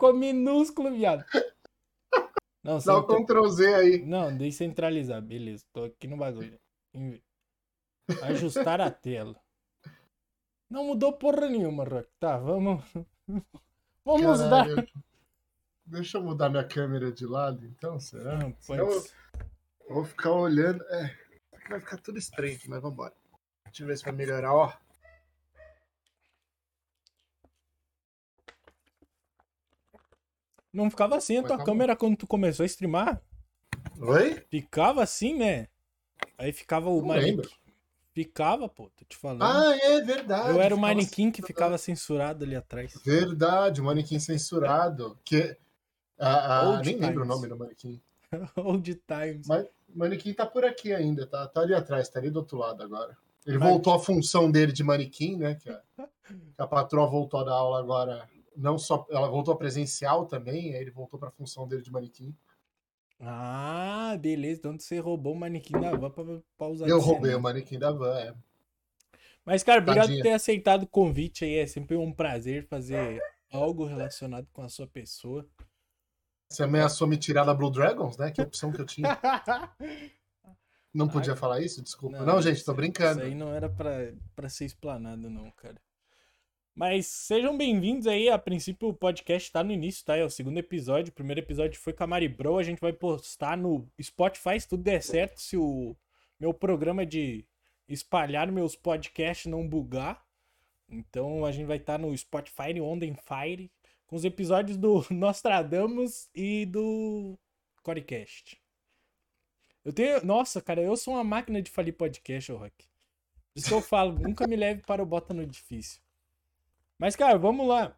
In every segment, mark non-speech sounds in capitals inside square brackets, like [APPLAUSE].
ficou minúsculo, viado. Não, Dá o centra- Ctrl Z aí. Não, descentralizar, beleza. Tô aqui no bagulho. Ajustar a [LAUGHS] tela. Não mudou porra nenhuma, Rock. Tá, vamos. [LAUGHS] Vamos dar. Caralho. Deixa eu mudar minha câmera de lado, então, será? Não, Senão eu pode- vou ficar olhando. É, vai ficar tudo estranho, mas vambora. Deixa eu ver se vai melhorar, ó. Não ficava assim a Mas tua tá câmera quando tu começou a streamar? Oi? Ficava assim, né? Aí ficava o Não manequim. lembro. Ficava, pô, tô te falando. Ah, é verdade. Eu era o manequim que ficava censurado ali atrás. Verdade, o manequim censurado. Que. Ah, ah, nem lembro o times. nome do manequim. [LAUGHS] Old times. Mas o manequim tá por aqui ainda, tá, tá ali atrás, tá ali do outro lado agora. Ele Mas- voltou à função dele de manequim, né? Que a, que a patroa voltou a dar aula agora. Não só. Ela voltou a presencial também, aí ele voltou pra função dele de manequim. Ah, beleza. Então você roubou o manequim da van pra, pra usar Eu roubei o manequim da van, é. Mas, cara, obrigado Tadinha. por ter aceitado o convite aí. É sempre um prazer fazer algo relacionado com a sua pessoa. Você ameaçou me tirar da Blue Dragons, né? Que opção que eu tinha. [LAUGHS] Não podia falar isso? Desculpa. Não, gente, tô brincando. Isso aí não era pra, pra ser explanado, não, cara. Mas sejam bem-vindos aí. A princípio, o podcast tá no início, tá? É o segundo episódio. O primeiro episódio foi com a Mari Bro. A gente vai postar no Spotify se tudo der certo. Se o meu programa de espalhar meus podcasts não bugar. Então a gente vai estar no Spotify On Fire com os episódios do [LAUGHS] Nostradamus e do Corecast. Eu tenho. Nossa, cara, eu sou uma máquina de falir podcast, Rock. Isso que eu falo, nunca me leve para o Bota no Difícil. Mas, cara, vamos lá.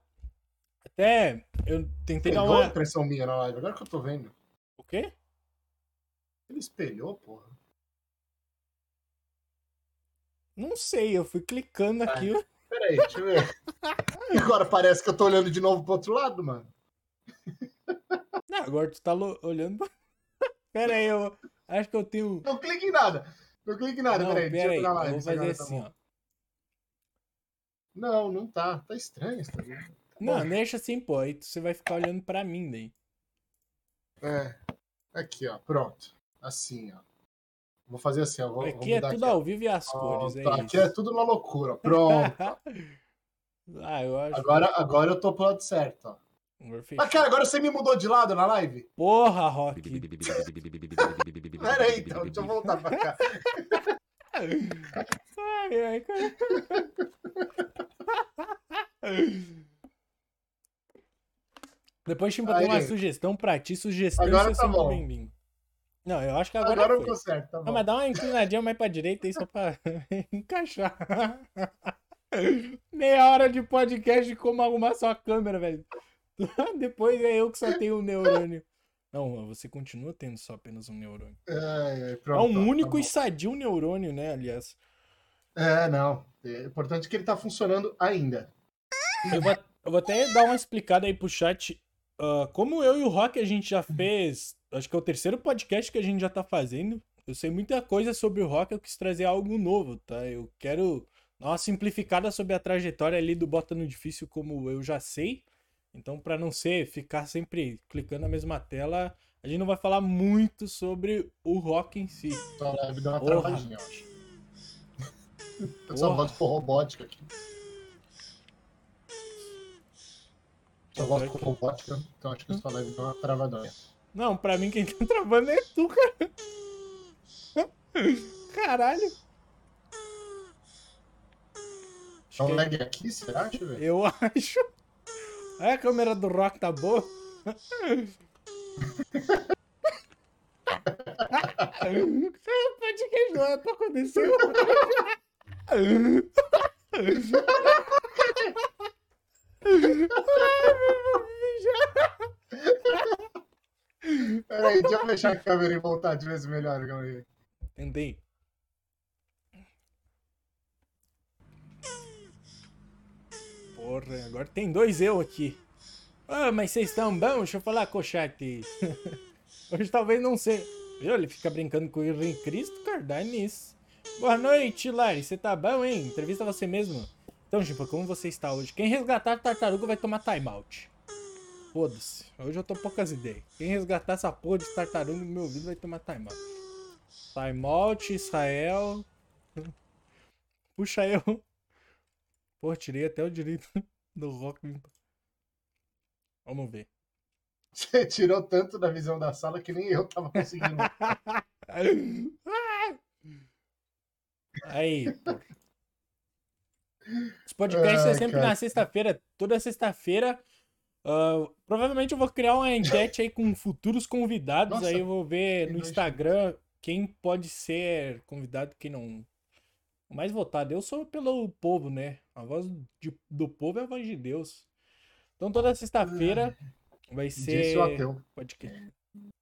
Até eu tentei dar Pegou a uma. impressão minha na live, agora que eu tô vendo. O quê? Ele espelhou, porra. Não sei, eu fui clicando aqui. Peraí, deixa eu ver. [LAUGHS] Agora parece que eu tô olhando de novo pro outro lado, mano. Não, agora tu tá olhando. [LAUGHS] Pera aí, eu acho que eu tenho. Não clique em nada. Não clique em nada, Não, peraí. Deixa pera eu aí, ver na eu live. vou fazer tá assim, ó. Não, não tá. Tá estranho isso também. Não, deixa assim, pô. Aí você vai ficar olhando pra mim daí. É. Aqui, ó. Pronto. Assim, ó. Vou fazer assim, ó. Vou, vou Aqui é tudo aqui, ó. ao vivo e as cores, é isso. aqui é tudo na loucura. ó. [LAUGHS] Pronto. ah, eu acho. Agora, agora eu tô pro lado certo, ó. Ah, cara, agora você me mudou de lado na live? Porra, Rock. [LAUGHS] Pera aí, então. Deixa eu voltar pra cá. [LAUGHS] Ai, ai, cara. Depois eu botar Aí. uma sugestão pra ti. Sugestão Agora você tá bom. Não, eu acho que agora, Agora eu foi. tô certo, tá Não, bom. mas dá uma inclinadinha mais pra direita aí só pra [LAUGHS] encaixar. Meia hora de podcast de como arrumar sua câmera, velho. [LAUGHS] Depois é eu que só tenho um neurônio. Não, você continua tendo só apenas um neurônio. É, É pronto, um tá único bom. e sadio neurônio, né, aliás. É, não. É importante que ele tá funcionando ainda. Eu vou, eu vou até dar uma explicada aí pro chat. Ah, como eu e o Rock a gente já fez. Acho que é o terceiro podcast que a gente já tá fazendo. Eu sei muita coisa sobre o Rock, eu quis trazer algo novo, tá? Eu quero dar uma simplificada sobre a trajetória ali do Bota no Difícil, como eu já sei. Então, pra não ser ficar sempre clicando na mesma tela, a gente não vai falar muito sobre o Rock em si. Sua live deu uma Porra. travadinha, eu acho. [LAUGHS] Eu só Porra. voz ficou robótica aqui. Sua voz ficou robótica, então acho que sua live deu uma travadinha. Não, pra mim quem tá travando é tu, cara. [LAUGHS] Caralho. Então que- lag aqui, será? Eu [LAUGHS] acho. É, a câmera do Rock tá boa. O podcast não é pra acontecer. Peraí, deixa eu fechar a câmera e voltar de vez melhor. aí. Tentei. Porra, agora tem dois eu aqui. Ah, mas vocês estão bons? Deixa eu falar com o chat. [LAUGHS] Hoje talvez não seja. Ele fica brincando com o Henrique Cristo, cara, dá nisso. Boa noite, Lari. Você tá bom, hein? Entrevista você mesmo. Então, Chipa, como você está hoje? Quem resgatar tartaruga vai tomar timeout. Foda-se. Hoje eu tô poucas ideias. Quem resgatar essa porra de tartaruga no meu ouvido vai tomar timeout. Timeout, Israel. [LAUGHS] Puxa eu. Pô, tirei até o direito [LAUGHS] do rock. Vamos ver. Você tirou tanto da visão da sala que nem eu tava conseguindo. [LAUGHS] Aí, pô. Os podcasts é Ai, sempre cara. na sexta-feira. Toda sexta-feira. ah, provavelmente eu vou criar uma enquete aí com futuros convidados. Nossa, aí eu vou ver no Instagram quem pode ser convidado, quem não. O mais votado. Eu sou pelo povo, né? A voz de- do povo é a voz de Deus. Então toda sexta-feira vai ser. Disse o ateu. Podcast.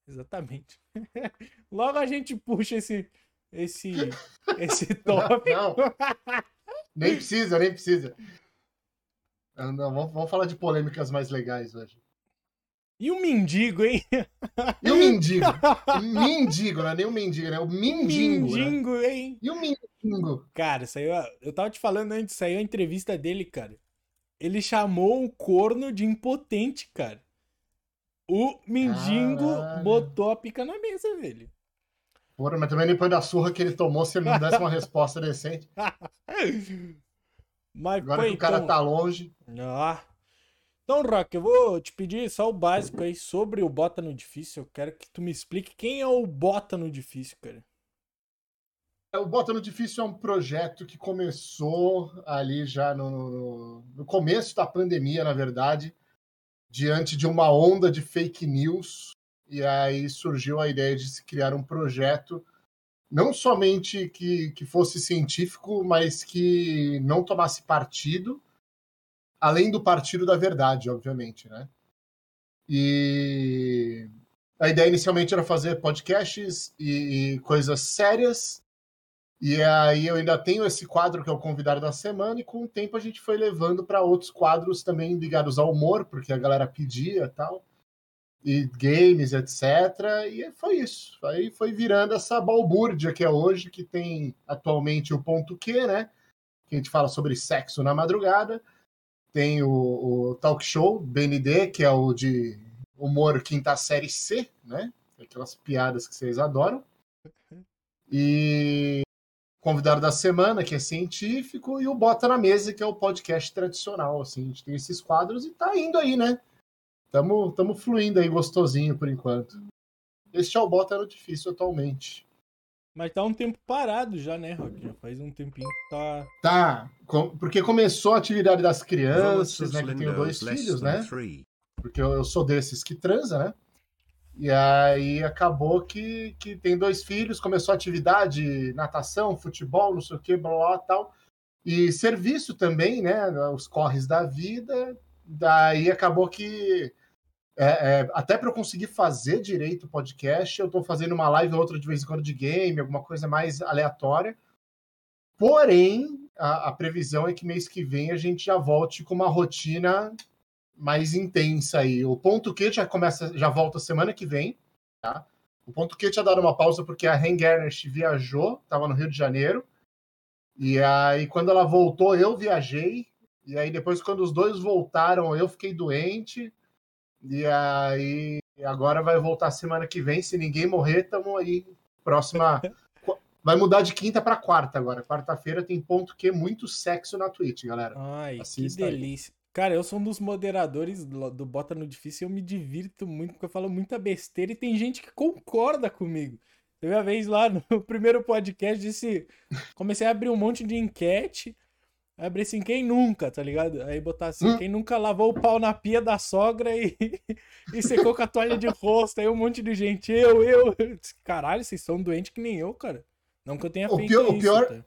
Exatamente. [LAUGHS] Logo a gente puxa esse esse [LAUGHS] esse tópico. Não, nem precisa, nem precisa. Ah, Não, vamos, vamos falar de polêmicas mais legais hoje. E o mendigo, hein? E o mendigo? O [LAUGHS] mendigo, não é nem o mendigo, né? O mindingo. Né? Mendigo, hein? E o mendigo? Cara, saiu. Eu tava te falando antes, saiu a entrevista dele, cara. Ele chamou o corno de impotente, cara. O mendigo Caralho. botou a pica na mesa, velho. Porra, mas também depois da surra que ele tomou, se ele não desse uma [LAUGHS] resposta decente. Mas Agora foi, que o cara então... tá longe. Ah. Então, Rock, eu vou te pedir só o básico aí sobre o Bota no Difícil. Eu quero que tu me explique quem é o Bota no Difícil, cara. É, O Bota no Difícil é um projeto que começou ali já no, no- no começo da pandemia, na verdade, diante de uma onda de fake news. E aí surgiu a ideia de se criar um projeto, não somente que, que fosse científico, mas que não tomasse partido, além do partido da verdade, obviamente, né? E a ideia inicialmente era fazer podcasts e, e coisas sérias, e aí eu ainda tenho esse quadro que é o convidado da semana, e com o tempo a gente foi levando para outros quadros também ligados ao humor, porque a galera pedia tal, e games, etc. E foi isso. Aí foi virando essa balbúrdia que é hoje, que tem atualmente o ponto Q, né? Que a gente fala sobre sexo na madrugada. Tem o, o talk show BND, que é o de humor quinta série C, né? Aquelas piadas que vocês adoram. E convidado da semana, que é científico, e o Bota na Mesa, que é o podcast tradicional. Assim, a gente tem esses quadros e tá indo aí, né? Tamo, tamo fluindo aí gostosinho por enquanto. Este é o Bota no Difícil atualmente. Mas tá um tempo parado já, né, Rock? Já faz um tempinho que tá. Tá, com- porque começou a atividade das crianças, né? Que eu tenho dois filhos, né? Porque eu, eu sou desses que transa, né? E aí acabou que, que tem dois filhos, começou a atividade, natação, futebol, não sei o que, blá blá blá, tal. E serviço também, né? Os corres da vida. Daí acabou que. É, é, até para eu conseguir fazer direito o podcast, eu tô fazendo uma live ou outra de vez em quando de game, alguma coisa mais aleatória. Porém, a, a previsão é que mês que vem a gente já volte com uma rotina mais intensa aí. O ponto Q já começa, já volta semana que vem, tá? O ponto Q tinha dado uma pausa porque a Garnish viajou, estava no Rio de Janeiro. E aí quando ela voltou, eu viajei. E aí depois quando os dois voltaram, eu fiquei doente. E aí agora vai voltar semana que vem, se ninguém morrer, tamo aí próxima [LAUGHS] Vai mudar de quinta para quarta agora. Quarta-feira tem ponto Q muito sexo na Twitch, galera. Ai, Assista que aí. delícia. Cara, eu sou um dos moderadores do do Bota no Difícil e eu me divirto muito porque eu falo muita besteira e tem gente que concorda comigo. Teve uma vez lá no [LAUGHS] primeiro podcast, disse. Comecei a abrir um monte de enquete. Aí abri assim, quem nunca, tá ligado? Aí botar assim, Hum. quem nunca lavou o pau na pia da sogra e, e secou com a toalha de rosto. Aí um monte de gente, eu, eu. Caralho, vocês são doentes que nem eu, cara. Não que eu tenha O feito pior- o isso. pior- tá?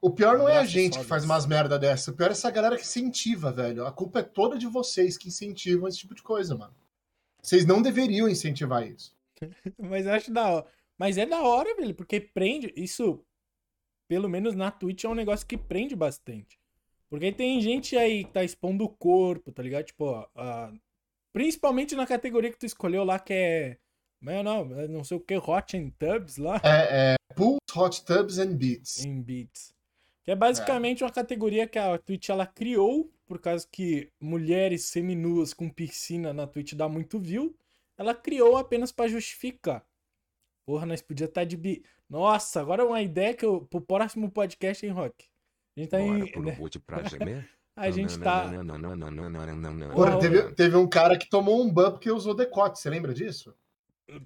O pior não é a gente que sogras. faz umas merda dessa. O pior é essa galera que incentiva, velho. A culpa é toda de vocês que incentivam esse tipo de coisa, mano. Vocês não deveriam incentivar isso. [LAUGHS] Mas acho da hora. Mas é da hora, velho, porque prende. Isso, pelo menos na Twitch, é um negócio que prende bastante. Porque tem gente aí que tá expondo o corpo, tá ligado? Tipo, ó, a- principalmente na categoria que tu escolheu lá, que é. Não, não, é não sei o que, Hot and Tubs lá. É, é Pools, Hot Tubs and Beats. Em beats. Que é basicamente é. uma categoria que a Twitch ela criou, por causa que mulheres seminuas com piscina na Twitch dá muito view. Ela criou apenas para justificar. Porra, nós podia estar tá de bi. Nossa, agora é uma ideia que eu, pro próximo podcast, hein, Rock? A gente tá em. Né? A gente tá. Porra, teve, teve um cara que tomou um ban porque usou decote, você lembra disso?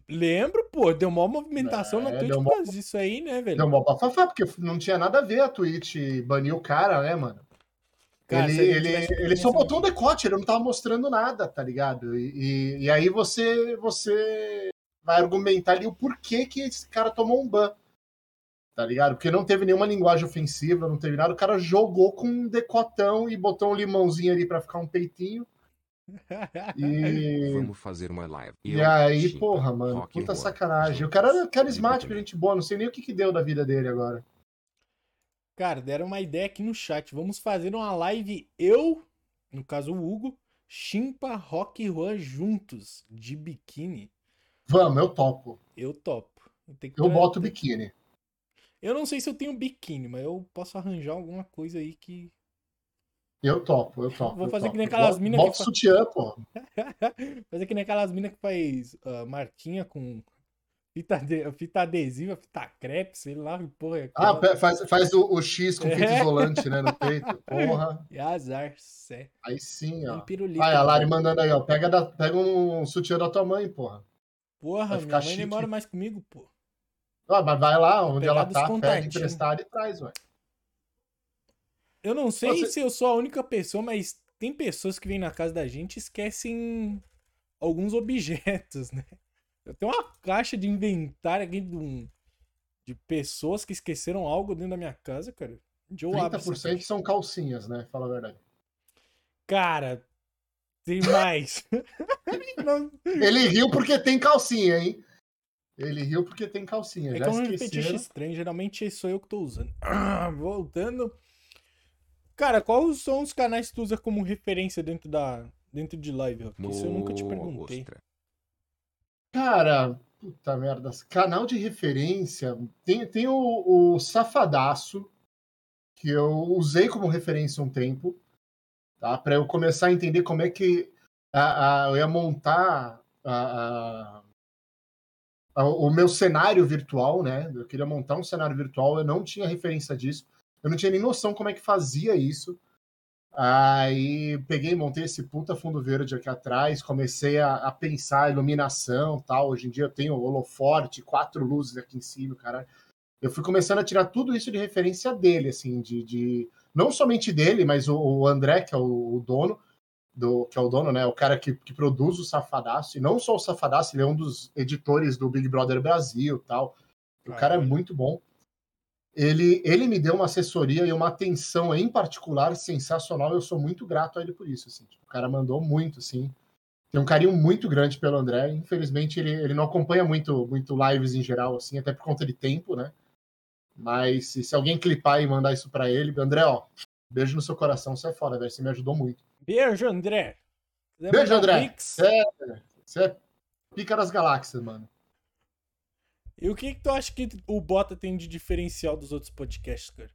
Lembro, pô, deu uma movimentação é, na Twitch por causa disso aí, né, velho? Deu uma bafafá, porque não tinha nada a ver a Twitch banir o cara, né, mano? Cara, ele ele, ele só botou um decote, ele não tava mostrando nada, tá ligado? E, e, e, aí você, você vai argumentar ali o porquê que esse cara tomou um ban, tá ligado? Porque não teve nenhuma linguagem ofensiva, não teve nada, o cara jogou com um decotão e botou um limãozinho ali para ficar um peitinho. E... [LAUGHS] Vamos fazer uma live. E Eu, aí, Chimpa, porra, mano, puta sacanagem. O cara era carismático, gente boa, não sei nem o que, que deu da vida dele agora. Cara, deram uma ideia aqui no chat. Vamos fazer uma live, eu, no caso o Hugo, Chimpa, Rock e Juan juntos, de biquíni. Vamos, eu topo. Eu topo. Eu, eu boto biquíni. Eu não sei se eu tenho biquíni, mas eu posso arranjar alguma coisa aí que eu topo, eu topo. Vou fazer topo. que nem aquelas minas que. Faz... sutiã, pô. [LAUGHS] fazer que nem aquelas minas que faz uh, marquinha com fita, de... fita adesiva, fita crepe, sei lá, porra. É ah, faz, faz o, o X com fita é. isolante, né, no peito. [LAUGHS] Porra. E azar, sé. Aí sim, ó. Um pirulito, Vai, a Lari mandando aí, ó. Pega, da... Pega um sutiã da tua mãe, porra. Porra, minha mãe chique. nem mora mais comigo, pô. Ah, mas vai lá, onde ela tá, pega emprestado e traz, ué. Eu não sei Você... se eu sou a única pessoa, mas tem pessoas que vêm na casa da gente e esquecem alguns [LAUGHS] objetos, né? Eu tenho uma caixa de inventário aqui de, um, de pessoas que esqueceram algo dentro da minha casa, cara. De 30% são calcinhas, né? Fala a verdade. Cara, tem mais. [LAUGHS] Ele riu porque tem calcinha, hein? Ele riu porque tem calcinha. É Já que é um fetiche estranho, geralmente sou eu que tô usando. [CLEARS THROAT] voltando. Cara, quais são os canais que tu usa como referência dentro da dentro de live? Isso eu nunca te perguntei. Cara, puta merda. Canal de referência. Tem, tem o, o Safadaço, que eu usei como referência um tempo, tá? Para eu começar a entender como é que a, a, eu ia montar a, o meu cenário virtual, né? Eu queria montar um cenário virtual, eu não tinha referência disso. Eu não tinha nem noção como é que fazia isso. Aí peguei, montei esse puta fundo verde aqui atrás, comecei a, a pensar iluminação tal. Hoje em dia eu tenho holoforte, quatro luzes aqui em cima, cara. Eu fui começando a tirar tudo isso de referência dele, assim, de, de... não somente dele, mas o, o André, que é o, o, dono, do, que é o dono, né? O cara que, que produz o Safadaço, e não só o Safadaço, ele é um dos editores do Big Brother Brasil tal. O cara é muito bom ele, ele me deu uma assessoria e uma atenção em particular sensacional. Eu sou muito grato a ele por isso. Assim. Tipo, o cara mandou muito, assim. Tem um carinho muito grande pelo André. Infelizmente, ele, ele não acompanha muito, muito lives em geral, assim, até por conta de tempo, né? Mas se, se alguém clipar e mandar isso para ele, André, ó, beijo no seu coração, você é foda, velho. Você me ajudou muito. Beijo, André. Beijo, André. Você é, você é pica das galáxias, mano. E o que, que tu acha que o Bota tem de diferencial dos outros podcasts, cara?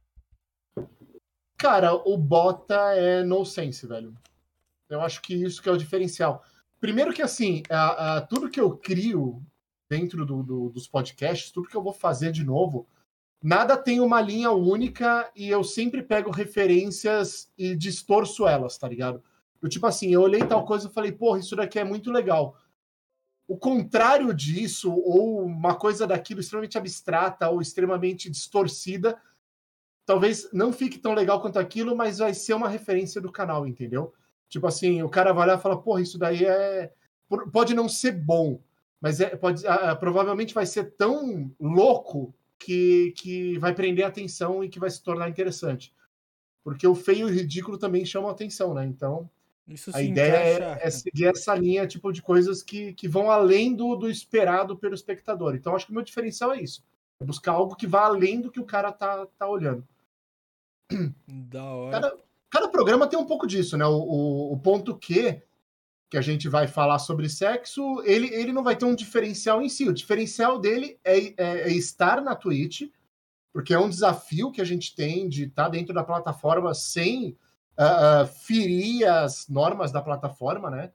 Cara, o Bota é no sense, velho. Eu acho que isso que é o diferencial. Primeiro que, assim, a, a, tudo que eu crio dentro do, do, dos podcasts, tudo que eu vou fazer de novo, nada tem uma linha única e eu sempre pego referências e distorço elas, tá ligado? Eu, tipo assim, eu olhei tal coisa e falei, porra, isso daqui é muito legal o contrário disso, ou uma coisa daquilo extremamente abstrata ou extremamente distorcida, talvez não fique tão legal quanto aquilo, mas vai ser uma referência do canal, entendeu? Tipo assim, o cara vai lá e fala, porra, isso daí é. Pode não ser bom, mas é, pode, provavelmente vai ser tão louco que, que vai prender a atenção e que vai se tornar interessante. Porque o feio e o ridículo também chamam a atenção, né? Então, isso a ideia é, é, seguir essa linha tipo de coisas que, que vão além do, do esperado pelo espectador. Então, acho que o meu diferencial é isso. É buscar algo que vá além do que o cara tá, tá olhando. Da hora. Cada, cada programa tem um pouco disso, né? O, o, o, ponto Q, que a gente vai falar sobre sexo, ele, ele não vai ter um diferencial em si. O diferencial dele é, é, é estar na Twitch, porque é um desafio que a gente tem de estar dentro da plataforma sem uh, ferir as normas da plataforma, né?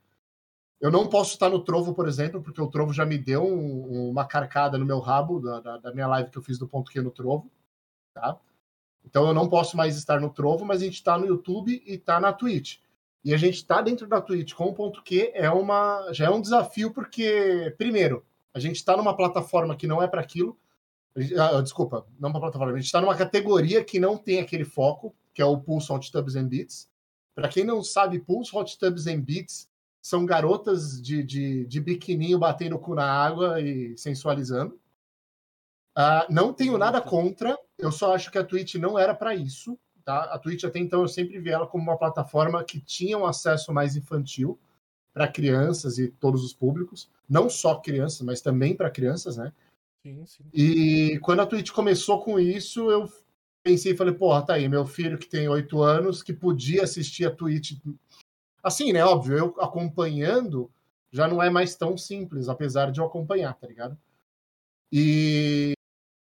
Eu não posso estar no Trovo, por exemplo, porque o Trovo já me deu um, uma carcada no meu rabo da, da, da, minha live que eu fiz do ponto Q no Trovo, tá? Então eu não posso mais estar no Trovo, mas a gente está no YouTube e está na Twitch. E a gente está dentro da Twitch com o ponto Q é uma já é um desafio porque primeiro a gente está numa plataforma que não é para aquilo. Ah, desculpa, não para plataforma. A gente está numa categoria que não tem aquele foco, que é o Pulse Hot Tubs and Beats. Para quem não sabe, Pulse Hot Tubs and Beats são garotas de, de, de biquininho batendo o cu na água e sensualizando. Uh, não tenho nada contra, eu só acho que a Twitch não era para isso. Tá? A Twitch até então eu sempre vi ela como uma plataforma que tinha um acesso mais infantil para crianças e todos os públicos, não só crianças, mas também para crianças, né? Sim, sim. E quando a Twitch começou com isso, eu pensei e falei, porra, tá aí, meu filho que tem oito anos, que podia assistir a Twitch Assim, né? Óbvio, eu acompanhando já não é mais tão simples, apesar de eu acompanhar, tá ligado? E,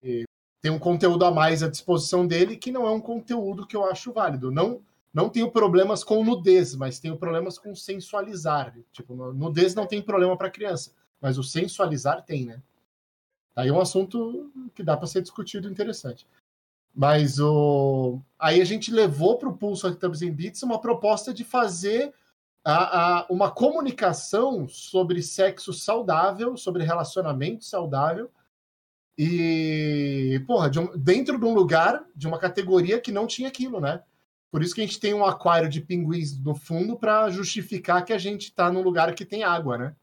e tem um conteúdo a mais à disposição dele que não é um conteúdo que eu acho válido. Não, não tenho problemas com nudez, mas tenho problemas com sensualizar. Tipo, nudez não tem problema para criança, mas o sensualizar tem, né? Aí é um assunto que dá para ser discutido interessante. Mas o aí a gente levou para o Pulso Arctubs em Beats uma proposta de fazer a, a, uma comunicação sobre sexo saudável, sobre relacionamento saudável, e, porra, de um, dentro de um lugar, de uma categoria que não tinha aquilo, né? Por isso que a gente tem um aquário de pinguins no fundo para justificar que a gente está num lugar que tem água, né?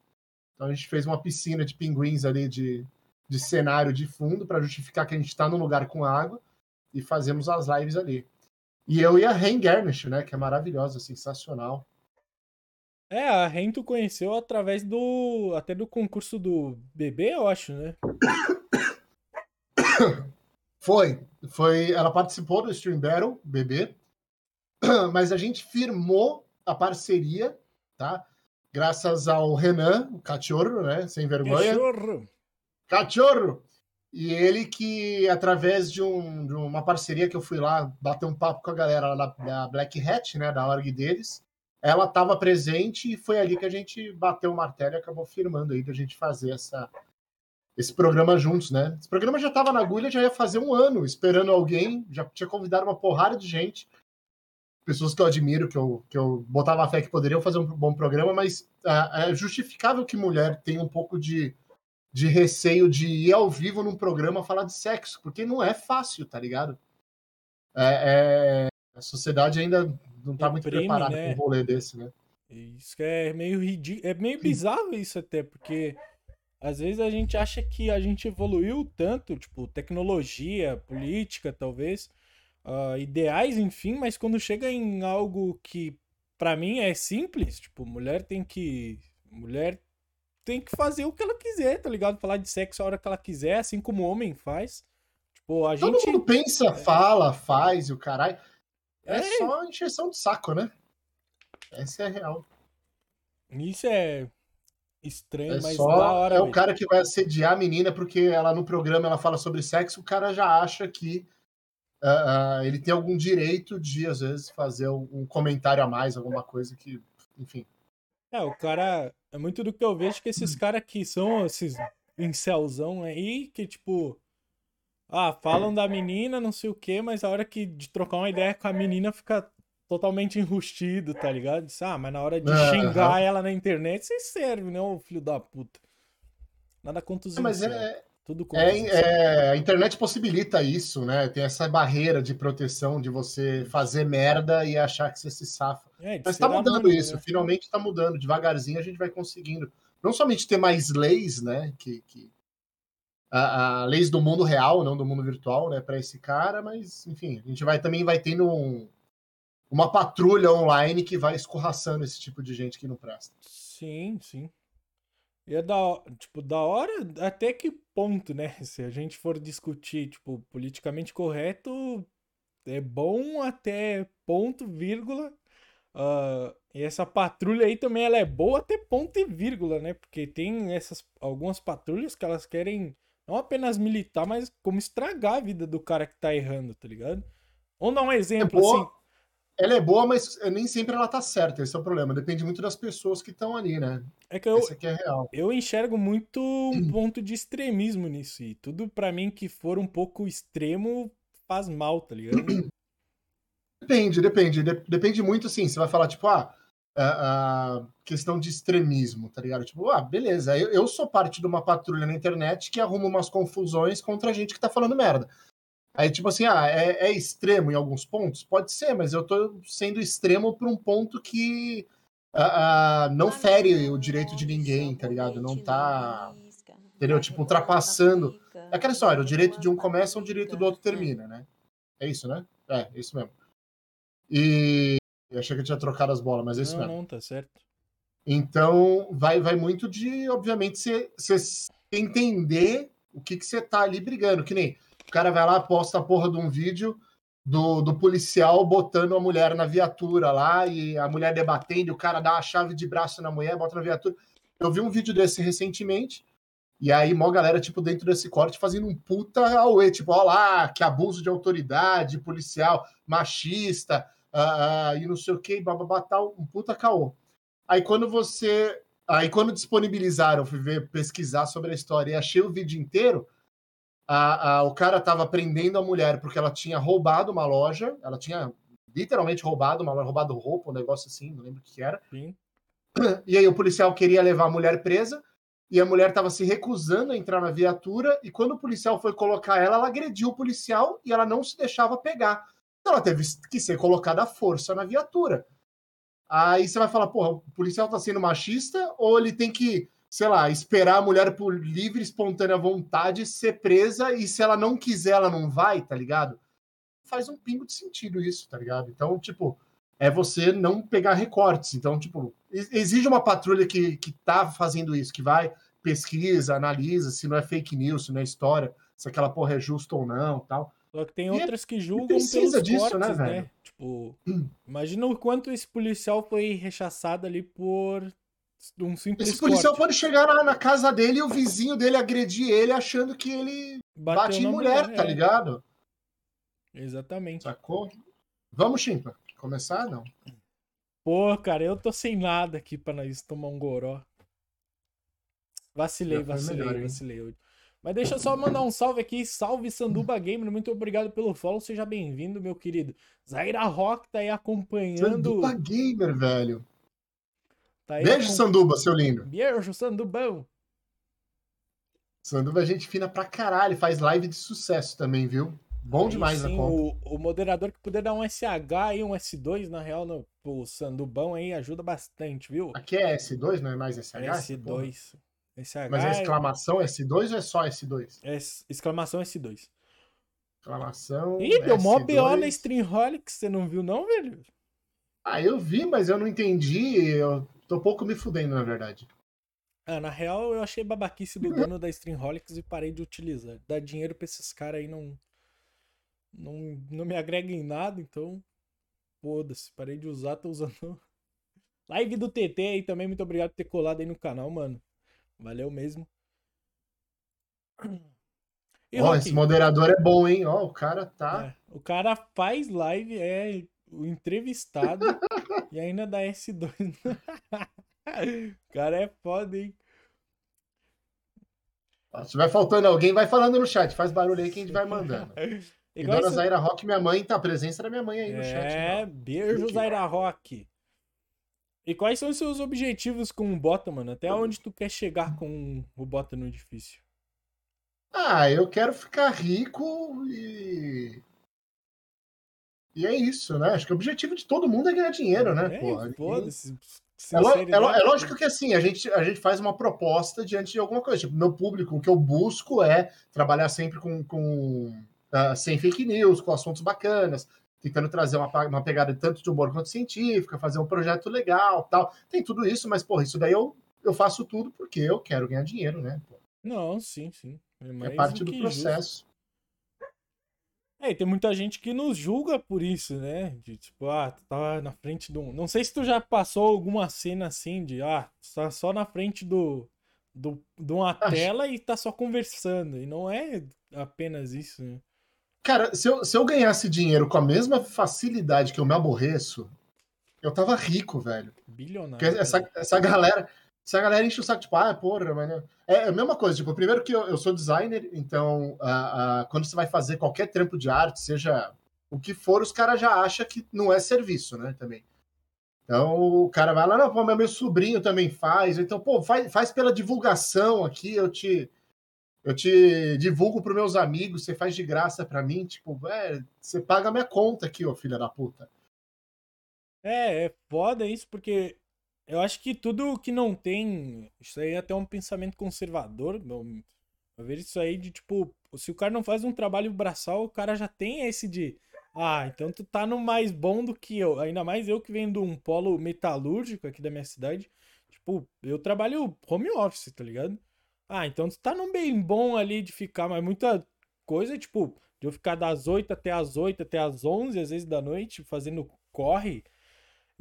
Então a gente fez uma piscina de pinguins ali de, de cenário de fundo para justificar que a gente está num lugar com água e fazemos as lives ali. E eu e a Ren Garnish, né? Que é maravilhosa, sensacional. É, a Ren tu conheceu através do. até do concurso do bebê, eu acho, né? [COUGHS] [COUGHS] Foi. Foi. Ela participou do Stream Battle, bebê. [COUGHS] Mas a gente firmou a parceria, tá? Graças ao Renan, o cachorro, né? Sem vergonha. Cachorro! Cachorro! E ele que, através de, um, de, uma parceria que eu fui lá bater um papo com a galera da, da Black Hat, né? Da org deles ela estava presente e foi ali que a gente bateu o martelo e acabou firmando aí da gente fazer essa, esse programa juntos, né? Esse programa já estava na agulha, já ia fazer um ano esperando alguém, já tinha convidado uma porrada de gente, pessoas que eu admiro, que eu, que eu botava fé que poderiam fazer um bom programa, mas uh, é justificável que mulher tenha um pouco de, de receio de ir ao vivo num programa falar de sexo, porque não é fácil, tá ligado? É, é, a sociedade ainda não tá muito preparado né? com um rolê desse, né? Isso é meio ridículo, é meio bizarro isso até, porque às vezes a gente acha que a gente evoluiu tanto, tipo, tecnologia, política, talvez, uh, ideais, enfim, mas quando chega em algo que para mim é simples, tipo, mulher tem que. Mulher tem que fazer o que ela quiser, tá ligado? Falar de sexo a hora que ela quiser, assim como o homem faz. Tipo, a Todo gente. mundo pensa, é. fala, faz e o caralho. É, é só encheção de saco, né? Essa é real. Isso é estranho, é mas só, da hora. É o cara que vai assediar a menina porque ela no programa ela fala sobre sexo, o cara já acha que uh, uh, ele tem algum direito de, às vezes, fazer um comentário a mais, alguma coisa que, enfim. É, o cara. É muito do que eu vejo que esses caras que são esses incelzão aí, que tipo ah, falam da menina, não sei o que, mas a hora que de trocar uma ideia com a menina fica totalmente enrustido, tá ligado? Diz, ah, mas na hora de xingar ela na internet, você serve, né, ô filho da puta. Nada contra os Mas é, tudo é, é, a internet possibilita isso, né? Tem essa barreira de proteção de você fazer merda e achar que você se safa. É, Mas tá mudando isso, né? finalmente tá mudando. Devagarzinho a gente vai conseguindo. Não somente ter mais leis, né? Que, que a, a, leis do mundo real, não do mundo virtual, né, para esse cara, mas enfim, a gente vai também vai tendo um, uma patrulha online que vai escorraçando esse tipo de gente que não presta. Sim, sim. E é da, tipo, da hora até que ponto, né? [LAUGHS] Se a gente for discutir, tipo, politicamente correto, é bom até ponto, vírgula. Uh, e essa patrulha aí também ela é boa até ponto e vírgula, né? Porque tem essas algumas patrulhas que elas querem Não apenas militar, mas como estragar a vida do cara que tá errando, tá ligado? Vamos dar um exemplo é assim. Ela é boa, mas nem sempre ela tá certa. Esse é o problema. Depende muito das pessoas que estão ali, né? É que eu, Esse aqui é real. eu enxergo muito um ponto de extremismo nisso. E tudo para mim que for um pouco extremo faz mal, tá ligado? Depende, depende. Depende muito, assim. Você vai falar, tipo, ah, a, a questão de extremismo, tá ligado? Tipo, ah, beleza, eu, eu sou parte de uma patrulha na internet que arruma umas confusões contra gente que tá falando merda. Aí, tipo assim, ah, é, é, extremo em alguns pontos? Pode ser, mas eu tô sendo extremo por um ponto que uh, uh, não fere o direito de ninguém, tá ligado? Não tá. Entendeu? Tipo, ultrapassando. É aquela história, o direito de um começa, o direito do outro termina, né? É isso, né? É, é isso mesmo. E. Eu achei que eu tinha trocado as bolas, mas é isso não, mesmo. Não, tá certo. Então, vai, vai muito de, obviamente, você entender o que você tá ali brigando. Que nem o cara vai lá, posta a porra de um vídeo do, do policial botando a mulher na viatura lá e a mulher debatendo, o cara dá a chave de braço na mulher, bota na viatura. Eu vi um vídeo desse recentemente, e aí mó galera, tipo, dentro desse corte, fazendo um puta auê, tipo, ó lá, que abuso de autoridade, policial, machista, uh, uh, e não sei o que, bababá, tal, um puta caô. Aí quando você... Aí quando disponibilizaram, fui ver, pesquisar sobre a história e achei o vídeo inteiro, a, a, o cara estava prendendo a mulher porque ela tinha roubado uma loja, ela tinha literalmente roubado uma loja, roubado roupa, um negócio assim, não lembro o que era. Sim. [CLEARS THROAT] E aí o policial queria levar a mulher presa e a mulher estava se recusando a entrar na viatura e quando o policial foi colocar ela, ela agrediu o policial e ela não se deixava pegar. Então ela teve que ser colocada à força na viatura. Aí você vai falar, porra, o policial tá sendo machista ou ele tem que sei lá, esperar a mulher por livre, espontânea vontade ser presa e se ela não quiser, ela não vai, tá ligado? Faz um pingo de sentido isso, tá ligado? Então, tipo, é você não pegar recortes. Então, tipo, exige uma patrulha que, que tá fazendo isso, que vai, pesquisa, analisa se não é fake news, se não é história, se aquela porra é justa ou não tal. Só que tem e é outras que julgam precisa disso, né, cortes, né, velho? Né? Tipo, hum. imagina o quanto esse policial foi rechaçado ali por um simples Esse policial corte. pode chegar na, na, casa dele e o vizinho dele agredir ele achando que ele Bateu bate em mulher, mulher, tá é. ligado? Exatamente. Sacou? Vamos, Chimpa. Começar, não? Pô, cara, eu tô sem nada aqui pra nós tomar um goró. Vacilei, vacilei, melhor, vacilei. Mas deixa eu só mandar um salve aqui. Salve Sanduba Gamer, muito obrigado pelo follow. Seja bem-vindo, meu querido. Zaira Rock tá aí acompanhando. Sanduba Gamer, velho. Tá Beijo, com... Sanduba, seu lindo. Beijo, Sandubão. Sanduba é gente fina pra caralho, faz live de sucesso também, viu? Bom aí demais sim, na conta. O, o, moderador que puder dar um SH e um S2, na real, no, o Sandubão aí ajuda bastante, viu? Aqui é S2, não é mais SH? S2. SH Mas é exclamação S2 ou é só S2? É exclamação S2. Exclamação. Ih, deu mó BO na Streamholic, você não viu, não, velho? Ah, eu vi, mas eu não entendi. Eu Tô pouco me fudendo, na verdade. Ah, na real, eu achei babaquice do dono da Streamholics e parei de utilizar. Dar dinheiro pra esses caras aí não, não. Não me agrega em nada, então. Foda-se, parei de usar, tô usando. [LAUGHS] Live do TT aí também, muito obrigado por ter colado aí no canal, mano. Valeu mesmo. [CLEARS THROAT] Ó, esse moderador é bom, hein? Ó, o cara tá. É, o cara faz live, é o entrevistado e ainda dá S2. o [LAUGHS] cara é foda, hein? Se vai faltando alguém, vai falando no chat. Faz barulho aí que a gente vai mandando. [LAUGHS] Igual Dona Zaira Rock, minha mãe, tá a presença da minha mãe aí no é, chat. É, beijo, Zaira Rock. E quais são os seus objetivos com o Bota, mano? Até onde tu quer chegar com o Bota no edifício? Ah, eu quero ficar rico e e é isso, né? Acho que o objetivo de todo mundo é ganhar dinheiro, né? É, porra. É, é, é, lógico que assim, a gente, a gente faz uma proposta diante de alguma coisa. Tipo, meu público, o que eu busco é trabalhar sempre com, com uh, sem fake news, com assuntos bacanas, tentando trazer uma, uma pegada tanto de humor quanto científica, fazer um projeto legal tal. Tem tudo isso, mas, porra, isso daí eu, eu faço tudo porque eu quero ganhar dinheiro, né? Não, sim, sim. É, é parte do processo. Justo. É, e tem muita gente que nos julga por isso, né? De tipo, ah, tu tá na frente do. Não sei se tu já passou alguma cena assim de, ah, tu tá só na frente do, do, de uma Acho... tela e tá só conversando. E não é apenas isso, né? Cara, se eu, se eu ganhasse dinheiro com a mesma facilidade que eu me aborreço, eu tava rico, velho. Bilionário. Porque essa, essa galera. Essa galera enche o saco, tipo, ah, porra, mas. É, é a mesma coisa, tipo, primeiro que eu, eu sou designer, então uh, uh, quando você vai fazer qualquer trampo de arte, seja o que for, os caras já acham que não é serviço, né? Também. Então o cara vai lá, não, pô, meu sobrinho também faz. Então, pô, faz, faz pela divulgação aqui, eu te. Eu te divulgo para meus amigos, você faz de graça para mim, tipo, é, você paga minha conta aqui, ô filha da puta. É, é foda isso, porque eu acho que tudo que não tem. Isso aí é até um pensamento conservador, meu. ver isso aí de tipo, se o cara não faz um trabalho braçal, o cara já tem esse de ah, então tu tá no mais bom do que eu. Ainda mais eu que venho de um polo metalúrgico aqui da minha cidade. Tipo, eu trabalho home office, tá ligado? Ah, então tu tá num bem bom ali de ficar, mas muita coisa, tipo, de eu ficar das 8 até as 8, até as 11, às vezes da noite, fazendo corre.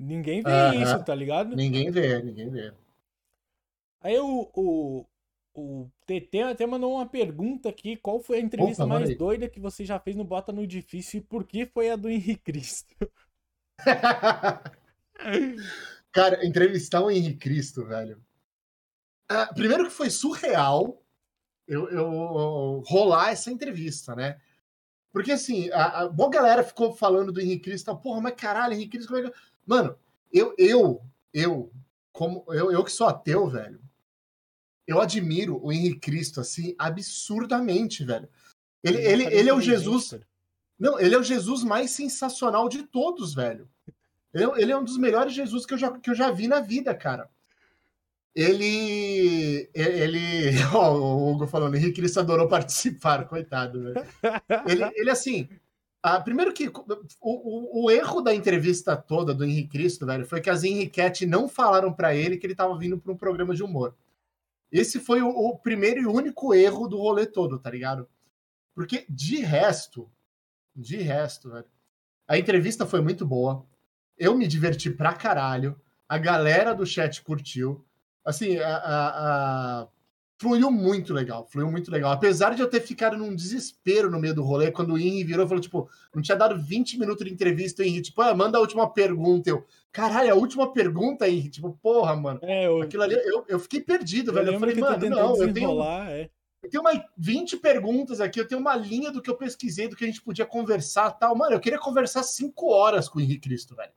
Ninguém vê uh -huh. isso, tá ligado? Ninguém vê, ninguém vê. Aí o, o, o TT até mandou uma pergunta aqui. Qual foi a entrevista Opa, mais doida que você já fez no Bota no Difícil e por que foi a do Henrique Cristo? [LAUGHS] Cara, entrevistar o Henrique Cristo, velho. Uh, primeiro que foi surreal eu, eu, rolar essa entrevista, né? Porque assim, a, a boa galera ficou falando do Henrique Cristo, porra, mas caralho, Henrique Cristo, como é que... Mano, eu, eu, eu, como eu, eu que sou ateu, velho, eu admiro o Henrique Cristo, assim, absurdamente, velho. Ele, ele, ele é o Jesus. Não, ele é o Jesus mais sensacional de todos, velho. Ele, ele é um dos melhores Jesus que eu, já, que eu já vi na vida, cara. Ele. Ele. [LAUGHS] Ó, o Hugo falando, Henrique Cristo adorou participar, coitado, velho. Ele, ele assim. Ah, primeiro que o, o, o, erro da entrevista toda do Henrique Cristo, velho, foi que as Henriquete não falaram para ele que ele tava vindo para um programa de humor. Esse foi o, o, primeiro e único erro do rolê todo, tá ligado? Porque de resto, de resto, velho, a entrevista foi muito boa. Eu me diverti pra caralho. A galera do chat curtiu. Assim, a, a fluiu muito legal, fluiu muito legal. Apesar de eu ter ficado num desespero no meio do rolê, quando o Henry virou e falou, tipo, não tinha dado 20 minutos de entrevista, o Henry, tipo, ah, manda a última pergunta. Eu, caralho, a última pergunta, Henry, tipo, porra, mano. É, eu... Aquilo ali, eu, eu fiquei perdido, eu velho. Eu falei, mano, não, eu tenho... É. Eu tenho uma 20 perguntas aqui, eu tenho uma linha do que eu pesquisei, do que a gente podia conversar tal. Mano, eu queria conversar 5 horas com o Henrique Cristo, velho.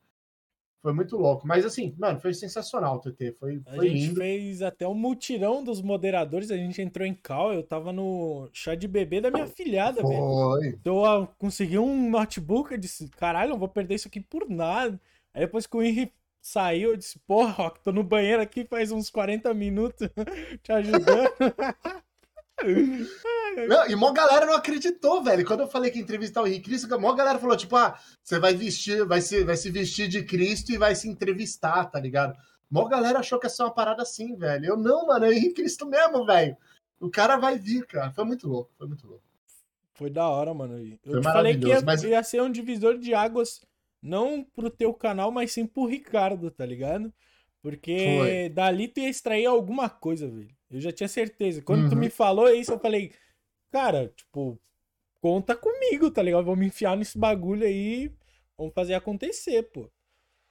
Foi muito louco. Mas assim, mano, foi sensacional TT. Foi, foi a gente lindo. fez até um mutirão dos moderadores. A gente entrou em cal. Eu tava no chá de bebê da minha filhada, foi. velho. Então eu consegui um notebook. Eu disse, caralho, não vou perder isso aqui por nada. Aí depois que o Henry saiu, eu disse, porra, Rock, tô no banheiro aqui faz uns 40 minutos [LAUGHS] te ajudando. [LAUGHS] Não, e mó galera não acreditou, velho. Quando eu falei que ia entrevistar o Henrique Cristo, a mó galera falou, tipo, ah, você vai vestir, vai se, vai se vestir de Cristo e vai se entrevistar, tá ligado? Mó galera achou que ia ser uma parada assim, velho. Eu, não, mano, é o Henrique Cristo mesmo, velho. O cara vai vir, cara. Foi muito louco, foi muito louco. Foi da hora, mano. Eu foi te falei que ia, mas... ia ser um divisor de águas, não pro teu canal, mas sim pro Ricardo, tá ligado? Porque foi. dali tu ia extrair alguma coisa, velho. Eu já tinha certeza. Quando uhum. tu me falou isso, eu falei, cara, tipo, conta comigo, tá ligado? Vamos enfiar nesse bagulho aí, vamos fazer acontecer, pô.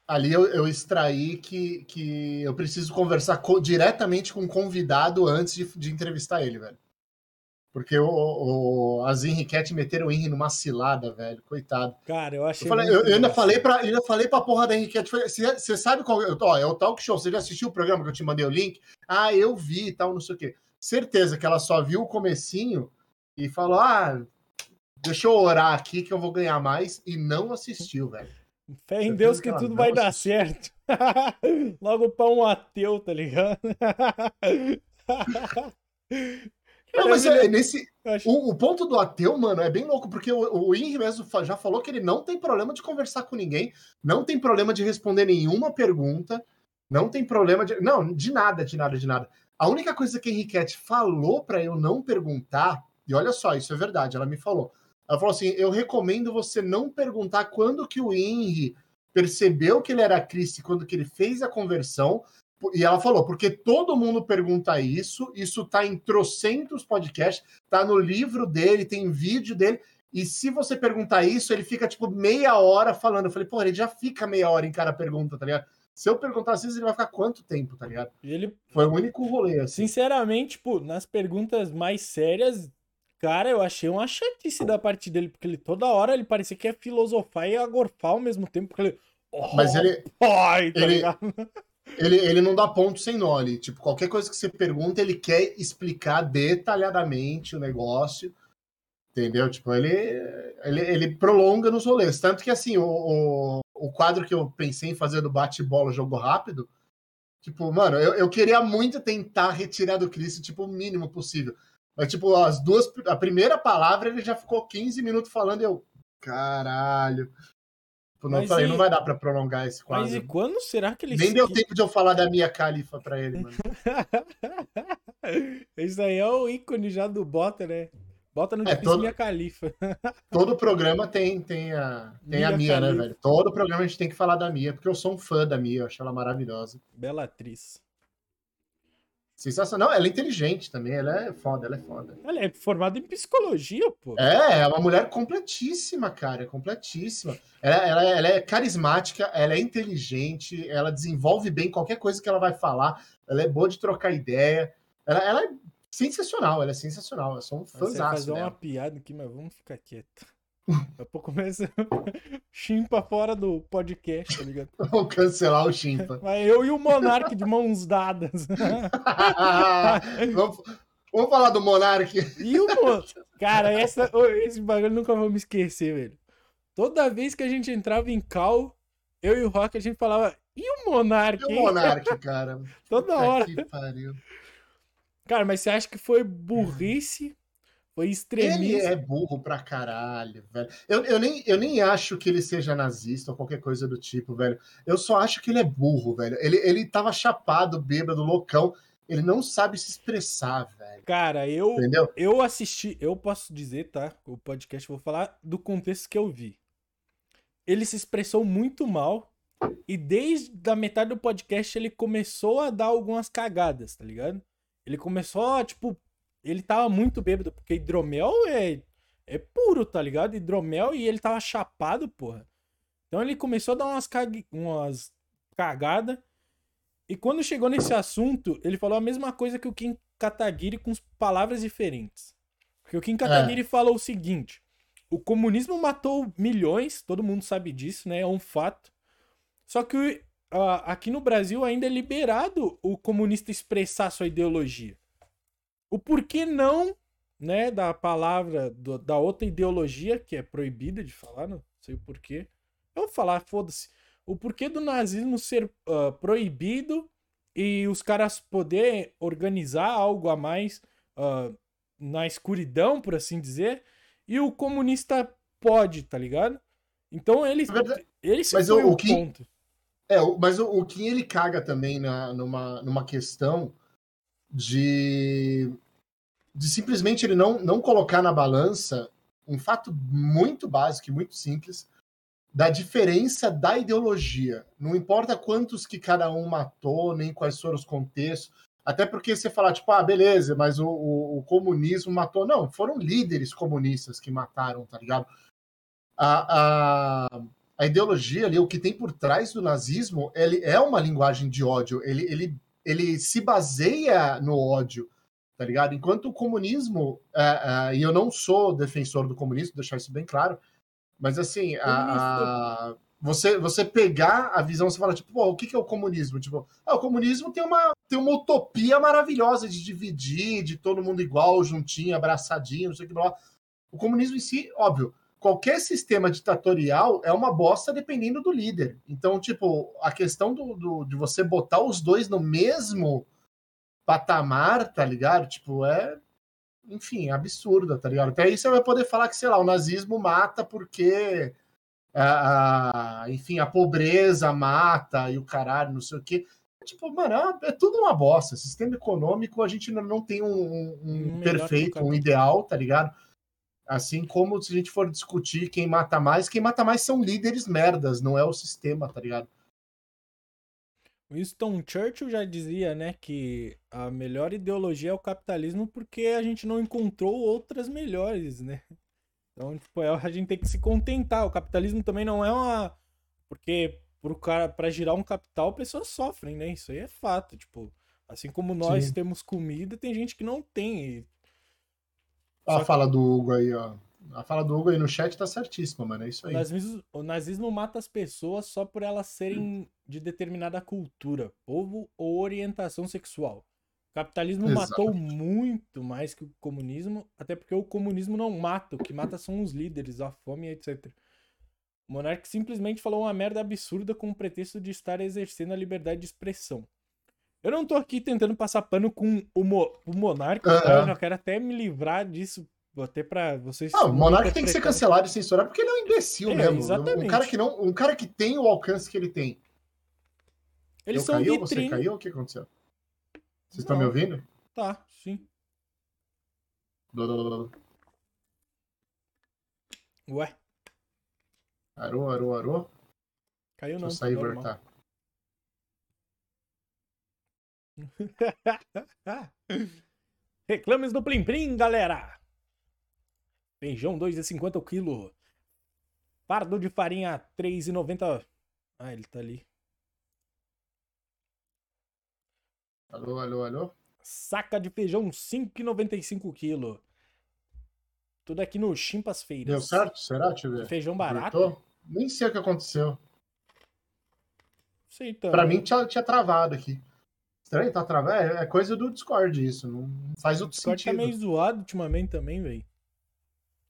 Ali eu, eu extraí que, que eu preciso conversar co diretamente com o convidado antes de, de entrevistar ele, velho. Porque o, o, as Henriquete meteram o Henry numa cilada, velho. Coitado. Cara, eu achei. Eu, falei, eu, eu ainda, falei pra, ainda falei pra porra da Henriquete. Você sabe qual. Ó, é o talk show. Você já assistiu o programa que eu te mandei o link? Ah, eu vi e tal, não sei o quê. Certeza que ela só viu o comecinho e falou: ah, deixa eu orar aqui que eu vou ganhar mais. E não assistiu, velho. Fé em Deus que, que tudo vai dar certo. [LAUGHS] Logo pra um ateu, tá ligado? [LAUGHS] Não, mas é, nesse. O, o, ponto do ateu, mano, é bem louco, porque o, o Henry mesmo já falou que ele não tem problema de conversar com ninguém, não tem problema de responder nenhuma pergunta, não tem problema de. Não, de nada, de nada, de nada. A única coisa que a Henriquete falou para eu não perguntar, e olha só, isso é verdade, ela me falou. Ela falou assim: eu recomendo você não perguntar quando que o Henry percebeu que ele era Cristo quando que ele fez a conversão, e ela falou, porque todo mundo pergunta isso, isso tá em trocentos podcasts, tá no livro dele, tem vídeo dele, e se você perguntar isso, ele fica tipo meia hora falando. Eu falei, pô, ele já fica meia hora em cada pergunta, tá ligado? Se eu perguntar assim, ele vai ficar quanto tempo, tá ligado? Ele... Foi o único rolê, assim. Sinceramente, tipo, nas perguntas mais sérias, cara, eu achei uma chatice da parte dele, porque ele toda hora ele parecia que ia filosofar e agorfar ao mesmo tempo, porque ele. Oh, Mas ele. Pai, tá ele, ele, ele não dá ponto sem nó. tipo, qualquer coisa que você pergunta, ele quer explicar detalhadamente o negócio. Entendeu? Tipo, ele, ele, ele prolonga nos rolês. Tanto que, assim, o, o, o quadro que eu pensei em fazer do bate-bola jogo rápido, tipo, mano, eu, eu queria muito tentar retirar do Chris, tipo, o mínimo possível. Mas, tipo, as duas. A primeira palavra ele já ficou 15 minutos falando e eu. Caralho. Tipo, não, falei, e... não vai dar pra prolongar esse quadro. Mas e quando será que ele. Nem deu tempo de eu falar da minha califa pra ele, mano. [LAUGHS] Isso aí é o ícone já do Bota, né? Bota no é, todo, Mia Califa. [LAUGHS] todo programa tem, tem a, tem Mia a Mia, né, velho? Todo programa a gente tem que falar da Mia, porque eu sou um fã da Mia, eu acho ela maravilhosa. Bela atriz. Sensacional. Ela é inteligente também, ela é foda, ela é foda. Ela é formada em psicologia, pô. É, é uma mulher completíssima, cara, completíssima. Ela, ela, ela é carismática, ela é inteligente, ela desenvolve bem qualquer coisa que ela vai falar, ela é boa de trocar ideia. Ela, ela é sensacional, ela é sensacional. Eu sou um fãzão. Você fazer uma piada aqui, mas vamos ficar quieto. Daqui a pouco começa chimpa fora do podcast, tá ligado? [LAUGHS] Vamos cancelar o chimpa. [LAUGHS] Mas eu e o Monark de mãos dadas. [LAUGHS] vamos, vamos, falar do Monark. E o Monark? Cara, essa, esse bagulho nunca vou me esquecer, velho. Toda vez que a gente entrava em cal, eu e o Rock, a gente falava, e o Monark? E o Monark, cara? Toda hora. Que pariu. Cara, mas você acha que foi burrice? Foi extremismo? Ele é burro pra caralho, velho. Eu, eu, nem, eu nem acho que ele seja nazista ou qualquer coisa do tipo, velho. Eu só acho que ele é burro, velho. Ele, ele tava chapado, bêbado, loucão. Ele não sabe se expressar, velho. Cara, eu, Entendeu? eu assisti, eu posso dizer, tá? O podcast, vou falar do contexto que eu vi. Ele se expressou muito mal. E desde a metade do podcast ele começou a dar algumas cagadas, tá ligado? Ele começou, tipo, ele tava muito bêbado, porque hidromel é, é puro, tá ligado? Hidromel e ele tava chapado, porra. Então ele começou a dar umas, cag... umas cagadas. E quando chegou nesse assunto, ele falou a mesma coisa que o Kim Kataguiri com palavras diferentes. Porque o Kim Kataguiri é. falou o seguinte: o comunismo matou milhões, todo mundo sabe disso, né? É um fato. Só que uh, aqui no Brasil ainda é liberado o comunista expressar sua ideologia. O porquê não, né, da palavra, do, da outra ideologia, que é proibida de falar, não sei o porquê. Eu vou falar, foda-se. O porquê do nazismo ser uh, proibido e os caras poder organizar algo a mais uh, na escuridão, por assim dizer, e o comunista pode, tá ligado? Então eles, eles Mas o, o que, ponto. É, mas o, o Kim ele caga também na, numa, numa questão de, de simplesmente ele não, não colocar na balança um fato muito básico e muito simples da diferença da ideologia. Não importa quantos que cada um matou, nem quais foram os contextos. Até porque você falar, tipo, ah, beleza, mas o, o, o comunismo matou. Não, foram líderes comunistas que mataram, tá ligado? A, a, a ideologia ali, o que tem por trás do nazismo, ele é uma linguagem de ódio. Ele, ele, ele se baseia no ódio, tá ligado? Enquanto o comunismo, uh, uh, e eu não sou defensor do comunismo, deixar isso bem claro, mas assim, a, a, você, você pegar a visão, você fala, tipo, Pô, o que, que é o comunismo? Tipo, ah, o comunismo tem uma, tem uma utopia maravilhosa de dividir, de todo mundo igual, juntinho, abraçadinho, não sei o que lá. O comunismo em si, óbvio, qualquer sistema ditatorial é uma bosta dependendo do líder. Então, tipo, a questão do, do, de você botar os dois no mesmo patamar, tá ligado? Tipo, é. Enfim, absurda, tá ligado? Até aí você vai poder falar que, sei lá, o nazismo mata porque. A, a, enfim, a pobreza mata e o caralho, não sei o quê. Tipo, mano, é, é tudo uma bosta. Sistema econômico, a gente não tem um, um, um perfeito, um ideal, tá ligado? Assim como se a gente for discutir quem mata mais, quem mata mais são líderes merdas, não é o sistema, tá ligado? Winston Churchill já dizia, né, que a melhor ideologia é o capitalismo porque a gente não encontrou outras melhores, né? Então, tipo, é, a gente tem que se contentar. O capitalismo também não é uma. Porque pro cara, pra girar um capital, pessoas sofrem, né? Isso aí é fato. Tipo, assim como nós Sim. temos comida, tem gente que não tem. E... A Só fala que... do Hugo aí, ó. A fala do Hugo aí no chat tá certíssima, mano. É isso aí. O nazismo, o nazismo mata as pessoas só por elas serem [CLEARS THROAT] de determinada cultura, povo ou orientação sexual. O capitalismo Exato. matou muito mais que o comunismo, até porque o comunismo não mata, o que mata são os líderes, a fome, etc. O monarca simplesmente falou uma merda absurda com o pretexto de estar exercendo a liberdade de expressão. Eu não tô aqui tentando passar pano com o, mo o monarca, eu quero até me livrar disso até para vocês. Não, o Monark tem que ser cancelado e censurado porque ele é um imbecil é, mesmo. Exatamente. Um cara que não, um cara que tem o alcance que ele tem. Eles Eu são caiu, vitrine. Você caiu? O que aconteceu? Vocês estão me ouvindo? Tá, sim. Ué. Arô, arô, arô. Caiu não. Deixa eu sair e voltar. [LAUGHS] Reclames do Plim Plim, galera! Feijão 2,50 o quilo. Fardo de farinha 3,90. Ah, ele tá ali. Alô, alô, alô? Saca de feijão 5,95 quilo. Tudo aqui no Chimpas Feiras. Deu certo? Será? Deixa eu ver. Feijão barato? Nem sei o que aconteceu. Sei também. Pra mim tinha, tinha travado aqui. Estranho, tá travado. É, é coisa do Discord isso. Não faz outro o Discord tá sentido. tá meio zoado ultimamente também, velho.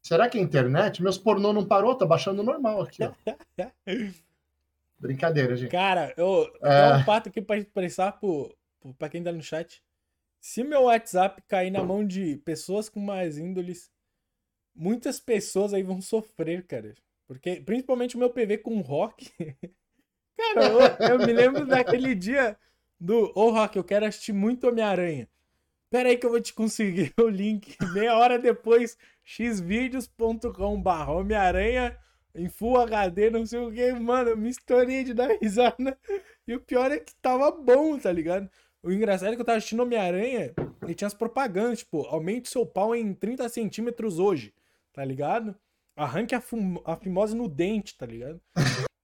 Será que é internet? Meus pornô não parou, tá baixando normal aqui, ó. [LAUGHS] Brincadeira, gente. Cara, eu é... um fato aqui pra expressar pro, pra quem tá no chat. Se meu WhatsApp cair na mão de pessoas com mais índoles, muitas pessoas aí vão sofrer, cara. Porque, principalmente o meu PV com rock. [LAUGHS] cara, eu, eu, me lembro daquele dia do Ô oh, Rock, eu quero assistir muito Homem-Aranha. Pera aí que eu vou te conseguir [LAUGHS] o link. Meia hora depois, xvideos.com.br Homem-Aranha em Full HD, não sei o que. Mano, eu me estourei de dar [LAUGHS] risada. E o pior é que tava bom, tá ligado? O engraçado é que eu tava assistindo Homem-Aranha e tinha as propagandas, tipo, aumente seu pau em 30 centímetros hoje, tá ligado? Arranque a, a fimose no dente, tá ligado?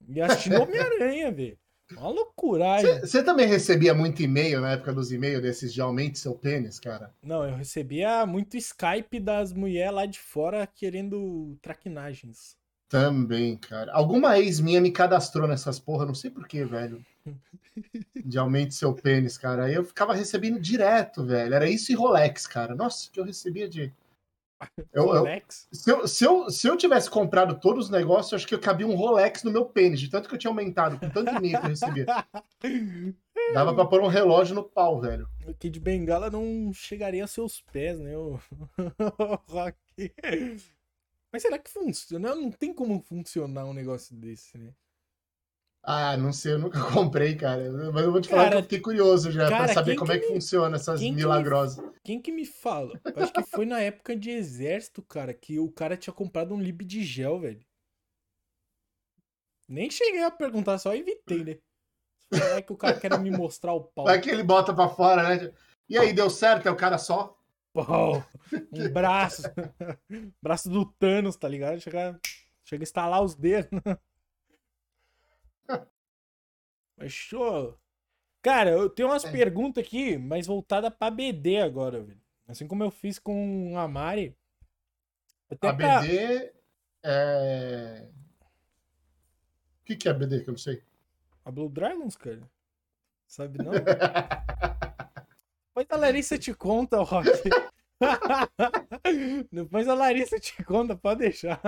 E assistindo [LAUGHS] Homem-Aranha, velho. Uma loucura. Você também recebia muito e-mail na época dos e-mails desses de aumente seu pênis, cara? Não, eu recebia muito Skype das mulheres lá de fora querendo traquinagens. Também, cara. Alguma ex minha me cadastrou nessas porra, não sei porquê, velho. [LAUGHS] De aumente seu pênis, cara. Aí eu ficava recebendo direto, velho. Era isso e Rolex, cara. Nossa, que eu recebia de. Eu, Rolex? Eu, se, eu, se, eu, se eu tivesse comprado todos os negócios, eu acho que eu cabia um Rolex no meu pênis, de tanto que eu tinha aumentado, com tanto e-mail que eu recebia. [LAUGHS] Dava pra pôr um relógio no pau, velho. O Kid Bengala não chegaria aos seus pés, né? O Rock. [LAUGHS] Mas será que funciona? Não tem como funcionar um negócio desse, né? Ah, não sei, eu nunca [LAUGHS] comprei, cara. Mas eu vou te falar cara, que eu fiquei curioso já pra saber como é que me... funciona essas quem milagrosas. Que me... Quem que me fala? Eu acho que foi na época de exército, cara, que o cara tinha comprado um lib de gel, velho. Nem cheguei a perguntar, só evitei, né? É que o cara quer me mostrar o pau. Vai que ele bota pra fora, né? E aí, deu certo? É o cara só? Pô, [LAUGHS] um braço. [LAUGHS] braço do Thanos, tá ligado? Chega, chega a estalar os dedos. Mas show. Cara, eu tenho umas é. perguntas aqui, mas voltada pra BD agora, velho. Assim como eu fiz com a Mari. Até a pra... BD é. O que, que é a BD que eu não sei? A Blue Dragons, cara. Sabe não? [LAUGHS] Depois a Larissa te conta, Rock. [LAUGHS] Depois a Larissa te conta, pode deixar.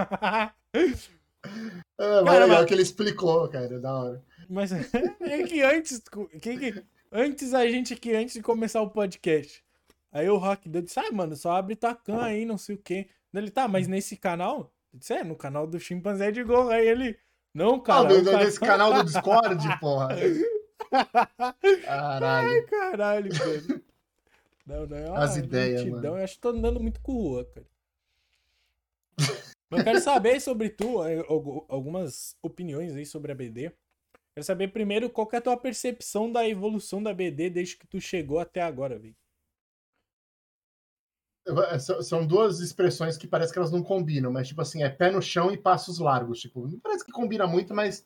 É, mas cara, legal mas... que ele explicou, cara, da hora. Mas [LAUGHS] é que antes, que, que, antes a gente que antes de começar o podcast, aí o Rock disse, ah, mano, só abre Tacan aí, não sei o quê. Ele tá, mas nesse canal? Eu disse, é, no canal do Chimpanzé de Gol. Aí ele, não, cara. Ah, cara... nesse canal do [LAUGHS] Discord, porra. Caralho. Ai, caralho, velho. Não, não, é As ideias, mano. Eu acho que tô andando muito com o rua, cara. Eu quero saber sobre tu, eh, algumas opiniões aí sobre a BD. Quero saber primeiro qual é a tua percepção da evolução da BD desde que tu chegou até agora, velho. É, são duas expressões que parece que elas não combinam, mas tipo assim, é pé no chão e passos largos. Tipo, não parece que combina muito, mas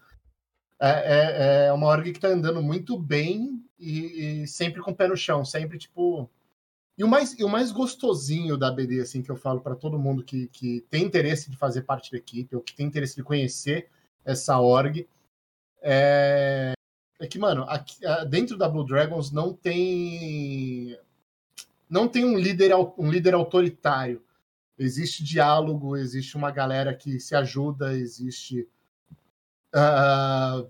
é, é, é uma org que tá andando muito bem e, e, sempre com o pé no chão, sempre tipo. E o mais, e o mais gostosinho da BD, assim, que eu falo para todo mundo que, que tem interesse de fazer parte da equipe, ou que tem interesse de conhecer essa org, é, é que, mano, aqui, dentro da Blue Dragons não tem não tem um líder, um líder autoritário. Existe diálogo, existe uma galera que se ajuda, existe uh,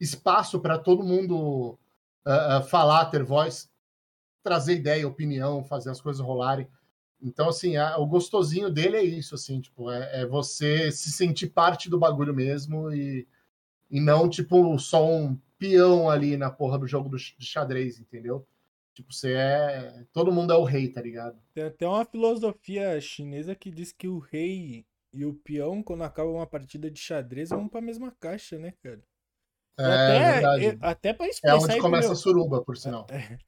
espaço para todo mundo uh, falar, ter voz, trazer ideia, opinião, fazer as coisas rolarem. Então, assim, a, o gostosinho dele é isso, assim, tipo, é, é, você se sentir parte do bagulho mesmo e, e não, tipo, só um peão ali na porra do jogo do, de xadrez, entendeu? Tipo, você é. Todo mundo é o rei, tá ligado? Tem até uma filosofia chinesa que diz que o rei e o peão, quando acaba uma partida de xadrez, vão pra mesma caixa, né, cara? É, até, verdade. até pra expressar. É onde começa meu... a suruba, por sinal. É,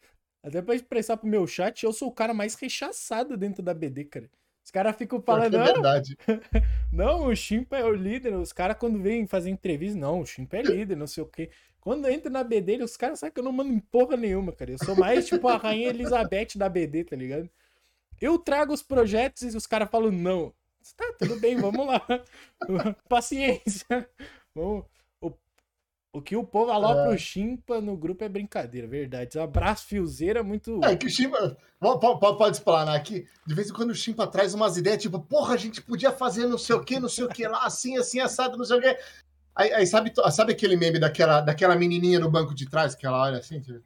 até pra expressar pro meu chat, eu sou o cara mais rechaçado dentro da BD, cara. Os caras ficam falando. É verdade. [LAUGHS] não, o Chimpa é o líder. Os caras, quando vêm fazer entrevista, não, o Chimpa é líder, não sei o quê. Quando entra na BD, os caras sabem que eu não mando em porra nenhuma, cara. Eu sou mais tipo a Rainha Elizabeth da BD, tá ligado? Eu trago os projetos e os caras falam, não. Tá, tudo bem, vamos lá. [LAUGHS] Paciência. Vamos. O, que o povo alopra é. o Chimpa no grupo é brincadeira, verdade. Um abraço, fiozeira, muito. É que o Chimpa. Pode, pode explanar aqui. De vez em quando o Chimpa traz umas ideias, tipo, porra, a gente podia fazer não sei o que, não sei o que lá, assim, assim, assado, não sei o que. Aí, aí, sabe, sabe aquele meme daquela, daquela menininha no banco de trás que ela olha assim? Tipo...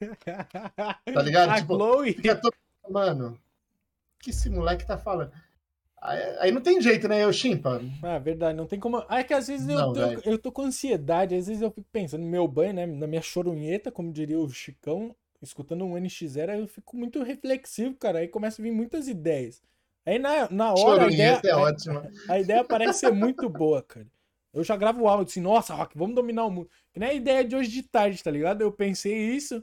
[LAUGHS] tá ligado? A tipo, Chloe. Todo... Mano, o que esse moleque tá falando? Aí, não tem jeito, né, eu chimpa. Ah, verdade, não tem como. Ah, é que às vezes eu, tô, eu tô com ansiedade, às vezes eu fico pensando no meu banho, né, na minha chorunheta, como diria o Chicão, escutando um NX0, aí eu fico muito reflexivo, cara, aí começa a vir muitas ideias. Aí na, na hora a ideia, é ótima. A, a ideia parece ser muito boa, cara. Eu já gravo o áudio assim, nossa, Rock, vamos dominar o mundo. Que nem a ideia de hoje de tarde, tá ligado? Eu pensei isso.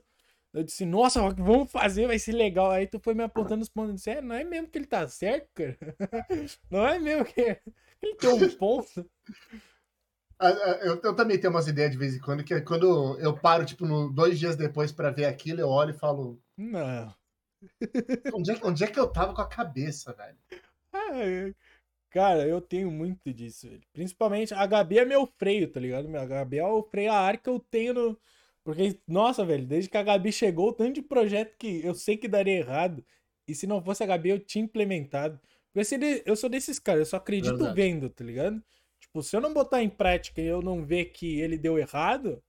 Eu disse, nossa, Rock, vamos fazer, vai ser legal. Aí tu foi me apontando os pontos e disse, é, não é mesmo que ele tá certo, cara? [LAUGHS] Não é mesmo que ele tem um ponto. Eu, eu, também tenho umas ideias de vez em quando, que é quando eu paro, tipo, no, dois dias depois para ver aquilo, eu olho e falo. Não. [LAUGHS] Onde é, onde é que eu tava com a cabeça, velho? Ah, Cara, eu tenho muito disso, velho. Principalmente, a Gabi é meu freio, tá ligado? A Gabi é o freio a ar que eu tenho no... Porque, nossa, velho, desde que a Gabi chegou, o tanto de projeto que eu sei que daria errado. E se não fosse a Gabi, eu tinha implementado. Porque eu sou desses caras, eu só acredito Verdade. vendo, tá ligado? Tipo, se eu não botar em prática e eu não ver que ele deu errado,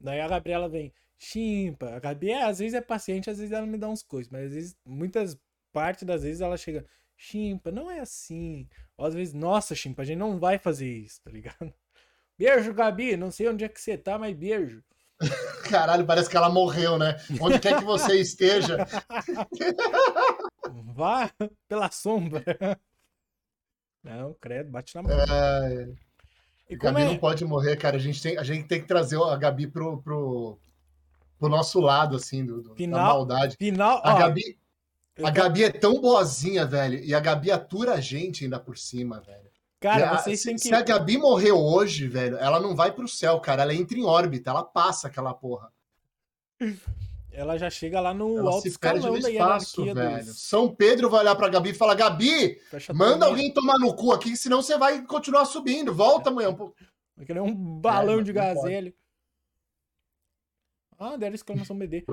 daí a Gabriela vem, chimpa. A Gabi, é, às vezes é paciente, às vezes ela me dá uns coisas, mas às vezes, muitas partes das vezes ela chega, Chimpa, não é assim. Ou às vezes, nossa, Chimpa, a gente não vai fazer isso, tá ligado? [LAUGHS] Beijo, Gabi. Não sei onde é que você tá, mas beijo. [LAUGHS] Caralho, parece que ela morreu, né? Onde quer que você esteja. [LAUGHS] Vá pela sombra. Não, credo, bate na mão. É... E Gabi é... não pode morrer, cara. A gente tem, a gente tem que trazer a Gabi pro, pro, pro nosso lado, assim, do, do final, da maldade. Final, a ó, Gabi, a Gabi é tão boazinha, velho. E a Gabi atura a gente ainda por cima, velho. Cara, vocês se, têm que. Se a Gabi morreu hoje, velho, ela não vai pro céu, cara. Ela entra em órbita, ela passa aquela porra. [LAUGHS] Ela já chega lá no ela alto escalão da espaço, velho. Dos... São Pedro vai olhar pra Gabi e falar: Gabi, Fecha manda alguém tomar no cu aqui, senão você vai continuar subindo. Volta amanhã um pouco. Vai querer um balão é, de gazelle. Ah, deram exclamação BD.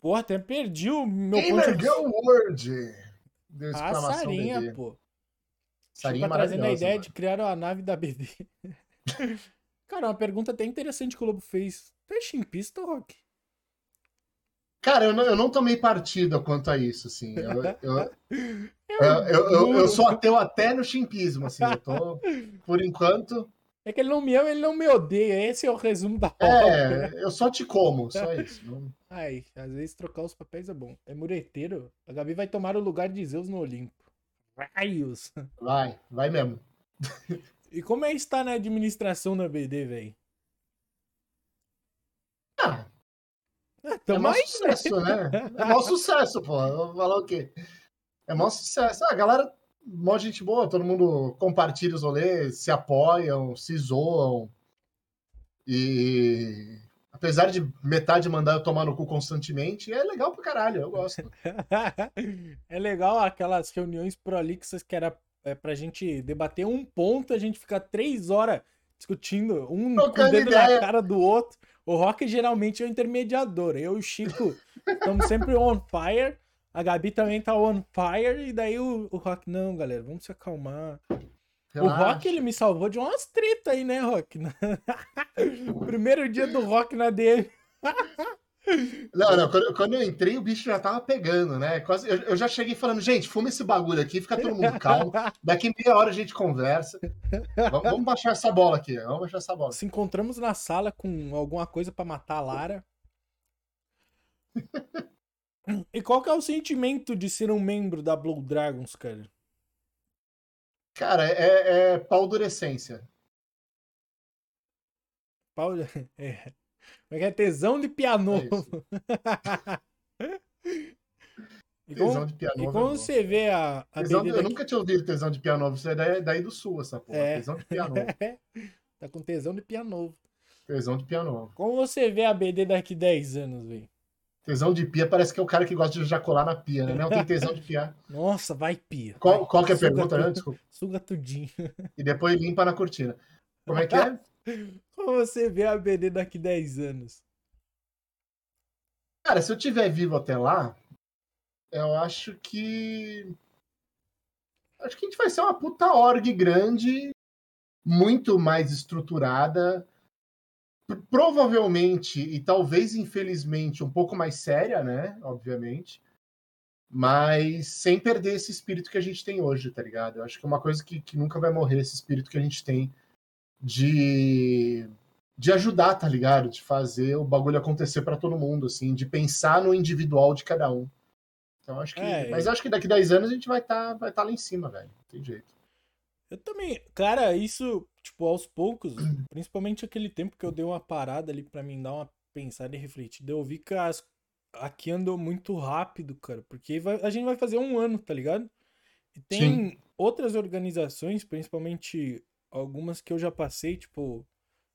Porra, até perdi o meu Gamer ponto Girl World! A Sarinha, BD. pô. Sarinha tá trazendo a ideia mano. de criar a nave da BD. [LAUGHS] Cara, uma pergunta até interessante que o Lobo fez. Tu é chimpista, Rock? Cara, eu não, eu não tomei partida quanto a isso, assim. Eu, eu, [LAUGHS] eu, eu, eu sou ateu até no chimpismo, assim. Eu tô, por enquanto... É que ele não me ama, ele não me odeia. Esse é o resumo da obra. É, eu só te como, só [LAUGHS] isso. Não... Ai, às vezes trocar os papéis é bom. É mureteiro. A Gabi vai tomar o lugar de Zeus no Olimpo. Raios! Vai, vai mesmo. E como é estar na administração da BD, velho? Ah, é, é maior sucesso, né? É maior sucesso, pô. vou falar o quê? É maior sucesso. Ah, a galera, mó gente boa, todo mundo compartilha os rolês, se apoiam, se zoam. E apesar de metade mandar eu tomar no cu constantemente, é legal pra caralho, eu gosto. [LAUGHS] é legal aquelas reuniões prolixas que era é, pra gente debater um ponto, a gente fica três horas discutindo, um Trocando com o dedo ideia. na cara do outro. O Rock geralmente é o intermediador. Eu e o Chico [LAUGHS] estamos sempre on fire. A Gabi também tá on fire. E daí o, o Rock, não, galera, vamos se acalmar. Relaxa. O Rock, ele me salvou de umas tretas aí, né, Rock? [LAUGHS] primeiro dia do Rock na dele. Não, não, quando, quando, eu entrei, o bicho já tava pegando, né? Quase, eu, eu, já cheguei falando, gente, fuma esse bagulho aqui, fica todo mundo calmo. Daqui meia hora a gente conversa. Vamos, vamos baixar essa bola aqui, vamos baixar essa bola. Se encontramos na sala com alguma coisa para matar a Lara. [LAUGHS] e qual que é o sentimento de ser um membro da Blue Dragons, cara? Cara, é, é paldurecência. Pau... [LAUGHS] É. Como é que é? Tesão de piano. É [LAUGHS] e tesão de piano. E quando você vê a. a tesão, eu nunca tinha ouvido tesão de piano. Você é daí, daí do sul, essa porra. É. Tesão de piano. [LAUGHS] tá com tesão de piano. Tesão de piano. Como você vê a BD daqui 10 anos, velho? Tesão de pia parece que é o cara que gosta de ejacular na pia, né? Não tem tesão de pia. [LAUGHS] Nossa, vai pia. Qual, qual que é a pergunta, né? Desculpa. [LAUGHS] Suga tudinho. E depois limpa na cortina. Como é que é? [LAUGHS] Como você vê a BD daqui 10 anos? Cara, se eu tiver vivo até lá, eu acho que. Acho que a gente vai ser uma puta org grande, muito mais estruturada, provavelmente e talvez infelizmente um pouco mais séria, né? Obviamente. Mas sem perder esse espírito que a gente tem hoje, tá ligado? Eu acho que é uma coisa que, que nunca vai morrer, esse espírito que a gente tem de, de ajudar, tá ligado? De fazer o bagulho acontecer para todo mundo, assim, de pensar no individual de cada um. Então acho que. É, mas acho que daqui 10 anos a gente vai estar tá, vai tá lá em cima, velho. Não tem jeito. Eu também. Cara, isso, tipo, aos poucos, principalmente aquele tempo que eu dei uma parada ali para mim dar uma pensada e refletir, eu vi que as, aqui andou muito rápido, cara. Porque vai, a gente vai fazer um ano, tá ligado? E tem Sim. outras organizações, principalmente algumas que eu já passei, tipo.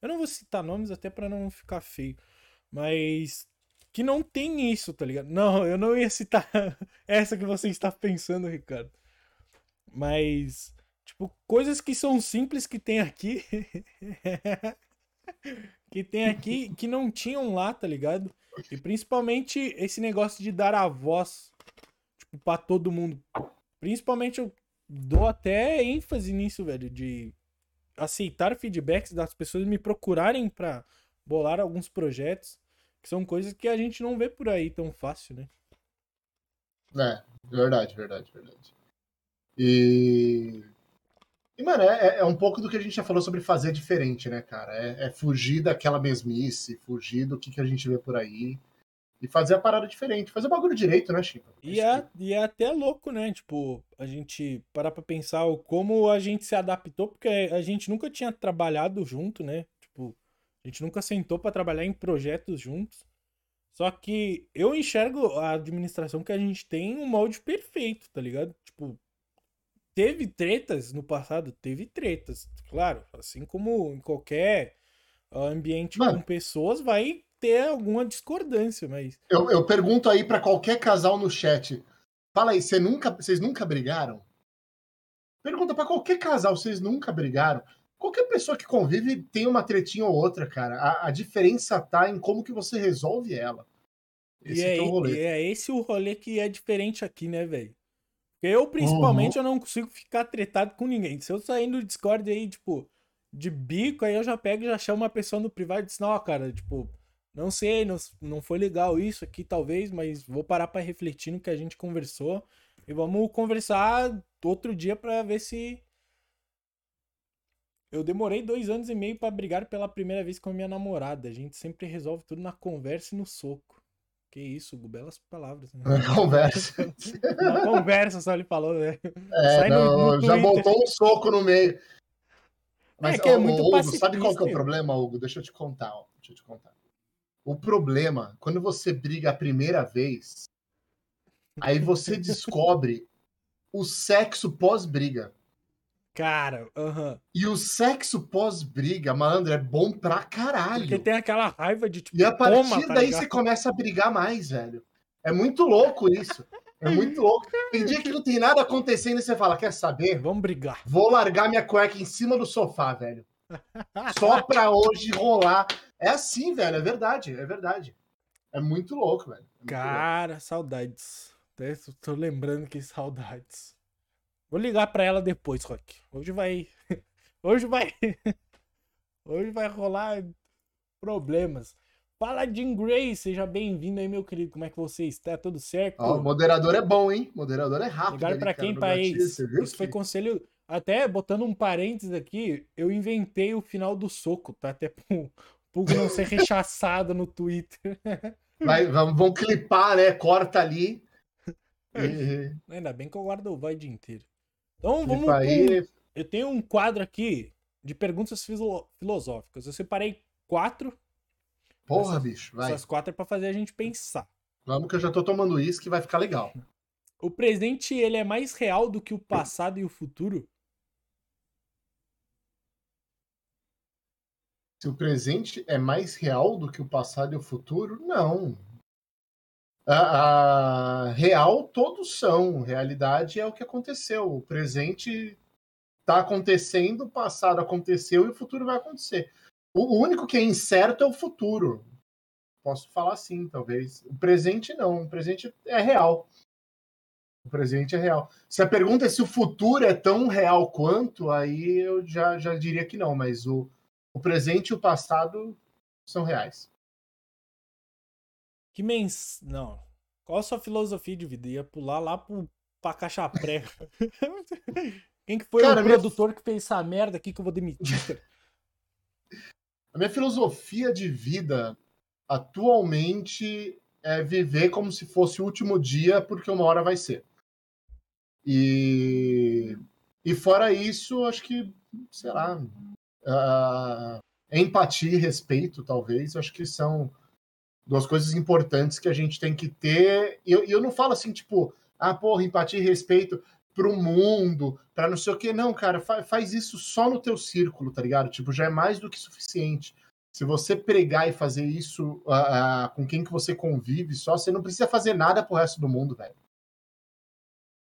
Eu não vou citar nomes até para não ficar feio. Mas. Que não tem isso, tá ligado? Não, eu não ia citar [LAUGHS] essa que você está pensando, Ricardo. Mas. Tipo, coisas que são simples que tem aqui. [LAUGHS] que tem aqui que não tinham lá, tá ligado? E principalmente esse negócio de dar a voz, tipo, pra todo mundo. Principalmente eu dou até ênfase nisso, velho, de aceitar feedbacks das pessoas me procurarem para bolar alguns projetos, que são coisas que a gente não vê por aí tão fácil, né? É, verdade, verdade, verdade. E. E, mano, é, é um pouco do que a gente já falou sobre fazer diferente, né, cara? É, é fugir daquela mesmice, fugir do que, que a gente vê por aí e fazer a parada diferente, fazer o bagulho direito, né, Chico? E é, e é até louco, né? Tipo, a gente parar pra pensar como a gente se adaptou, porque a gente nunca tinha trabalhado junto, né? Tipo, a gente nunca sentou para trabalhar em projetos juntos. Só que eu enxergo a administração que a gente tem um molde perfeito, tá ligado? Tipo, teve tretas no passado, teve tretas, claro, assim como em qualquer ambiente Mano, com pessoas vai ter alguma discordância, mas. Eu, eu pergunto aí para qualquer casal no chat. Fala aí, você nunca, vocês nunca brigaram? Pergunta para qualquer casal, vocês nunca brigaram? Qualquer pessoa que convive tem uma tretinha ou outra, cara. A, a diferença tá em como que você resolve ela. Esse e é, é, o rolê. é esse o rolê que é diferente aqui, né, velho? Eu, principalmente, uhum. eu não consigo ficar tretado com ninguém. Se eu sair no Discord aí, tipo, de bico, aí eu já pego e já chamo uma pessoa no privado e diz, não, cara, tipo, não sei, não, não foi legal isso aqui, talvez, mas vou parar para refletir no que a gente conversou. E vamos conversar outro dia para ver se. Eu demorei dois anos e meio para brigar pela primeira vez com a minha namorada. A gente sempre resolve tudo na conversa e no soco. Que isso, belas palavras. Né? [LAUGHS] Na conversa. na conversa só ele falou, né? É, não, no já botou um soco no meio. Mas, é que é muito Hugo, sabe qual que é o problema, Hugo? Deixa eu te contar, ó. Deixa eu te contar O problema, quando você briga a primeira vez, aí você descobre o sexo pós-briga. Cara, aham. E o sexo pós-briga, malandro, é bom pra caralho. Porque tem aquela raiva de tipo. E a partir tá daí ligado? você começa a brigar mais, velho. É muito louco isso. É muito louco. Tem dia que não tem nada acontecendo e você fala: quer saber? Vamos brigar. Vou largar minha cueca em cima do sofá, velho. Só pra hoje rolar. É assim, velho. É verdade. É verdade. É muito louco, velho. É muito Cara, louco. saudades. Tô lembrando que saudades. Vou ligar pra ela depois, Rock. Hoje vai. [LAUGHS] Hoje vai. [LAUGHS] Hoje vai rolar problemas. Fala, Jim Gray, seja bem-vindo aí, meu querido. Como é que você está? Tudo certo? Ó, o moderador é bom, hein? O moderador é rápido. Ligar para quem, país? Isso foi conselho. Até botando um parênteses aqui, eu inventei o final do soco, tá? Até pro Pugo não ser [LAUGHS] rechaçado no Twitter. Vai, vamos, vamos clipar, né? Corta ali. Ainda bem que eu guardo o vai inteiro. Então vamos. Aí... Eu tenho um quadro aqui de perguntas filosóficas. Eu separei quatro Porra, essas, bicho, vai. Essas quatro é pra fazer a gente pensar. Vamos que eu já tô tomando isso que vai ficar legal. O presente, ele é mais real do que o passado e o futuro? Se o presente é mais real do que o passado e o futuro, não. A, real todos são. Realidade é o que aconteceu. O presente está acontecendo, o passado aconteceu e o futuro vai acontecer. O único que é incerto é o futuro. Posso falar assim, talvez. O presente não. O presente é real. O presente é real. Se a pergunta é se o futuro é tão real quanto, aí eu já, já diria que não. Mas o, o presente e o passado são reais. Que mens... Não. Qual a sua filosofia de vida? Ia pular lá pro, pra caixa pré. [LAUGHS] Quem que foi Cara, o produtor minha... que fez essa merda aqui que eu vou demitir? [LAUGHS] A minha filosofia de vida atualmente é viver como se fosse o último dia, porque uma hora vai ser. E, e fora isso, acho que, sei lá, uh, empatia e respeito, talvez, acho que são duas coisas importantes que a gente tem que ter. E eu, eu não falo assim, tipo, ah, porra, empatia e respeito pro mundo, para não sei o que. Não, cara, fa faz isso só no teu círculo, tá ligado? Tipo, já é mais do que suficiente. Se você pregar e fazer isso uh, uh, com quem que você convive só, você não precisa fazer nada pro resto do mundo, velho.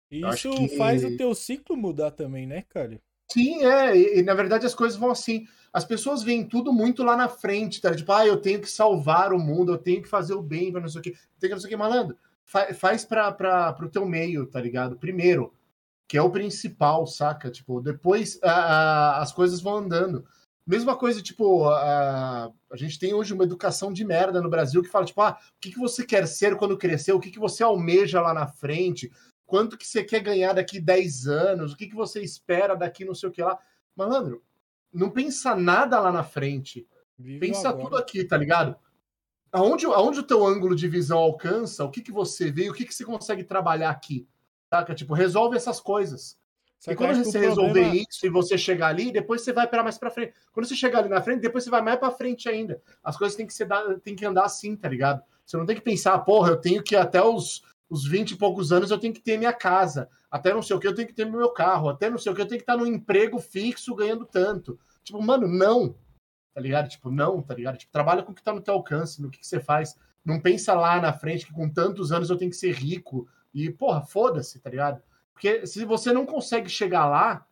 Isso que... faz o teu ciclo mudar também, né, cara? Sim, é. E, e, na verdade as coisas vão assim. As pessoas veem tudo muito lá na frente, tá? Tipo, ah, eu tenho que salvar o mundo, eu tenho que fazer o bem para não sei o quê. Tem que não sei o quê, malandro. Fa faz para pro teu meio, tá ligado? Primeiro que é o principal, saca? Tipo, depois a, a, as coisas vão andando. Mesma coisa, tipo, a, a gente tem hoje uma educação de merda no Brasil que fala, tipo, ah, o que, que você quer ser quando crescer? O que, que você almeja lá na frente? Quanto que você quer ganhar daqui 10 anos? O que, que você espera daqui não sei o que lá? Malandro, não pensa nada lá na frente. Vive pensa agora. tudo aqui, tá ligado? Aonde, aonde o teu ângulo de visão alcança, o que, que você vê, o que, que você consegue trabalhar aqui? Saca? Tipo, resolve essas coisas. Só e quando você resolver problema... isso e você chegar ali, depois você vai para mais para frente. Quando você chegar ali na frente, depois você vai mais para frente ainda. As coisas têm que ser tem que andar assim, tá ligado? Você não tem que pensar, porra, eu tenho que até os os 20 e poucos anos eu tenho que ter minha casa, até não sei o que eu tenho que ter meu carro, até não sei o que eu tenho que estar num emprego fixo ganhando tanto. Tipo, mano, não. Tá ligado? Tipo, não, tá ligado? Tipo, trabalha com o que tá no teu alcance, no que, que você faz. Não pensa lá na frente que com tantos anos eu tenho que ser rico, e, porra, foda-se, tá ligado? Porque se você não consegue chegar lá,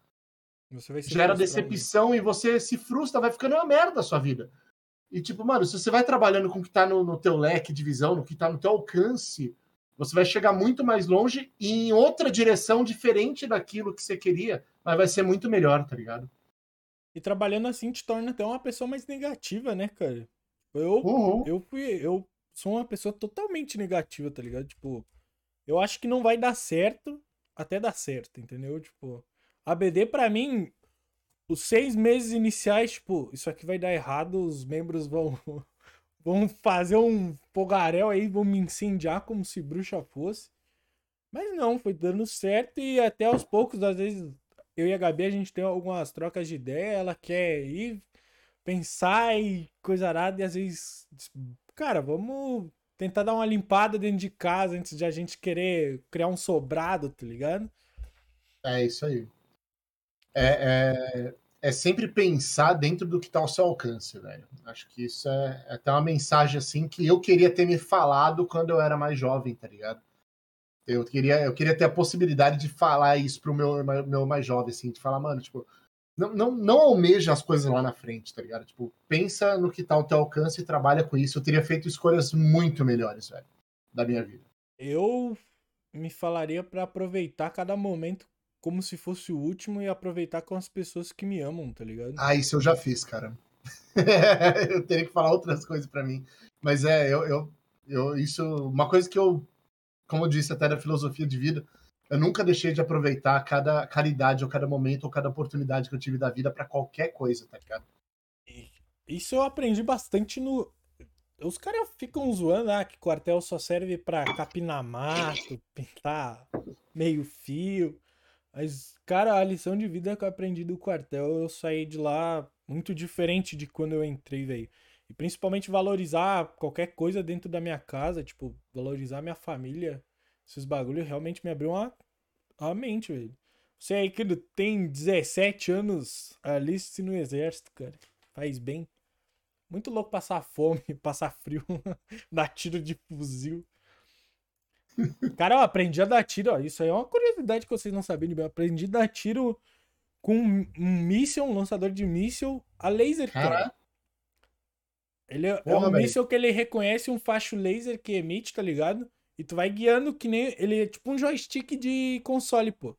gera decepção e você se frustra, vai ficando uma merda a sua vida. E, tipo, mano, se você vai trabalhando com o que tá no, no teu leque de visão, no que tá no teu alcance, você vai chegar muito mais longe e em outra direção diferente daquilo que você queria, mas vai ser muito melhor, tá ligado? E trabalhando assim te torna até uma pessoa mais negativa, né, cara? Eu, uhum. eu fui, eu sou uma pessoa totalmente negativa, tá ligado? Tipo, eu acho que não vai dar certo até dar certo, entendeu? Tipo, ABD para mim, os seis meses iniciais, tipo, isso aqui vai dar errado, os membros vão vão fazer um fogaréu aí, vão me incendiar como se bruxa fosse. Mas não, foi dando certo e até aos poucos, às vezes, eu e a Gabi, a gente tem algumas trocas de ideia, ela quer ir pensar e coisa arada, e às vezes cara, vamos tentar dar uma limpada dentro de casa antes de a gente querer criar um sobrado, tá ligado? É isso aí. É, é, é sempre pensar dentro do que está ao seu alcance, velho. Acho que isso é, é até uma mensagem assim que eu queria ter me falado quando eu era mais jovem, tá ligado? Eu queria, eu queria ter a possibilidade de falar isso pro meu, meu mais jovem, assim, de falar, mano, tipo, não, não, não almeja as coisas lá na frente, tá ligado? Tipo, pensa no que tá ao teu alcance e trabalha com isso. Eu teria feito escolhas muito melhores, velho, da minha vida. Eu me falaria para aproveitar cada momento como se fosse o último e aproveitar com as pessoas que me amam, tá ligado? Ah, isso eu já fiz, cara. [LAUGHS] eu teria que falar outras coisas para mim. Mas é, eu, eu, eu, isso, uma coisa que eu, como eu disse até da filosofia de vida, eu nunca deixei de aproveitar cada, cada idade, ou cada momento, ou cada oportunidade que eu tive da vida para qualquer coisa, tá ligado? Isso eu aprendi bastante no. Os caras ficam zoando ah, que quartel só serve pra capinar mato, [LAUGHS] pintar meio fio. Mas, cara, a lição de vida que eu aprendi do quartel, eu saí de lá muito diferente de quando eu entrei, velho. E principalmente valorizar qualquer coisa dentro da minha casa, tipo, valorizar minha família. Esses bagulho realmente me abriu uma, uma mente, velho. Você aí que tem 17 anos, aliste no exército, cara. Faz bem. Muito louco passar fome, [LAUGHS] passar frio, [LAUGHS] dar tiro de fuzil. Cara, eu aprendi a dar tiro, ó. Isso aí é uma curiosidade que vocês não sabiam. Eu aprendi a dar tiro com um míssil, um lançador de míssil a laser, cara. Ele é, é um míssil que ele reconhece um facho laser que emite, tá ligado? E tu vai guiando que nem. Ele é tipo um joystick de console, pô.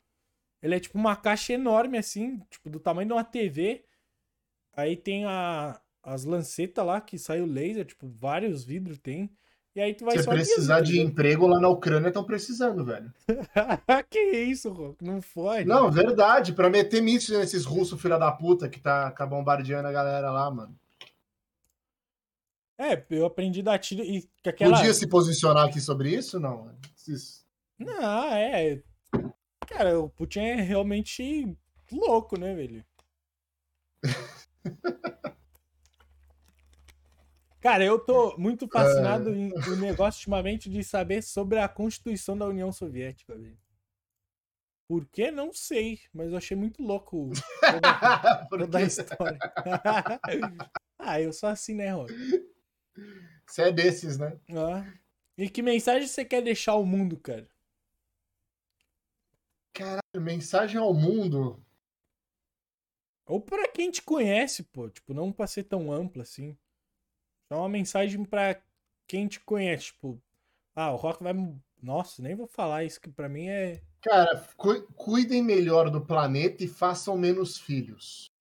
Ele é tipo uma caixa enorme, assim, tipo, do tamanho de uma TV. Aí tem a, as lancetas lá que sai o laser, tipo, vários vidros tem. E aí tu vai Se precisar de emprego lá na Ucrânia, estão precisando, velho. [LAUGHS] que isso, Rock? Não foi. Não, né? verdade. Pra meter mísseis nesses russos, filha da puta, que tá, tá bombardeando a galera lá, mano. É, eu aprendi da tiro e aquela... Podia se posicionar aqui sobre isso? Não. Isso. Não, é. Cara, o Putin é realmente louco, né, velho? [LAUGHS] Cara, eu tô muito fascinado é... em, em negócio ultimamente de saber sobre a Constituição da União Soviética, velho. Por que? Não sei, mas eu achei muito louco toda, toda a [LAUGHS] história. [LAUGHS] ah, eu sou assim, né, Rob? Você é desses, né? Ah. E que mensagem você quer deixar ao mundo, cara? Caralho, mensagem ao mundo? Ou para quem te conhece, pô. Tipo, não pra ser tão amplo assim. Então, uma mensagem para quem te conhece, tipo, ah, o Rock vai. Nossa, nem vou falar isso que para mim é. Cara, cu cuidem melhor do planeta e façam menos filhos.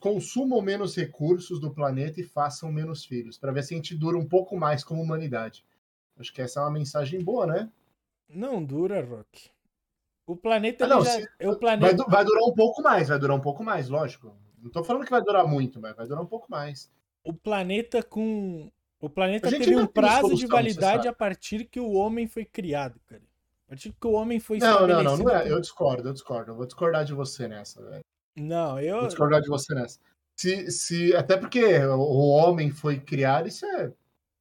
Consumam menos recursos do planeta e façam menos filhos, para ver se a gente dura um pouco mais como humanidade. Acho que essa é uma mensagem boa, né? Não dura, Rock. O planeta ah, não, já... se... o planeta... Vai, vai, durar um pouco mais, vai durar um pouco mais, lógico. Não tô falando que vai durar muito, mas vai durar um pouco mais o planeta com. O planeta teve um prazo de validade a partir que o homem foi criado, cara. A partir que o homem foi Não, não, não, não é. Eu discordo, eu discordo. Eu vou discordar de você nessa, velho. Não, eu. Vou discordar de você nessa. Se, se, até porque o homem foi criado, isso é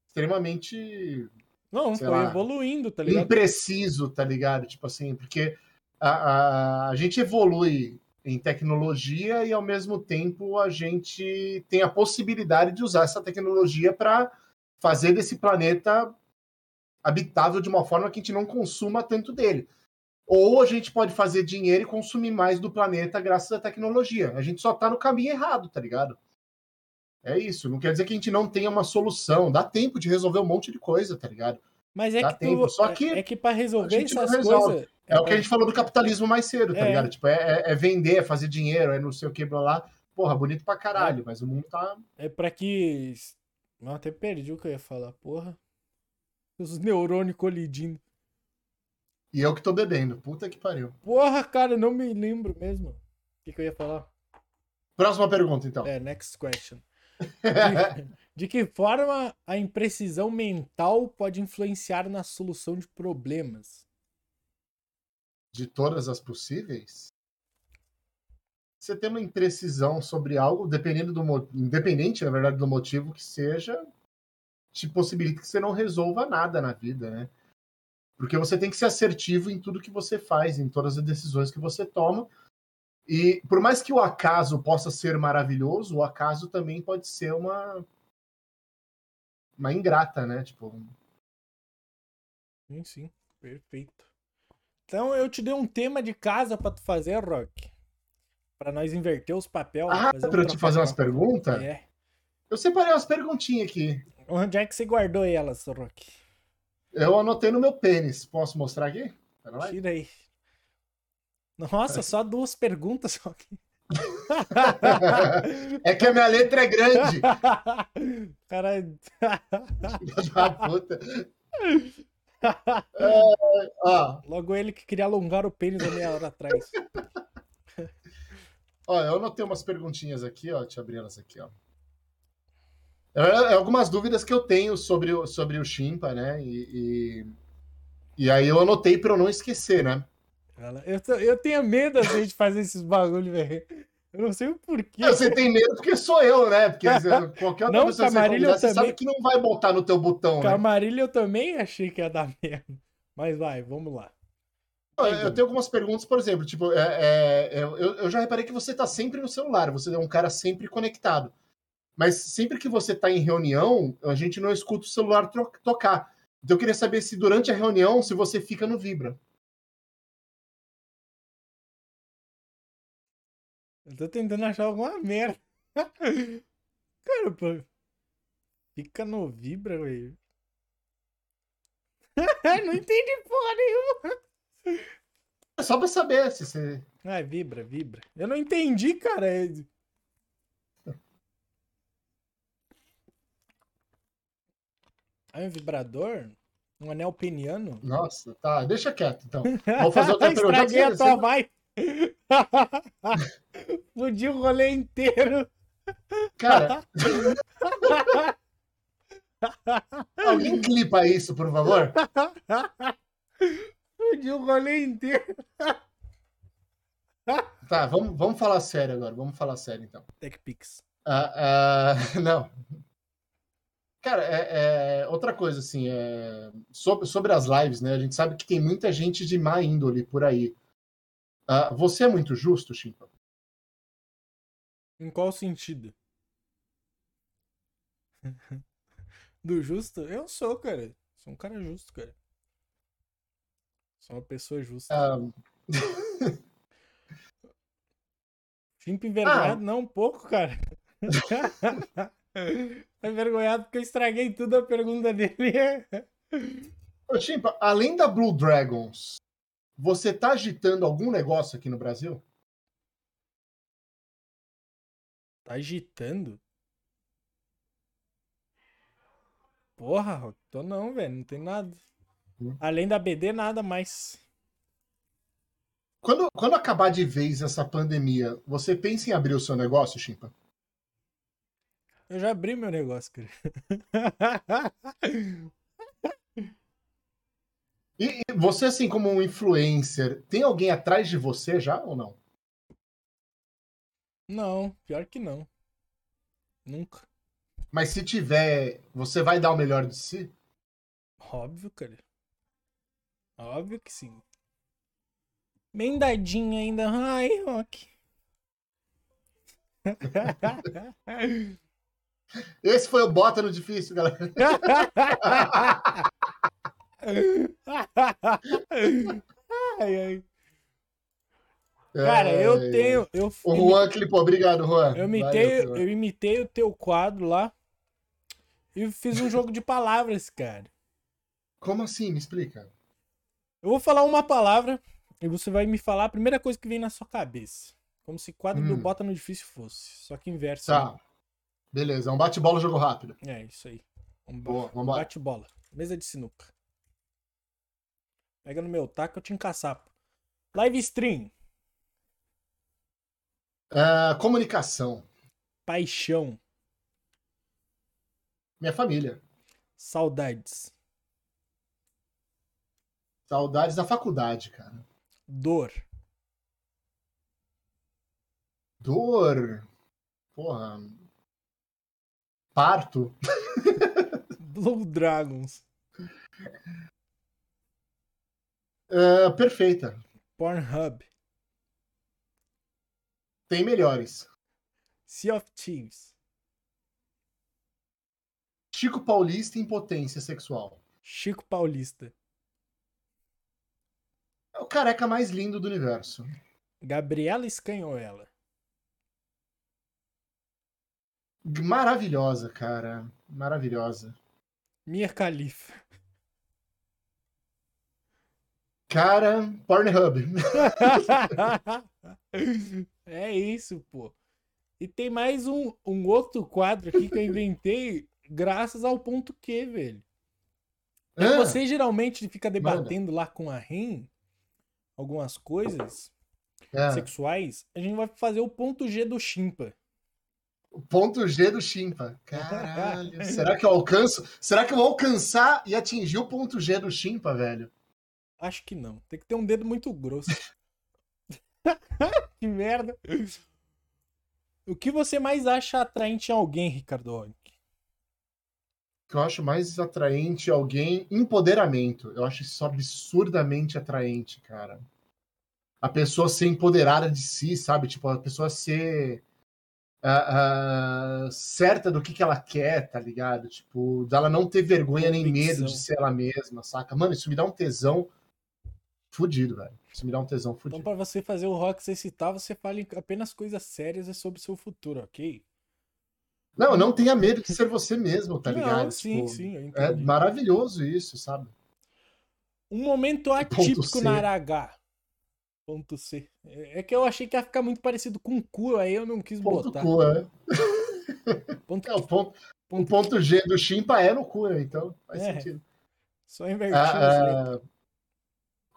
extremamente. Não, foi lá, evoluindo, tá ligado? Impreciso, tá ligado? Tipo assim, porque a, a, a gente evolui em tecnologia e ao mesmo tempo a gente tem a possibilidade de usar essa tecnologia para fazer desse planeta habitável de uma forma que a gente não consuma tanto dele. Ou a gente pode fazer dinheiro e consumir mais do planeta graças à tecnologia. A gente só está no caminho errado, tá ligado? É isso. Não quer dizer que a gente não tenha uma solução. Dá tempo de resolver um monte de coisa, tá ligado? Mas é Dá que tempo. Tu, Só que é que para resolver essas coisas é, é o que a gente falou do capitalismo mais cedo, tá é. ligado? Tipo, é, é, vender, é fazer dinheiro, é não sei o que, blá lá. Porra, bonito pra caralho, é. mas o mundo tá. É pra que. Não, até perdi o que eu ia falar, porra. Os neurônios colidindo. E eu que tô bebendo, puta que pariu. Porra, cara, não me lembro mesmo. O que, que eu ia falar? Próxima pergunta, então. É, next question. [LAUGHS] De, de que forma a imprecisão mental pode influenciar na solução de problemas? De todas as possíveis, você tem uma imprecisão sobre algo, dependendo do independente, na verdade, do motivo que seja, te possibilita que você não resolva nada na vida, né? Porque você tem que ser assertivo em tudo que você faz, em todas as decisões que você toma. E por mais que o acaso possa ser maravilhoso, o acaso também pode ser uma uma ingrata, né? Tipo. Sim, sim, perfeito. Então eu te dei um tema de casa para tu fazer, Rock. Para nós inverter os papéis. Ah, para eu te fazer umas perguntas? É. Eu separei umas perguntinhas aqui. Onde é que você guardou elas, Rock? Eu anotei no meu pênis. Posso mostrar aqui? Tira aí. Nossa, só duas perguntas, Rock. [LAUGHS] é que a minha letra é grande. [LAUGHS] Cara. puta. É, ó. Logo ele que queria alongar o pênis a meia hora atrás. [LAUGHS] Ó, eu anotei umas perguntinhas aqui, ó. Deixa eu abrir elas aqui, ó. É, é algumas dúvidas que eu tenho sobre o, sobre o Chimpa, né? E, e, e aí eu anotei para eu não esquecer, né? Eu, eu tenho medo assim, de fazer esses bagulho, velho. Eu não sei o porquê. Você tem medo porque sou eu, né? Porque [LAUGHS] qualquer outra não, pessoa Camarilha, você, você sabe que não vai botar no teu botão, Camarilha né? eu também achei que ia dar [LAUGHS] merda. Mas vai, vamos lá. Eu tenho algumas perguntas, por exemplo, tipo, é, é, é, eu, eu, já reparei que você tá sempre no celular, você é um cara sempre conectado. Mas sempre que você tá em reunião, a gente não escuta o celular tocar. Então eu queria saber se durante a reunião, se você fica no Vibra. Eu tô tentando achar alguma merda. [LAUGHS] Cara, pô. Fica no Vibra, velho. [LAUGHS] não entendi porra nenhuma. É só pra saber se você. Ah, vibra, vibra. Eu não entendi, cara. É um vibrador? Um anel peniano? Nossa, tá. Deixa quieto, então. [LAUGHS] Vou fazer outra pergunta. Estraguei a tua, vai. [LAUGHS] Fudi o rolê inteiro. Cara. [LAUGHS] Alguém clipa isso, por favor? Fudi o rolê inteiro. [LAUGHS] Tá, vamos, vamos falar sério agora. Vamos falar sério, então. TechPix. Uh, uh, não. Cara, é, é, outra coisa, assim, é, sobre, sobre as lives, né? A gente sabe que tem muita gente de má índole por aí. Uh, você é muito justo, Chimpa? Em qual sentido? [LAUGHS] Do justo? Eu sou, cara. Sou um cara justo, cara. Sou uma pessoa justa. [LAUGHS] Um... Chimpa envergonhado? Ah. Não, um pouco, cara. [LAUGHS] tá envergonhado porque eu estraguei tudo a pergunta dele. Ô, Chimpa, além da Blue Dragons, você tá agitando algum negócio aqui no Brasil? Tá agitando? Porra, tô não, velho. Não tem nada. Hum. Além da BD, nada mais. Quando, quando acabar de vez essa pandemia, você pensa em abrir o seu negócio, Chimpa? Eu já abri meu negócio, cara. [LAUGHS] E você, assim, como um influencer, tem alguém atrás de você já ou não? Não, pior que não. Nunca. Mas se tiver, você vai dar o melhor de si? Óbvio, cara. Óbvio que sim. Bem dadinho ainda. Ai, Rock. [LAUGHS] Esse foi o bota no difícil, galera. [LAUGHS] ai, ai. Cara, eu tenho. Eu, o Juan clipou, obrigado, Juan. Eu imitei, Valeu, eu imitei o teu quadro lá e fiz um jogo de palavras, cara. Como assim? Me explica. Eu vou falar uma palavra e você vai me falar a primeira coisa que vem na sua cabeça. Como se quadro hum. do Bota no Difícil fosse. Só que inverso. Tá. Né? Beleza, é um bate-bola, jogo rápido. É, isso aí. Um, Boa, um bate-bola. Mesa de sinuca. Pega no meu taco, eu te encaçapo. Live stream. Uh, comunicação. Paixão. Minha família. Saudades. Saudades da faculdade, cara. Dor. Dor. Porra. Parto. [LAUGHS] Blue Dragons. Uh, perfeita. Pornhub. Tem melhores. Sea of Thieves. Chico Paulista em potência sexual. Chico Paulista. É o careca mais lindo do universo. Gabriela Escanhoela. Maravilhosa, cara. Maravilhosa. Mia Khalifa. Cara, Pornhub. [LAUGHS] é isso, pô. E tem mais um, um outro quadro aqui que eu inventei graças ao ponto Q, velho. É ah, você geralmente fica debatendo manda. lá com a Ren algumas coisas é. sexuais. A gente vai fazer o ponto G do Chimpa. O ponto G do Chimpa. Caralho. [LAUGHS] será que eu alcanço? Será que eu vou alcançar e atingir o ponto G do Chimpa, velho? Acho que não. Tem que ter um dedo muito grosso. [LAUGHS] que merda. O que você mais acha atraente em alguém, Ricardo O que eu acho mais atraente em alguém, empoderamento. Eu acho isso absurdamente atraente, cara. A pessoa ser empoderada de si, sabe? Tipo, a pessoa ser uh, uh, certa do que, que ela quer, tá ligado? Tipo, dela não ter vergonha nem medo de ser ela mesma, saca? Mano, isso me dá um tesão fudido, velho. Isso me dá um tesão fudido. Então, pra você fazer o rock se excitar, você fale apenas coisas sérias sobre o seu futuro, ok? Não, não tenha medo de ser você mesmo, tá [LAUGHS] ligado? Não, sim, tipo, sim. É maravilhoso isso, sabe? Um momento atípico na RH. Ponto C. É que eu achei que ia ficar muito parecido com cu, aí eu não quis ponto botar. Cu, é. Ponto, é, o ponto, ponto, o ponto G do chimpa é no cu, né? então faz é, sentido. Só invertindo. Ah, ah,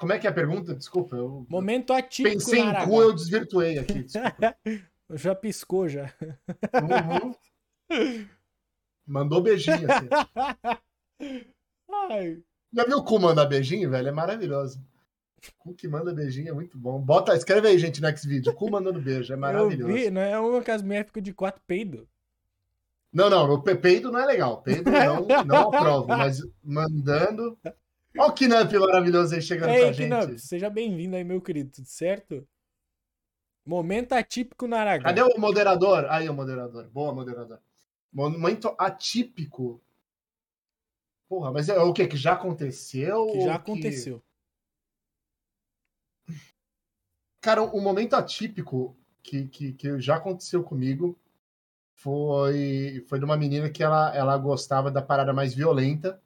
como é que é a pergunta? Desculpa. Eu, Momento atípico Pensei em cu, eu desvirtuei aqui. [LAUGHS] já piscou já. Uhum. Mandou beijinho assim. [LAUGHS] Ai. Já viu o cu mandar beijinho, velho? É maravilhoso. Cu que manda beijinho é muito bom. Bota, escreve aí, gente, no X-Video. Cu mandando beijo, é maravilhoso. Eu vi, não é uma que as mulheres ficam de quatro peido. Não, não, o peido não é legal. Peido não, não [LAUGHS] aprovo, mas mandando. Olha o Kinamp maravilhoso aí chegando Ei, pra Kinamp, gente. seja bem-vindo aí, meu querido, tudo certo? Momento atípico na Aragão. Cadê o moderador? Aí, o moderador. Boa, moderador. Momento atípico. Porra, mas é o que? Que já aconteceu? Que já aconteceu. Cara, o momento atípico que, que, que já aconteceu comigo foi, foi de uma menina que ela, ela gostava da parada mais violenta.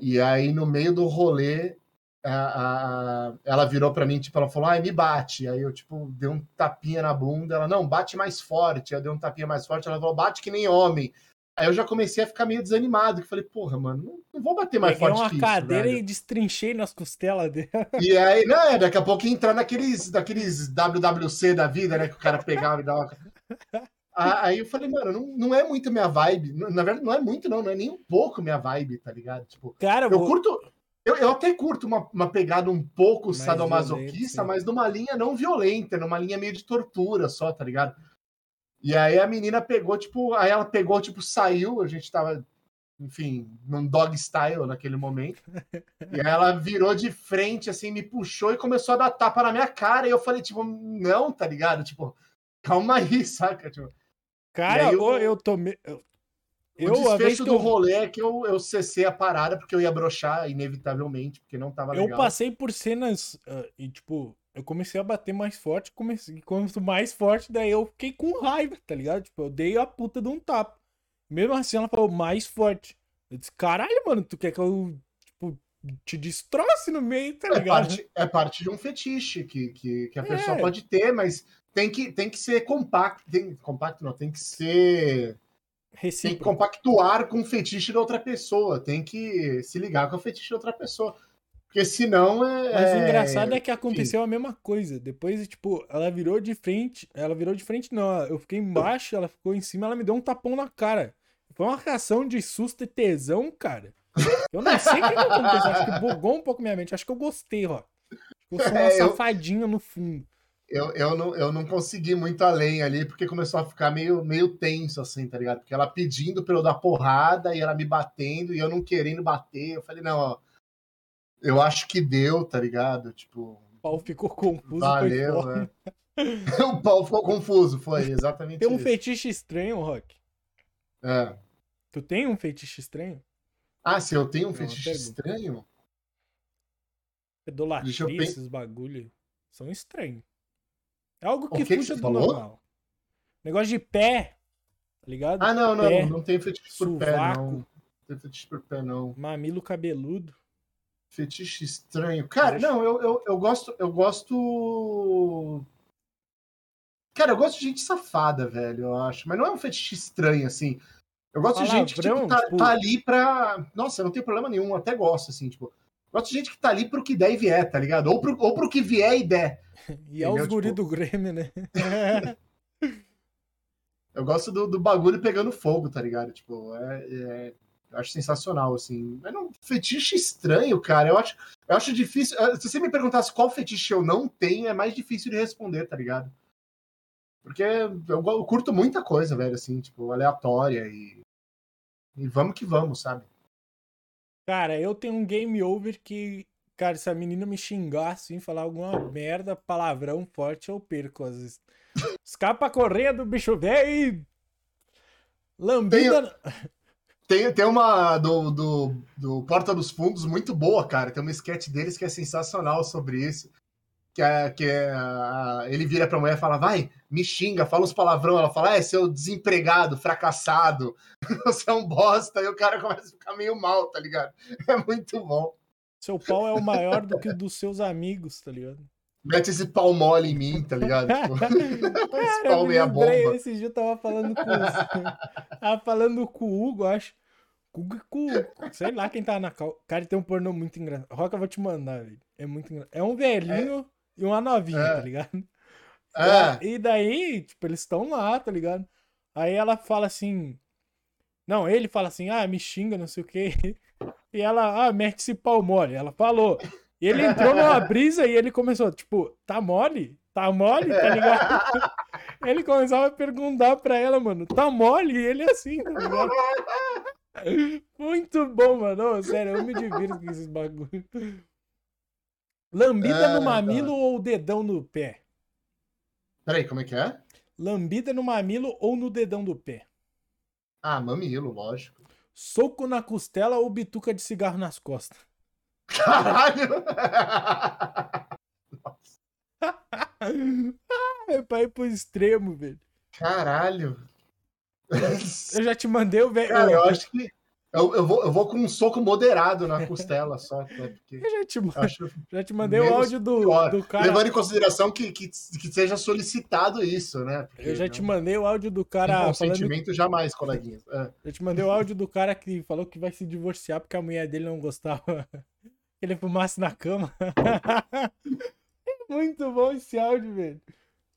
E aí, no meio do rolê, a, a, ela virou para mim, tipo, ela falou, ai, me bate. Aí eu, tipo, dei um tapinha na bunda. Ela, não, bate mais forte. Eu dei um tapinha mais forte. Ela falou, bate que nem homem. Aí eu já comecei a ficar meio desanimado, que falei, porra, mano, não, não vou bater mais Peguei forte uma que isso, cadeira velho. e destrinchei nas costelas dele. E aí, não, é, daqui a pouco entrar naqueles, daqueles WWC da vida, né, que o cara pegava e dava... [LAUGHS] Aí eu falei, mano, não, não é muito minha vibe. Na verdade, não é muito, não, não é nem um pouco minha vibe, tá ligado? Tipo, cara, eu vou... curto... Eu, eu, até curto uma, uma pegada um pouco mais sadomasoquista, violento, mas numa linha não violenta, numa linha meio de tortura só, tá ligado? E aí a menina pegou, tipo, aí ela pegou, tipo, saiu, a gente tava, enfim, num dog style naquele momento. [LAUGHS] e aí ela virou de frente, assim, me puxou e começou a dar tapa na minha cara. E eu falei, tipo, não, tá ligado? Tipo, calma aí, [LAUGHS] saca? Tipo, cara, eu, eu tomei. Eu, eu, o desfecho do eu... rolê é que eu, eu cessei a parada porque eu ia brochar, inevitavelmente, porque não tava legal. Eu passei por cenas uh, e, tipo, eu comecei a bater mais forte, comecei, quanto mais forte, daí eu fiquei com raiva, tá ligado? Tipo, eu dei a puta de um tapa. Mesmo assim, ela falou mais forte. Eu disse, caralho, mano, tu quer que eu, tipo, te destroce no meio, tá ligado? É parte, é parte de um fetiche que, que, que a é. pessoa pode ter, mas tem que, tem que ser compacto. Tem, compacto não, tem que ser. Recíproco. Tem que compactuar com o fetiche da outra pessoa. Tem que se ligar com o fetiche da outra pessoa. Porque senão é. Mas o engraçado é que aconteceu Enfim. a mesma coisa. Depois, tipo, ela virou de frente. Ela virou de frente, não. Eu fiquei embaixo, ela ficou em cima, ela me deu um tapão na cara. Foi uma reação de susto e tesão, cara. Eu não sei o que aconteceu. Acho que bugou um pouco minha mente. Acho que eu gostei, ó. Eu sou uma é, safadinha eu... no fundo. Eu, eu, não, eu não consegui muito além ali, porque começou a ficar meio, meio tenso, assim, tá ligado? Porque ela pedindo pra eu dar porrada e ela me batendo e eu não querendo bater. Eu falei, não, ó, eu acho que deu, tá ligado? Tipo. O pau ficou confuso. Valeu, né? [LAUGHS] [LAUGHS] o pau ficou confuso, foi exatamente Tem um isso. fetiche estranho, Rock. É. Tu tem um fetiche estranho? Ah, se eu tenho um fetiche estranho? Pedolatria, esses bagulho. São estranhos. É algo que, que que fuja do falou? normal. Negócio de pé, tá ligado? Ah, não, não, Pé, não tem fetiche por pé, não. Não tem fetiche por pé, não. Mamilo cabeludo. Fetiche estranho. Cara, não, eu, eu, eu gosto. Eu gosto. Cara, eu gosto de gente safada, velho, eu acho. Mas não é um fetiche estranho, assim. Eu gosto de gente que tipo, Palavrão, tá, tipo- tá ali pra. Nossa, eu não tenho problema nenhum, eu até gosto, assim, tipo. Gosto de gente que tá ali pro que der e vier, tá ligado? Ou pro, ou pro que vier e der. [LAUGHS] E é os guri Tipo- do Grêmio, né? [LAUGHS] Eu gosto do, do bagulho pegando fogo, tá ligado? Tipo, é, é- eu acho sensacional, assim. Mas não, fetiche estranho, cara. Eu acho, eu acho difícil. eh, Se você me perguntasse qual fetiche eu não tenho, é mais difícil de responder, tá ligado? Porque eu, eu curto muita coisa, velho, assim, tipo, aleatória e. E vamos que vamos, sabe? Cara, eu tenho um game over que, cara, se a menina me xingar assim, falar alguma merda, palavrão forte, eu perco às vezes. Escapa a correia do bicho velho. Lambida. Tem, tem uma do, do, do Porta dos Fundos muito boa, cara. Tem uma sketch deles que é sensacional sobre isso. Que é, que é a- ele vira pra mulher e fala: vai, me xinga, fala uns palavrão. Ela fala: é, seu desempregado, fracassado, [LAUGHS] você é um bosta. E o cara começa a ficar meio mal, tá ligado? É muito bom. Seu pau é o maior do que o dos seus amigos, tá ligado? Mete esse pau mole em mim, tá ligado? Tipo, [LAUGHS] esse pau meia bomba. Esse dia eu tava falando com os... [LAUGHS] Tava falando com o Hugo, acho. Com, com, sei lá quem tá na cal. Cara, tem um pornô muito engraçado. Roca, eu vou te mandar, velho. É muito engraçado. É um velhinho e uma novinha, É. tá ligado? É, E daí, tipo, eles estão lá, tá ligado? Aí ela fala assim. Não, ele fala assim, ah, me xinga, não sei o quê. [LAUGHS] E ela, ah, mete esse pau mole. Ela falou. E ele entrou numa [LAUGHS] brisa e ele começou, tipo, tá mole? Tá mole? Tá ligado? [LAUGHS] Ele começava a perguntar pra ela, mano, tá mole? E ele assim, tá ligado? Muito bom, mano. Ô, sério, eu me divirto com esses bagulho. Lambida É, no tá. mamilo ou dedão no pé? Peraí, como é que é? Lambida no mamilo ou no dedão do pé? Ah, mamilo, lógico. Soco na costela ou bituca de cigarro nas costas? [LAUGHS] Caralho! [LAUGHS] É pra ir pro extremo, velho. Caralho! Eu já te mandei o velho. Cara, Eu, acho que. Eu, eu, vou, eu vou com um soco moderado na costela só, né? Porque já te, eu [LAUGHS] já te mandei o áudio do, pior. do cara. levando em consideração que, que, que seja solicitado isso, né? Porque Eu já te mandei o áudio do cara falando. consentimento jamais, coleguinhas. É. Eu te mandei o áudio do cara que falou que vai se divorciar porque a mulher dele não gostava [LAUGHS] que ele fumasse na cama. [LAUGHS] Muito bom esse áudio, velho.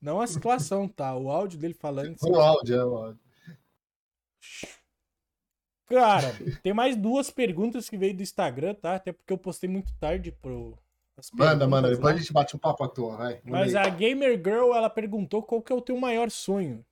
Não a situação, tá? O áudio dele falando. O áudio, é o áudio. Cara, tem mais duas perguntas que veio do Instagram, tá? Até porque eu postei muito tarde pro. Manda, manda. Depois a gente bate um papo à toa, vai. Mas a Gamer Girl, ela perguntou qual que é o teu maior sonho.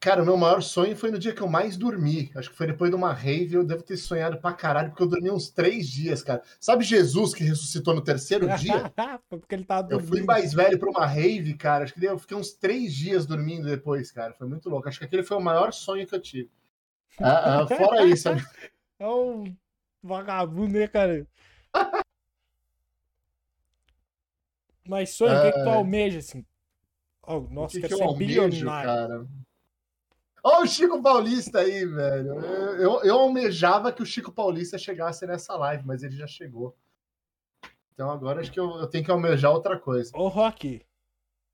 Cara, o meu maior sonho foi no dia que eu mais dormi. Acho que foi depois de uma rave. Eu devo ter sonhado pra caralho, porque eu dormi uns três dias, cara. Sabe Jesus que ressuscitou no terceiro [LAUGHS] dia? Foi porque ele tava Eu dormindo. fui mais velho pra uma rave, cara. Acho que eu fiquei uns três dias dormindo depois, cara. Foi muito louco. Acho que aquele foi o maior sonho que eu tive. Ah, ah, fora isso, sabe? [LAUGHS] É um vagabundo, né, cara? Mas sonho, o que, que tu almeja, assim? Oh, nossa, que, quero que ser bilionário. cara? Olha o Chico Paulista aí, velho. Eu, eu, eu almejava que o Chico Paulista chegasse nessa live, mas ele já chegou. Então agora acho que eu, eu tenho que almejar outra coisa. Ô, Rock,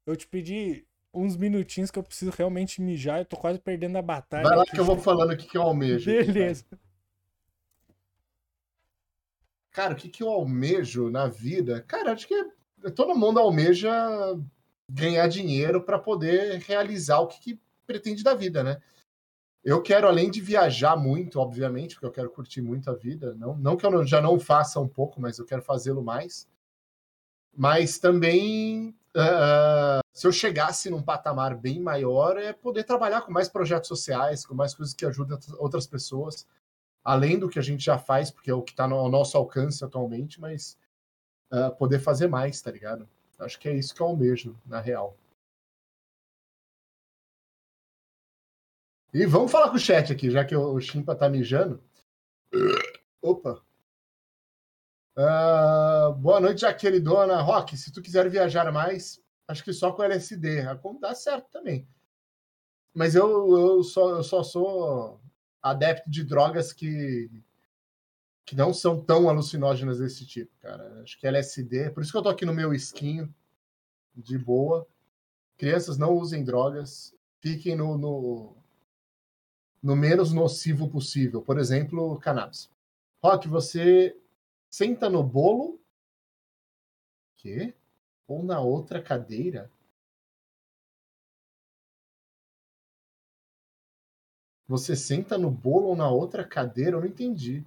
eu te pedi uns minutinhos que eu preciso realmente mijar. Eu tô quase perdendo a batalha. Vai lá aqui. que eu vou falando o que, que eu almejo. aqui, Beleza. Cara, o que, que eu almejo na vida? Cara, acho que todo mundo almeja ganhar dinheiro para poder realizar o que, que pretende da vida, né? Eu quero, além de viajar muito, obviamente, porque eu quero curtir muito a vida, não, não que eu não- já não faça um pouco, mas eu quero fazê-lo mais. mas também uh, se eu chegasse num patamar bem maior, é poder trabalhar com mais projetos sociais, com mais coisas que ajudam outras pessoas, além do que a gente já faz, porque é o que está no nosso alcance atualmente, mas uh, poder fazer mais, tá ligado? Acho que é isso que eu almejo, na real. E vamos falar com o chat aqui, já que o Chimpa tá mijando. Opa! Uh, boa noite, dona Rock, se tu quiser viajar mais, acho que só com LSD. Dá certo também. Mas eu, eu, só, eu só sou adepto de drogas que, que não são tão alucinógenas desse tipo, cara. Acho que LSD. Por isso que eu tô aqui no meu esquinho, de boa. Crianças não usem drogas. Fiquem no, no, no menos nocivo possível. Por exemplo, cannabis. Rock, você Senta no bolo. Quê? Ou na outra cadeira? Você senta no bolo ou na outra cadeira? Eu não entendi.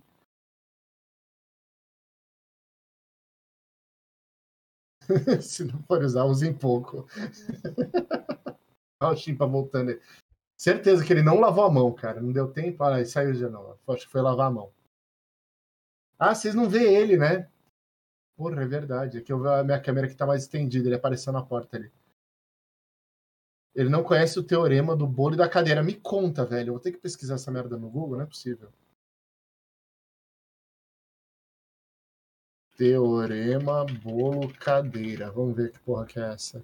[LAUGHS] Se não for usar, usem pouco. [LAUGHS] Olha o Chimpa voltando. Certeza que ele não lavou a mão, cara. Não deu tempo. Ah, saiu de novo. Acho que foi lavar a mão. Ah, vocês não vê ele, né? Porra, é verdade. Aqui eu vejo a minha câmera que tá mais estendida, ele apareceu na porta ali. Ele não conhece o teorema do bolo e da cadeira. Me conta, velho. Eu vou ter que pesquisar essa merda no Google, não é possível. Teorema bolo cadeira. Vamos ver que porra que é essa.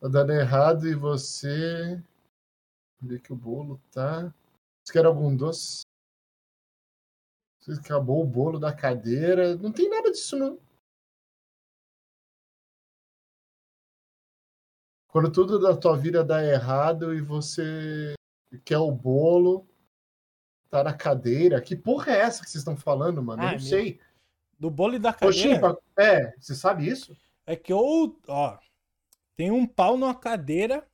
Tá dando errado e você. Ver que o bolo tá. Você quer algum doce? Acabou o bolo da cadeira. Não tem nada disso, não. Quando tudo da tua vida dá errado e você quer o bolo, tá na cadeira. Que porra é essa que vocês estão falando, mano? Ah, Eu não sei. Do bolo e da cadeira? é, você sabe isso? É que ou, ó, tem um pau numa cadeira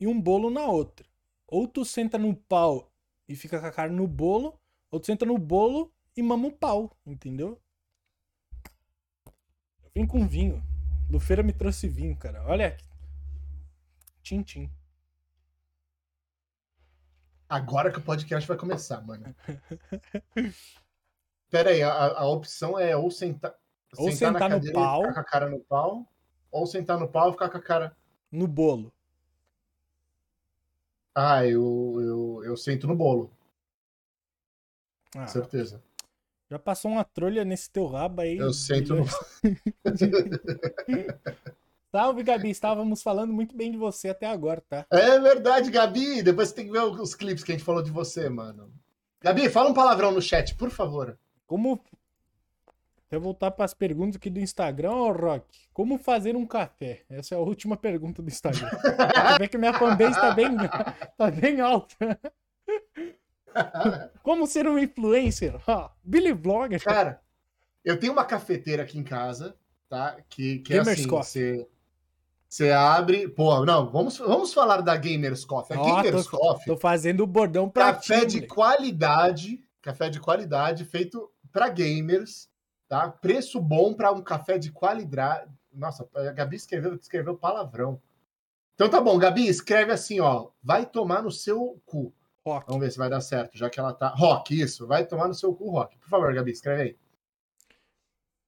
e um bolo na outra. Ou tu senta no pau e fica com a cara no bolo, ou tu senta no bolo e mama o pau, entendeu? Eu vim com vinho. Lufeira me trouxe vinho, cara. Olha aqui. Tchim, tchim. Agora que o podcast vai começar, mano. [LAUGHS] Pera aí, a, a opção é ou sentar, ou sentar, sentar no pau, ficar com a cara no pau, ou sentar no pau e ficar com a cara no bolo. Ah, eu, eu, eu sento no bolo. Ah, Certeza. Já passou uma trolha nesse teu rabo aí. Eu sento no. [LAUGHS] Salve, Gabi. Estávamos falando muito bem de você até agora, tá? É verdade, Gabi. Depois você tem que ver os clipes que a gente falou de você, mano. Gabi, fala um palavrão no chat, por favor. Como. Eu voltar para as perguntas aqui do Instagram, ô Rock. Como fazer um café? Essa é a última pergunta do Instagram. Você vê que minha fanbase está bem, [LAUGHS] tá bem alta. [LAUGHS] Como ser um influencer? Billy Vlogger. Cara, eu tenho uma cafeteira aqui em casa, tá? Que, que é assim, você, você abre... Pô, não, vamos, vamos falar da Gamers Coffee. A oh, Gamers tô, Coffee... Tô fazendo o bordão pra Café ti, de qualidade, café de qualidade, feito para gamers, tá? Preço bom para um café de qualidade. Nossa, a Gabi escreveu, escreveu palavrão. Então tá bom, Gabi, escreve assim, ó. Vai tomar no seu cu. Rock. Vamos ver se vai dar certo, já que ela tá. Rock, isso. Vai tomar no seu cu, Rock. Por favor, Gabi, escreve aí.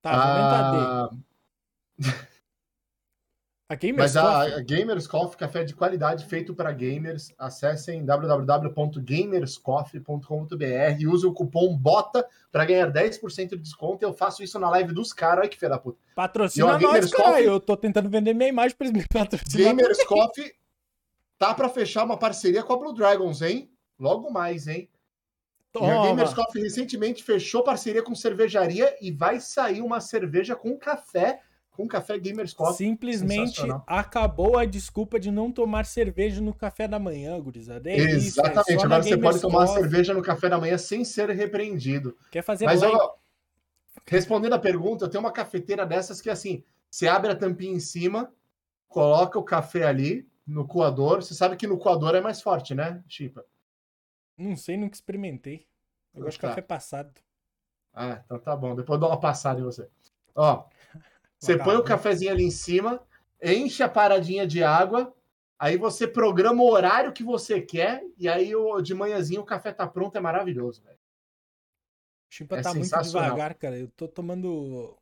Tá, ah... [LAUGHS] A Gamers Mas a, a, Gamers Coffee, café de qualidade feito para gamers. Acessem www.gamerscoffee.com.br e use o cupom BOTA para ganhar 10% de desconto. Eu faço isso na live dos caras. Olha que filha da puta. Patrocina e, ó, nós, cara. Coffee... Eu tô tentando vender minha imagem para eles me patrocinarem. Gamers Coffee tá para fechar uma parceria com a Blue Dragons, hein? Logo mais, hein? Toma. E a Gamers Coffee recentemente fechou parceria com cervejaria e vai sair uma cerveja com café, com café Gamers Coffee. Simplesmente acabou a desculpa de não tomar cerveja no café da manhã, gurizada. É Exatamente, isso, é agora você pode tomar cerveja no café da manhã sem ser repreendido. Quer fazer Mas, ó, respondendo a pergunta, eu tenho uma cafeteira dessas que assim, você abre a tampinha em cima, coloca o café ali no coador. Você sabe que no coador é mais forte, né, Chipa? Não sei, nunca experimentei. Eu gosto de tá. café passado. Ah, então tá bom. Depois eu dou uma passada em você. Ó, [LAUGHS] Você põe o cafezinho ali em cima, enche a paradinha de água, aí você programa o horário que você quer, e aí de manhãzinho o café tá pronto, é maravilhoso, velho. Chimpa é tá muito devagar, cara. Eu tô tomando.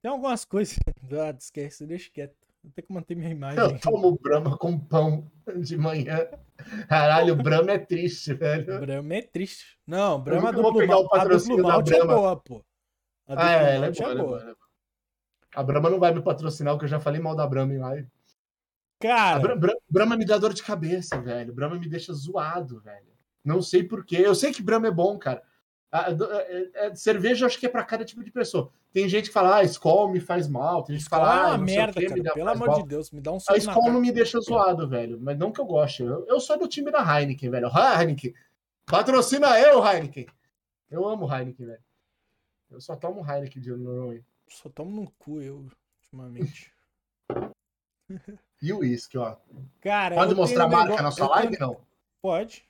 Tem algumas coisas. [LAUGHS] Ah, esquece, deixa quieto. Ter que manter minha imagem. Eu tomo Brahma com pão de manhã. Caralho, Brahma é triste, velho. Brahma é triste. Não, Brahma do Blue Malt. A duplo malte é boa, pô. A ah, é, ela é boa, é boa. A Brahma não vai me patrocinar, porque eu já falei mal da Brahma em live. Cara. Bra Brahma me dá dor de cabeça, velho. Brahma me deixa zoado, velho. Não sei porquê. Eu sei que Brahma é bom, cara. A, a, a, a, cerveja acho que é para cada tipo de pessoa. Tem gente que fala, ah, Skol me faz mal. Tem gente que fala, ah, é uma merda, que, cara. Pelo amor mal. de Deus, me dá um A Skol não me deixa zoado, velho. Mas não que eu goste. Eu, eu sou do time da Heineken, velho. Heineken. Patrocina eu, Heineken. Eu amo Heineken, velho. Eu só tomo Heineken de noite. Só tomo no cu, eu, ultimamente. [LAUGHS] e o uísque, ó. Cara, Pode mostrar a marca negócio... na sua live, tenho... não? Pode.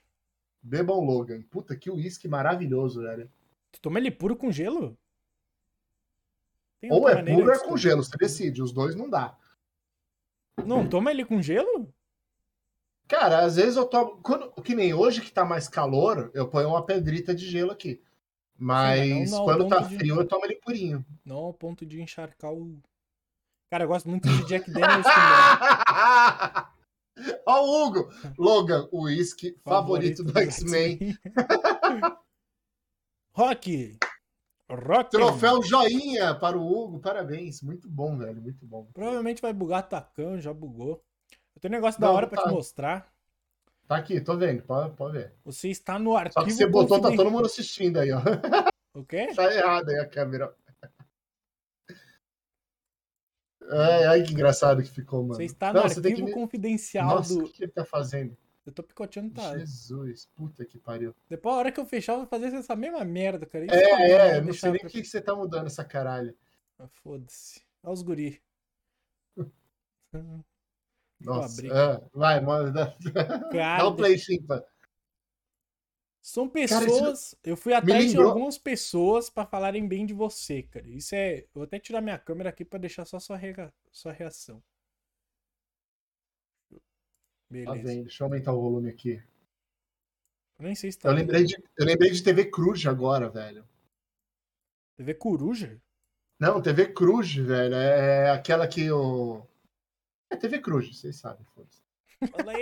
Bebam Logan. Puta, que uísque maravilhoso, velho. Tu toma ele puro com gelo? Tem ou é puro ou é com gelo, você decide. Os dois não dá. Não, toma ele com gelo? Cara, às vezes eu tomo. Quando, que nem hoje que tá mais calor, eu ponho uma pedrita de gelo aqui. Mas Sim, não, não, quando tá de... frio, eu tomo ele purinho. Não ao ponto de encharcar o. Cara, eu gosto muito de Jack Daniels [LAUGHS] Ó o Hugo! Logan, o uísque favorito, favorito do X-Men. [LAUGHS] Rock! Rock! Troféu joinha para o Hugo, parabéns. Muito bom, velho, muito bom. Provavelmente vai bugar Tacan, já bugou. Eu tenho um negócio Não, da hora tá. pra te mostrar. Tá aqui, tô vendo, pode, pode ver. Você está no arquivo. Só que você botou, tá todo mundo assistindo aí, ó. O quê? [LAUGHS] Tá errado aí a câmera. É, ai, que engraçado que ficou, mano. Você está no Não, arquivo que... confidencial Nossa, do. O que ele tá fazendo? Eu tô picoteando tá. Jesus, puta que pariu. Depois, a hora que eu fechar, eu vou fazer essa mesma merda, cara. Isso é, é, não sei nem por que você tá mudando essa caralho. Ah, Foda-se. Olha os guri. [LAUGHS] Nossa, é, vai, manda. [LAUGHS] Dá o um play chimpa. São pessoas. Cara, eu fui atrás de algumas pessoas para falarem bem de você, cara. Isso é. Eu vou até tirar minha câmera aqui para deixar só sua, rega... sua reação. Tá Beleza. Tá bem, deixa eu aumentar o volume aqui. Eu nem sei se tá. Eu lembrei, de, eu lembrei de TV Cruz agora, velho. TV Coruja? Não, TV Cruz, velho. É aquela que o. É TV Cruz, vocês sabem, foda-se.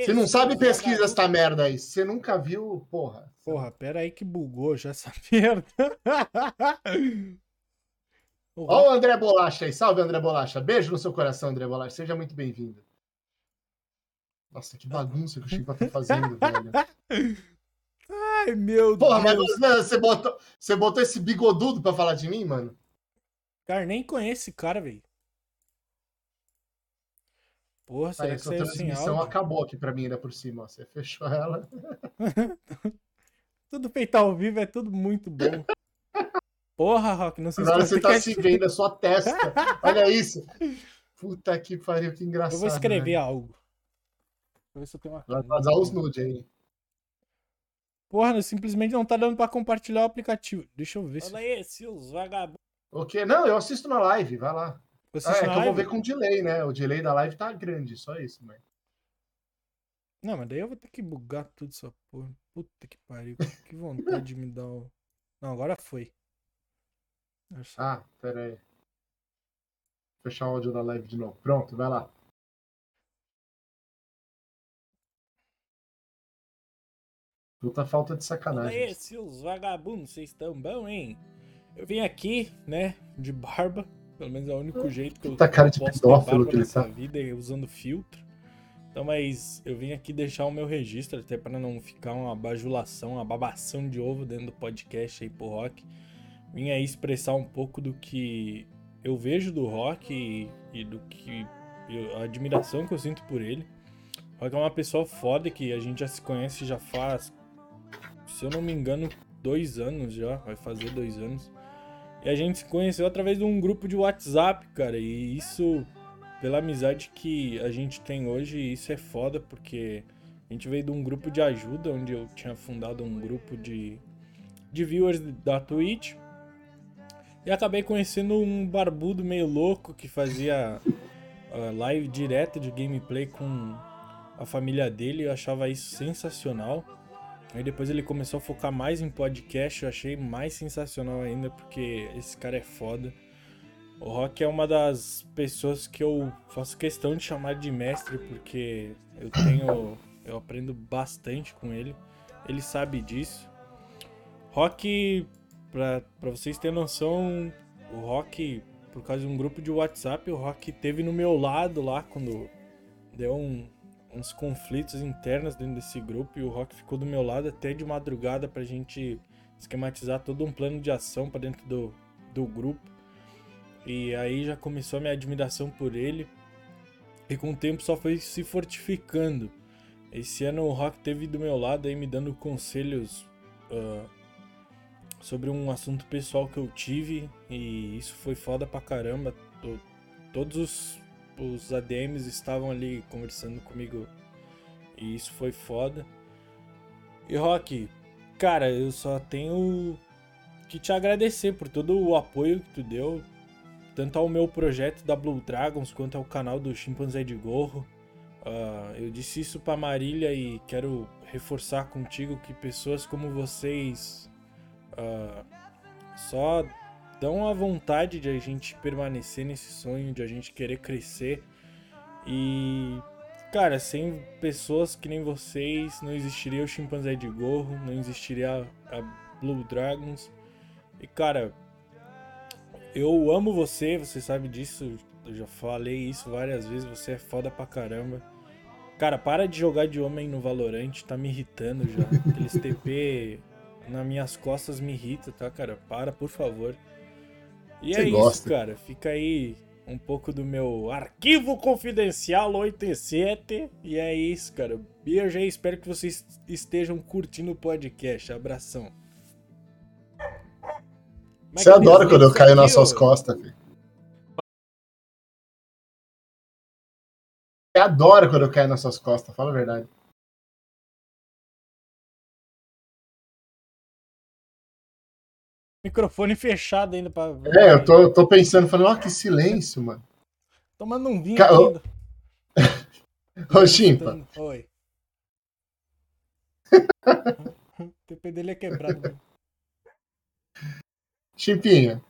Você não sabe, pesquisa essa merda aí. Você nunca viu, porra. Porra, pera aí que bugou já essa [LAUGHS] merda. Ó o André Bolacha aí. Salve, André Bolacha. Beijo no seu coração, André Bolacha. Seja muito bem-vindo. Nossa, que bagunça que o Chico tá fazendo, [LAUGHS] velho. Ai, meu Porra, Deus. mas você botou, você botou esse bigodudo pra falar de mim, mano? Cara, nem conhece esse cara, velho. Porra, será Aí, que a transmissão acabou aqui pra mim ainda por cima. Ó. Você fechou ela. [LAUGHS] tudo feito ao vivo é tudo muito bom. Porra, Rock, não sei se Agora você tá se vendo a sua testa. [LAUGHS] Olha isso. Puta que pariu, que engraçado. Eu vou escrever né? algo. Vou ver se eu tenho uma. Vai vazar os nudes aí. Porra, simplesmente não tá dando pra compartilhar o aplicativo. Deixa eu ver Olha se. Olha aí, seus vagabundos. O quê? Não, eu assisto na live, vai lá. Ah, é que eu vou ver com delay, né? O delay da live tá grande, só isso, mas. Não, mas daí eu vou ter que bugar tudo essa porra. Puta que pariu. [LAUGHS] Que vontade de me dar o. Não, agora foi. Ah, pera aí. Fechar o áudio da live de novo. Pronto, vai lá. Puta falta de sacanagem. Olha aí, os vagabundos, vocês estão bom, hein? Eu vim aqui, né, de barba, pelo menos é o único jeito que eu tá cara de posso pedófilo que ele tá. vida é usando filtro. Então, mas eu vim aqui deixar o meu registro, até para não ficar uma bajulação, uma babação de ovo dentro do podcast aí pro rock. Vim aí expressar um pouco do que eu vejo do rock e, e do que. Eu, a admiração que eu sinto por ele. O rock é uma pessoa foda que a gente já se conhece já faz, se eu não me engano, dois anos já, vai fazer dois anos. E a gente se conheceu através de um grupo de WhatsApp, cara. E isso, pela amizade que a gente tem hoje, isso é foda, porque a gente veio de um grupo de ajuda, onde eu tinha fundado um grupo de, de viewers da Twitch. E acabei conhecendo um barbudo meio louco que fazia uh, live direto de gameplay com a família dele. Eu achava isso sensacional. Aí depois ele começou a focar mais em podcast. Eu achei mais sensacional ainda porque esse cara é foda. O Rock é uma das pessoas que eu faço questão de chamar de mestre porque eu tenho. Eu aprendo bastante com ele. Ele sabe disso. Rock, pra, pra vocês terem noção, o Rock, por causa de um grupo de WhatsApp, o Rock teve no meu lado lá quando deu um, uns conflitos internos dentro desse grupo e o Rock ficou do meu lado até de madrugada pra gente esquematizar todo um plano de ação para dentro do, do grupo. E aí já começou a minha admiração por ele. E com o tempo só foi se fortificando. Esse ano o Rock teve do meu lado aí me dando conselhos uh, sobre um assunto pessoal que eu tive. E isso foi foda pra caramba. Todos os, os ADMs estavam ali conversando comigo. E isso foi foda. E Rock, cara, eu só tenho que te agradecer por todo o apoio que tu deu tanto ao meu projeto da Blue Dragons quanto ao canal do Chimpanzé de Gorro. Uh, eu disse isso para Marília e quero reforçar contigo que pessoas como vocês uh, só dão a vontade de a gente permanecer nesse sonho, de a gente querer crescer. E, cara, sem pessoas que nem vocês, não existiria o Chimpanzé de Gorro, não existiria a Blue Dragons. E, cara, eu amo você, você sabe disso. Eu já falei isso várias vezes. Você é foda pra caramba. Cara, para de jogar de homem no Valorant, tá me irritando já. Aqueles TP nas minhas costas me irrita, tá, cara? Para, por favor. E você é gosta. isso, cara. Fica aí um pouco do meu arquivo confidencial 87. E é isso, cara. Beijo aí, espero que vocês estejam curtindo o podcast. Abração. Você adora quando eu caio nas suas costas, filho. Você adora quando eu caio nas suas costas, fala a verdade. Microfone fechado ainda pra. É, eu tô, tô pensando, falando, ó, que silêncio, mano. Tomando um vinho Ca... ainda. [LAUGHS] Ô, Chimpa. Oi. [LAUGHS] o TP dele é quebrado. Chimpinha.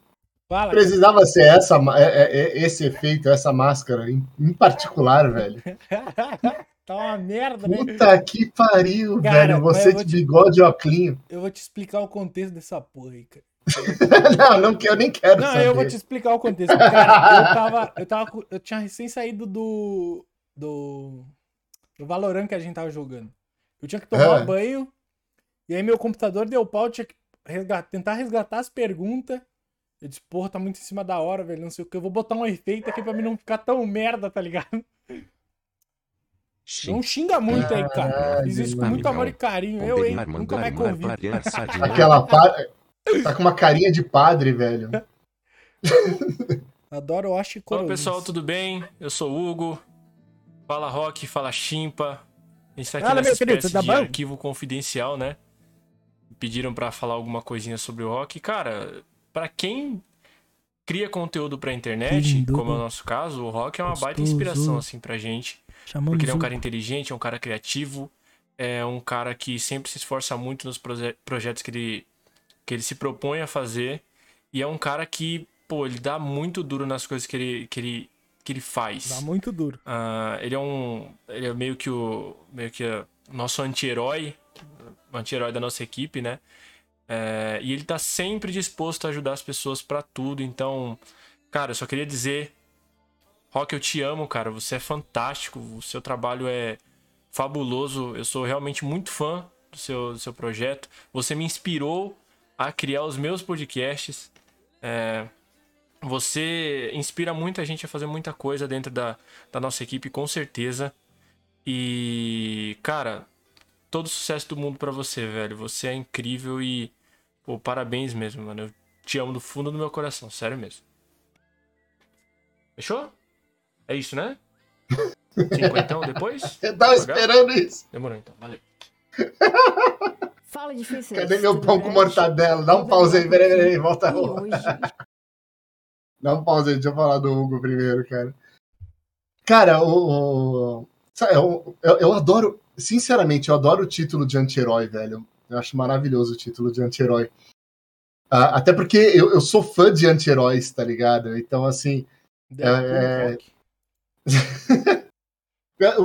Fala, precisava cara. ser essa, é, é, é, esse efeito, essa máscara em, em particular, velho. [LAUGHS] tá uma merda, né? Puta que pariu, cara, velho. Você de te... bigode e oclinho. Eu vou te explicar o contexto dessa porra aí, cara. [LAUGHS] não, não, eu nem quero Não, saber. eu vou te explicar o contexto. Cara, eu tava, eu tava, eu tinha recém saído do, do, do Valorant que a gente tava jogando. Eu tinha que tomar é. banho, e aí meu computador deu pau, eu tinha que resgatar, tentar resgatar as perguntas. Eu disse, porra, tá muito em cima da hora, velho. Não sei o que. Eu vou botar um efeito aqui pra mim não ficar tão merda, tá ligado? Não xinga muito aí, cara. Fiz isso com muito amor e carinho. Eu, hein? Nunca mais convido. [LAUGHS] Aquela pa... Tá com uma carinha de padre, velho. [LAUGHS] Adoro o Acho Olá, pessoal, tudo bem? Eu sou o Hugo. Fala Rock, fala Chimpa. A gente tá aqui Fala, nessa espécie querido, tá de bom? arquivo confidencial, né? pediram para falar alguma coisinha sobre o rock. Cara, para quem cria conteúdo pra internet, lindo, como é o nosso caso, o rock é uma gostoso. baita inspiração, assim, pra gente. Chamamos porque ele é um cara inteligente, é um cara criativo, é um cara que sempre se esforça muito nos proje projetos que ele, que ele se propõe a fazer. E é um cara que, pô, ele dá muito duro nas coisas que ele, que ele, que ele faz. Dá muito duro. Uh, ele é um. Ele é meio que o. meio que o nosso anti-herói anti-herói da nossa equipe, né? É, e ele tá sempre disposto a ajudar as pessoas para tudo. Então, cara, eu só queria dizer, Rock, eu te amo, cara. Você é fantástico. O seu trabalho é fabuloso. Eu sou realmente muito fã do seu, do seu projeto. Você me inspirou a criar os meus podcasts. É, você inspira muita gente a fazer muita coisa dentro da, da nossa equipe, com certeza. E, cara, todo o sucesso do mundo para você, velho. Você é incrível e, pô, parabéns mesmo, mano. Eu te amo do fundo do meu coração, sério mesmo. Fechou? É isso, né? [LAUGHS] Cinquentão depois? Eu tava esperando isso. Demorou então, valeu. [LAUGHS] Fala difícil. Cadê meu pão com mortadela? Dá um pause aí, peraí, peraí, volta. Hoje Dá um pause aí, deixa eu falar do Hugo primeiro, cara. Cara, o. o eu, eu, eu, adoro, sinceramente, eu adoro o título de anti-herói, velho. Eu acho maravilhoso o título de anti-herói. Uh, até porque eu, eu sou fã de anti-heróis, tá ligado? Então, assim. É...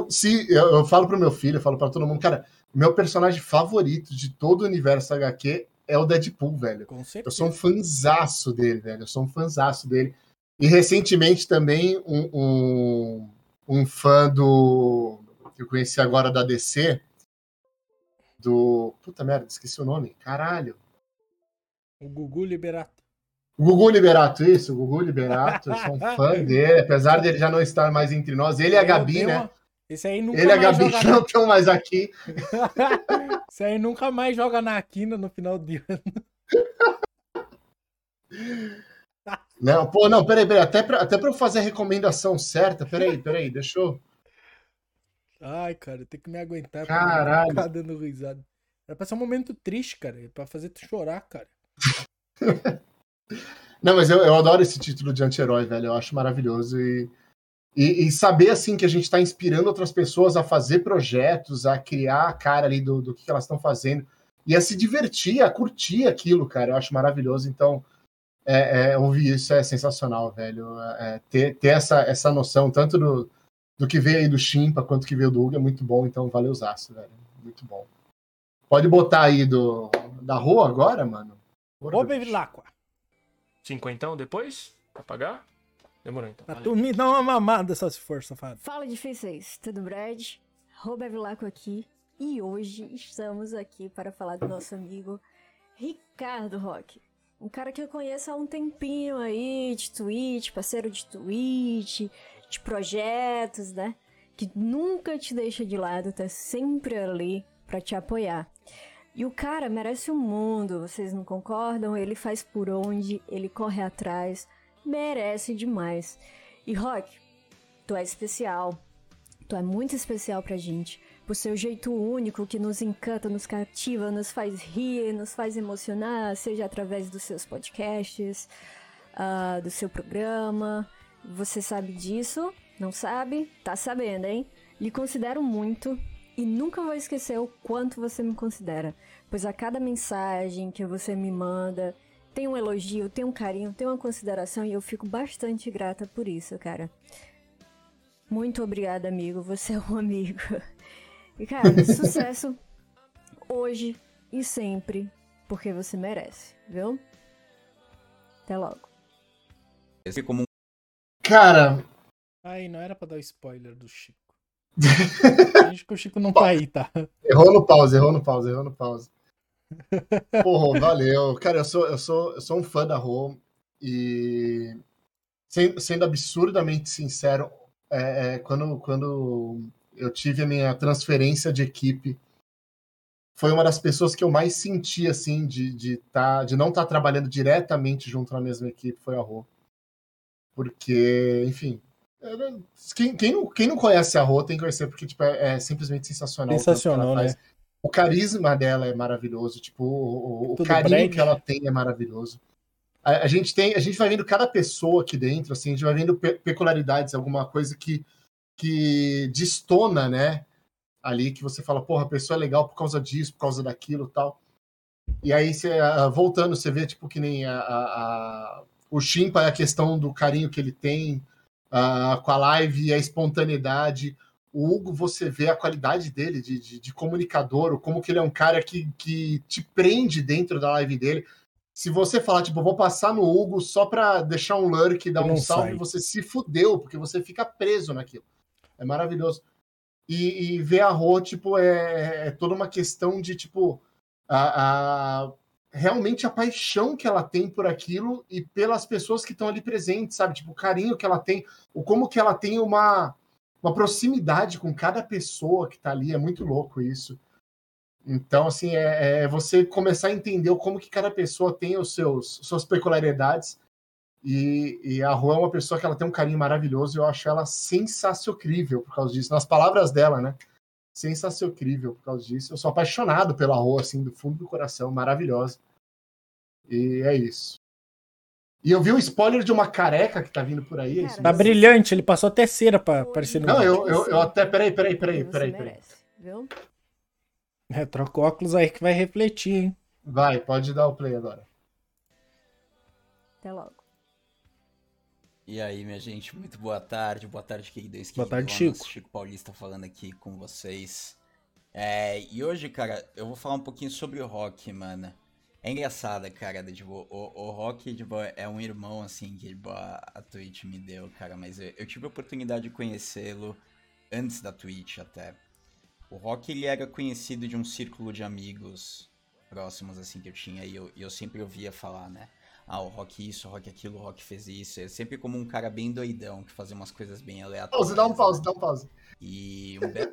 Se, [LAUGHS] eu, eu falo pro meu filho, eu falo para todo mundo, cara, meu personagem favorito de todo o universo HQ é o Deadpool, velho. Eu sou um fanzaço dele, velho. Eu sou um fanzaço dele. E recentemente também um, um, um fã do. que eu conheci agora da DC. Do. Puta merda, esqueci o nome. Caralho. O Gugu Liberato. O Gugu Liberato, isso, o Gugu Liberato, eu sou um fã [LAUGHS] dele, apesar dele já não estar mais entre nós. Ele e a Gabi, né? Esse aí nunca Ele e a Gabi não estão mais aqui. [LAUGHS] Esse aí nunca mais joga na quina no final de ano. Não, pô, não, peraí, peraí. Até pra, até pra eu fazer a recomendação certa, peraí, peraí, deixa eu. Ai, cara, tem que me aguentar Caralho. ficar dando risada. Era pra ser um momento triste, cara. É pra fazer tu chorar, cara. [LAUGHS] Não, mas eu, eu adoro esse título de anti-herói, velho. Eu acho maravilhoso. E, e, e, saber, assim, que a gente está inspirando outras pessoas a fazer projetos, a criar a cara ali do, do que elas estão fazendo. E a se divertir, a curtir aquilo, cara. Eu acho maravilhoso. Então, é, é, ouvir isso é sensacional, velho. É, ter, ter essa, essa noção, tanto do, do que veio aí do Chimpa quanto que veio do Hugo, é muito bom. Então, valeu zaço, velho. Muito bom. Pode botar aí do, da rua agora, mano? Ô, Bevilacqua. Cinquentão depois? Pra pagar? Demorou então. Pra tu me dar uma mamada só se for, safado. Fala difíceis, tudo Brad? Robevilaco aqui. E hoje estamos aqui para falar do nosso amigo Ricardo Roque. Um cara que eu conheço há um tempinho aí, de Twitch, parceiro de Twitch, de projetos, né? Que nunca te deixa de lado, tá sempre ali para te apoiar. E o cara merece o um mundo, vocês não concordam? Ele faz por onde, ele corre atrás, merece demais. E Rock, tu é especial. Tu é muito especial pra gente. Por seu jeito único que nos encanta, nos cativa, nos faz rir, nos faz emocionar, seja através dos seus podcasts, uh, do seu programa. Você sabe disso? Não sabe? Tá sabendo, hein? Lhe considero muito e nunca vou esquecer o quanto você me considera, pois a cada mensagem que você me manda tem um elogio, tem um carinho, tem uma consideração e eu fico bastante grata por isso, cara. Muito obrigada, amigo. Você é um [LAUGHS] amigo. E, cara, [LAUGHS] sucesso hoje e sempre, porque você merece, viu? Até logo. Esse como Cara. Ai, não era pra dar spoiler do Chico. [LAUGHS] Acho que o Chico não tá aí, tá? Errou no pause, errou no pause, errou no pause. Porra, valeu. Cara, eu sou, eu sou, eu sou um fã da Rô e sendo absurdamente sincero, é, é, quando, quando eu tive a minha transferência de equipe, foi uma das pessoas que eu mais senti assim de, de, tá, de não estar tá trabalhando diretamente junto na mesma equipe foi a Rô. Porque, enfim, quem, quem, não, quem não conhece a Rô tem que conhecer, porque tipo, é, é simplesmente sensacional. Sensacional, né? O carisma dela é maravilhoso, tipo, o, o carinho que ela tem é maravilhoso. A, a, gente tem, a gente vai vendo cada pessoa aqui dentro, assim, a gente vai vendo pe peculiaridades, alguma coisa que, que destona, né? Ali que você fala, porra, a pessoa é legal por causa disso, por causa daquilo tal. E aí, você, voltando, você vê, tipo, que nem a, a, a o Chimpa, a questão do carinho que ele tem uh, com a live e a espontaneidade. O Hugo, você vê a qualidade dele de, de, de comunicador, como que ele é um cara que, que te prende dentro da live dele. Se você falar, tipo, vou passar no Hugo só pra deixar um lurk dar um salve, sai. você se fudeu, porque você fica preso naquilo. É maravilhoso. E, e ver a Rô, tipo, é, é, toda uma questão de, tipo, a, a, realmente a paixão que ela tem por aquilo e pelas pessoas que estão ali presentes, sabe? Tipo, o carinho que ela tem, o como que ela tem uma, uma proximidade com cada pessoa que está ali, é muito louco isso. Então, assim, é, é, você começar a entender como que cada pessoa tem os seus suas peculiaridades. E, e a Rô é uma pessoa que ela tem um carinho maravilhoso e eu acho ela sensacional por causa disso. Nas palavras dela, né? sensacional por causa disso. Eu sou apaixonado pela Rô, assim, do fundo do coração, maravilhosa. E é isso. E eu vi um spoiler de uma careca que tá vindo por aí. Cara, tá brilhante, ele passou até cera pra aparecer no. Não, eu, eu, eu, até. Peraí, peraí, peraí, peraí. peraí. Viu? É, troca o óculos aí que vai refletir, hein? Vai, pode dar o play agora. Até logo. E aí, minha gente, muito boa tarde. Boa tarde, queridos. Boa tarde, Chico. Chico Paulista falando aqui com vocês. É, e hoje, cara, eu vou falar um pouquinho sobre o rock, mano. É engraçado, cara, tipo, o, o Rock tipo, é um irmão, assim, que tipo, a, a Twitch me deu, cara, mas eu, eu tive a oportunidade de conhecê-lo antes da Twitch até. O Rock, ele era conhecido de um círculo de amigos próximos, assim, que eu tinha, e eu, eu sempre ouvia falar, né? Ah, o Rock isso, o Rock aquilo, o Rock fez isso. É sempre como um cara bem doidão, que fazia umas coisas bem aleatórias. Pause, dá um pause, dá um pause. E um belo...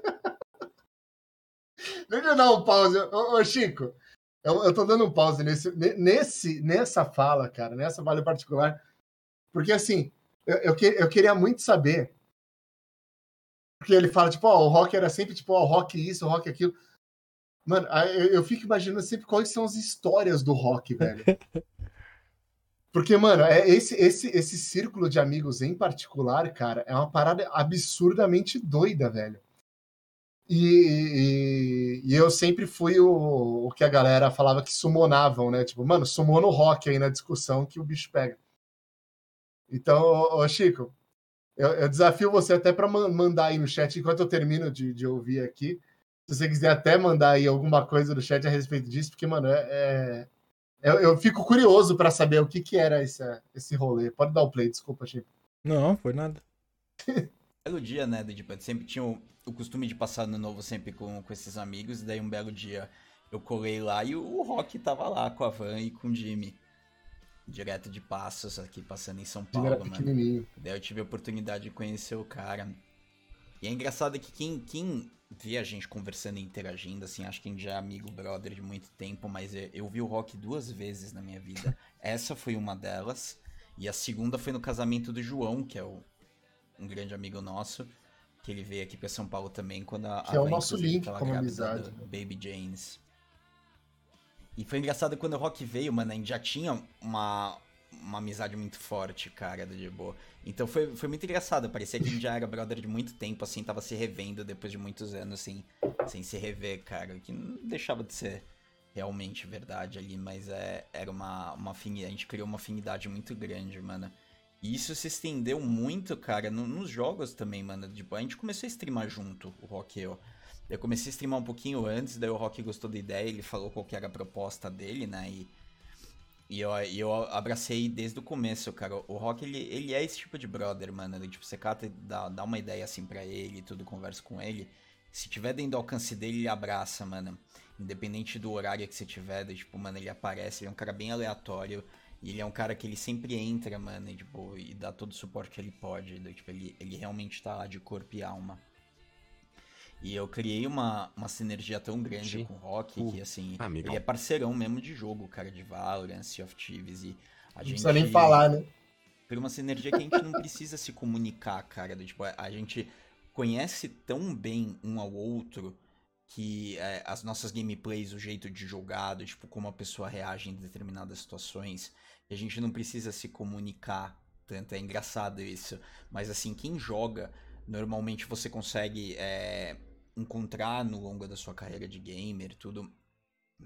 Deixa eu dar um pause. Ô, ô Chico, eu, eu tô dando um pause nesse, nesse, nessa fala, cara, nessa fala particular, porque assim, eu, eu, que, eu queria muito saber. Porque ele fala, tipo, ó, o rock era sempre, tipo, ó, o rock isso, o rock aquilo. Mano, eu, eu fico imaginando sempre quais são as histórias do rock, velho. [LAUGHS] Porque, mano, é esse, esse, esse círculo de amigos em particular, cara, é uma parada absurdamente doida, velho. E, e, e, eu sempre fui o, o que a galera falava que sumonavam, né? Tipo, mano, sumou no rock aí na discussão que o bicho pega. Então, ô, ô Chico, eu, eu, desafio você até para mandar aí no chat, enquanto eu termino de, de, ouvir aqui, se você quiser até mandar aí alguma coisa no chat a respeito disso, porque, mano, é, é eu, eu, fico curioso para saber o que, que era esse, esse rolê. Pode dar o play, desculpa, Chico. Não, foi nada. [LAUGHS] Pelo dia, né, tipo, sempre tinha o, o costume de passar no novo sempre com, com esses amigos, e daí um belo dia eu colei lá e o, o Rock tava lá com a Van e com o Jimmy. Direto de Passos, aqui passando em São Paulo, mano. Daí eu tive a oportunidade de conhecer o cara. E é engraçado que quem, quem vê a gente conversando e interagindo, assim, acho que a gente já é amigo, brother de muito tempo, mas eu, eu vi o Rock duas vezes na minha vida. Essa foi uma delas. E a segunda foi no casamento do João, que é o, um grande amigo nosso que ele veio aqui para São Paulo também quando a que a é o nosso link como amizade né? Baby James. E foi engraçado quando o Rock veio mano a gente já tinha uma uma amizade muito forte cara do de boa. Então foi, foi muito engraçado parecia que a gente já era brother de muito tempo assim tava se revendo depois de muitos anos assim sem se rever cara que não deixava de ser realmente verdade ali mas é era uma uma afinidade a gente criou uma afinidade muito grande mano e isso se estendeu muito, cara, no, nos jogos também, mano. Tipo, a gente começou a streamar junto, o Rock e eu. Eu comecei a streamar um pouquinho antes, daí o Rock gostou da ideia, ele falou qual que era a proposta dele, né? E, e eu, eu abracei desde o começo, cara. O Rock, ele, ele é esse tipo de brother, mano. Ele, tipo, você cata e dá, dá uma ideia assim pra ele, tudo, conversa com ele. Se tiver dentro do alcance dele, ele abraça, mano. Independente do horário que você tiver, tipo, mano, ele aparece. Ele é um cara bem aleatório. E ele é um cara que ele sempre entra, mano, e, tipo, e dá todo o suporte que ele pode. Tipo, ele, ele realmente tá lá de corpo e alma. E eu criei uma, uma sinergia tão grande Sim. com o Rock uh, que, assim, amigo. ele é parceirão mesmo de jogo, cara, de Valorant, Sea of Thieves. E a não gente. precisa nem falar, né? Por uma sinergia que a gente não precisa se comunicar, cara. Do, tipo, a gente conhece tão bem um ao outro que é, as nossas gameplays, o jeito de jogar, tipo, como a pessoa reage em determinadas situações, e a gente não precisa se comunicar tanto, é engraçado isso. Mas assim, quem joga, normalmente você consegue é, encontrar no longo da sua carreira de gamer, tudo,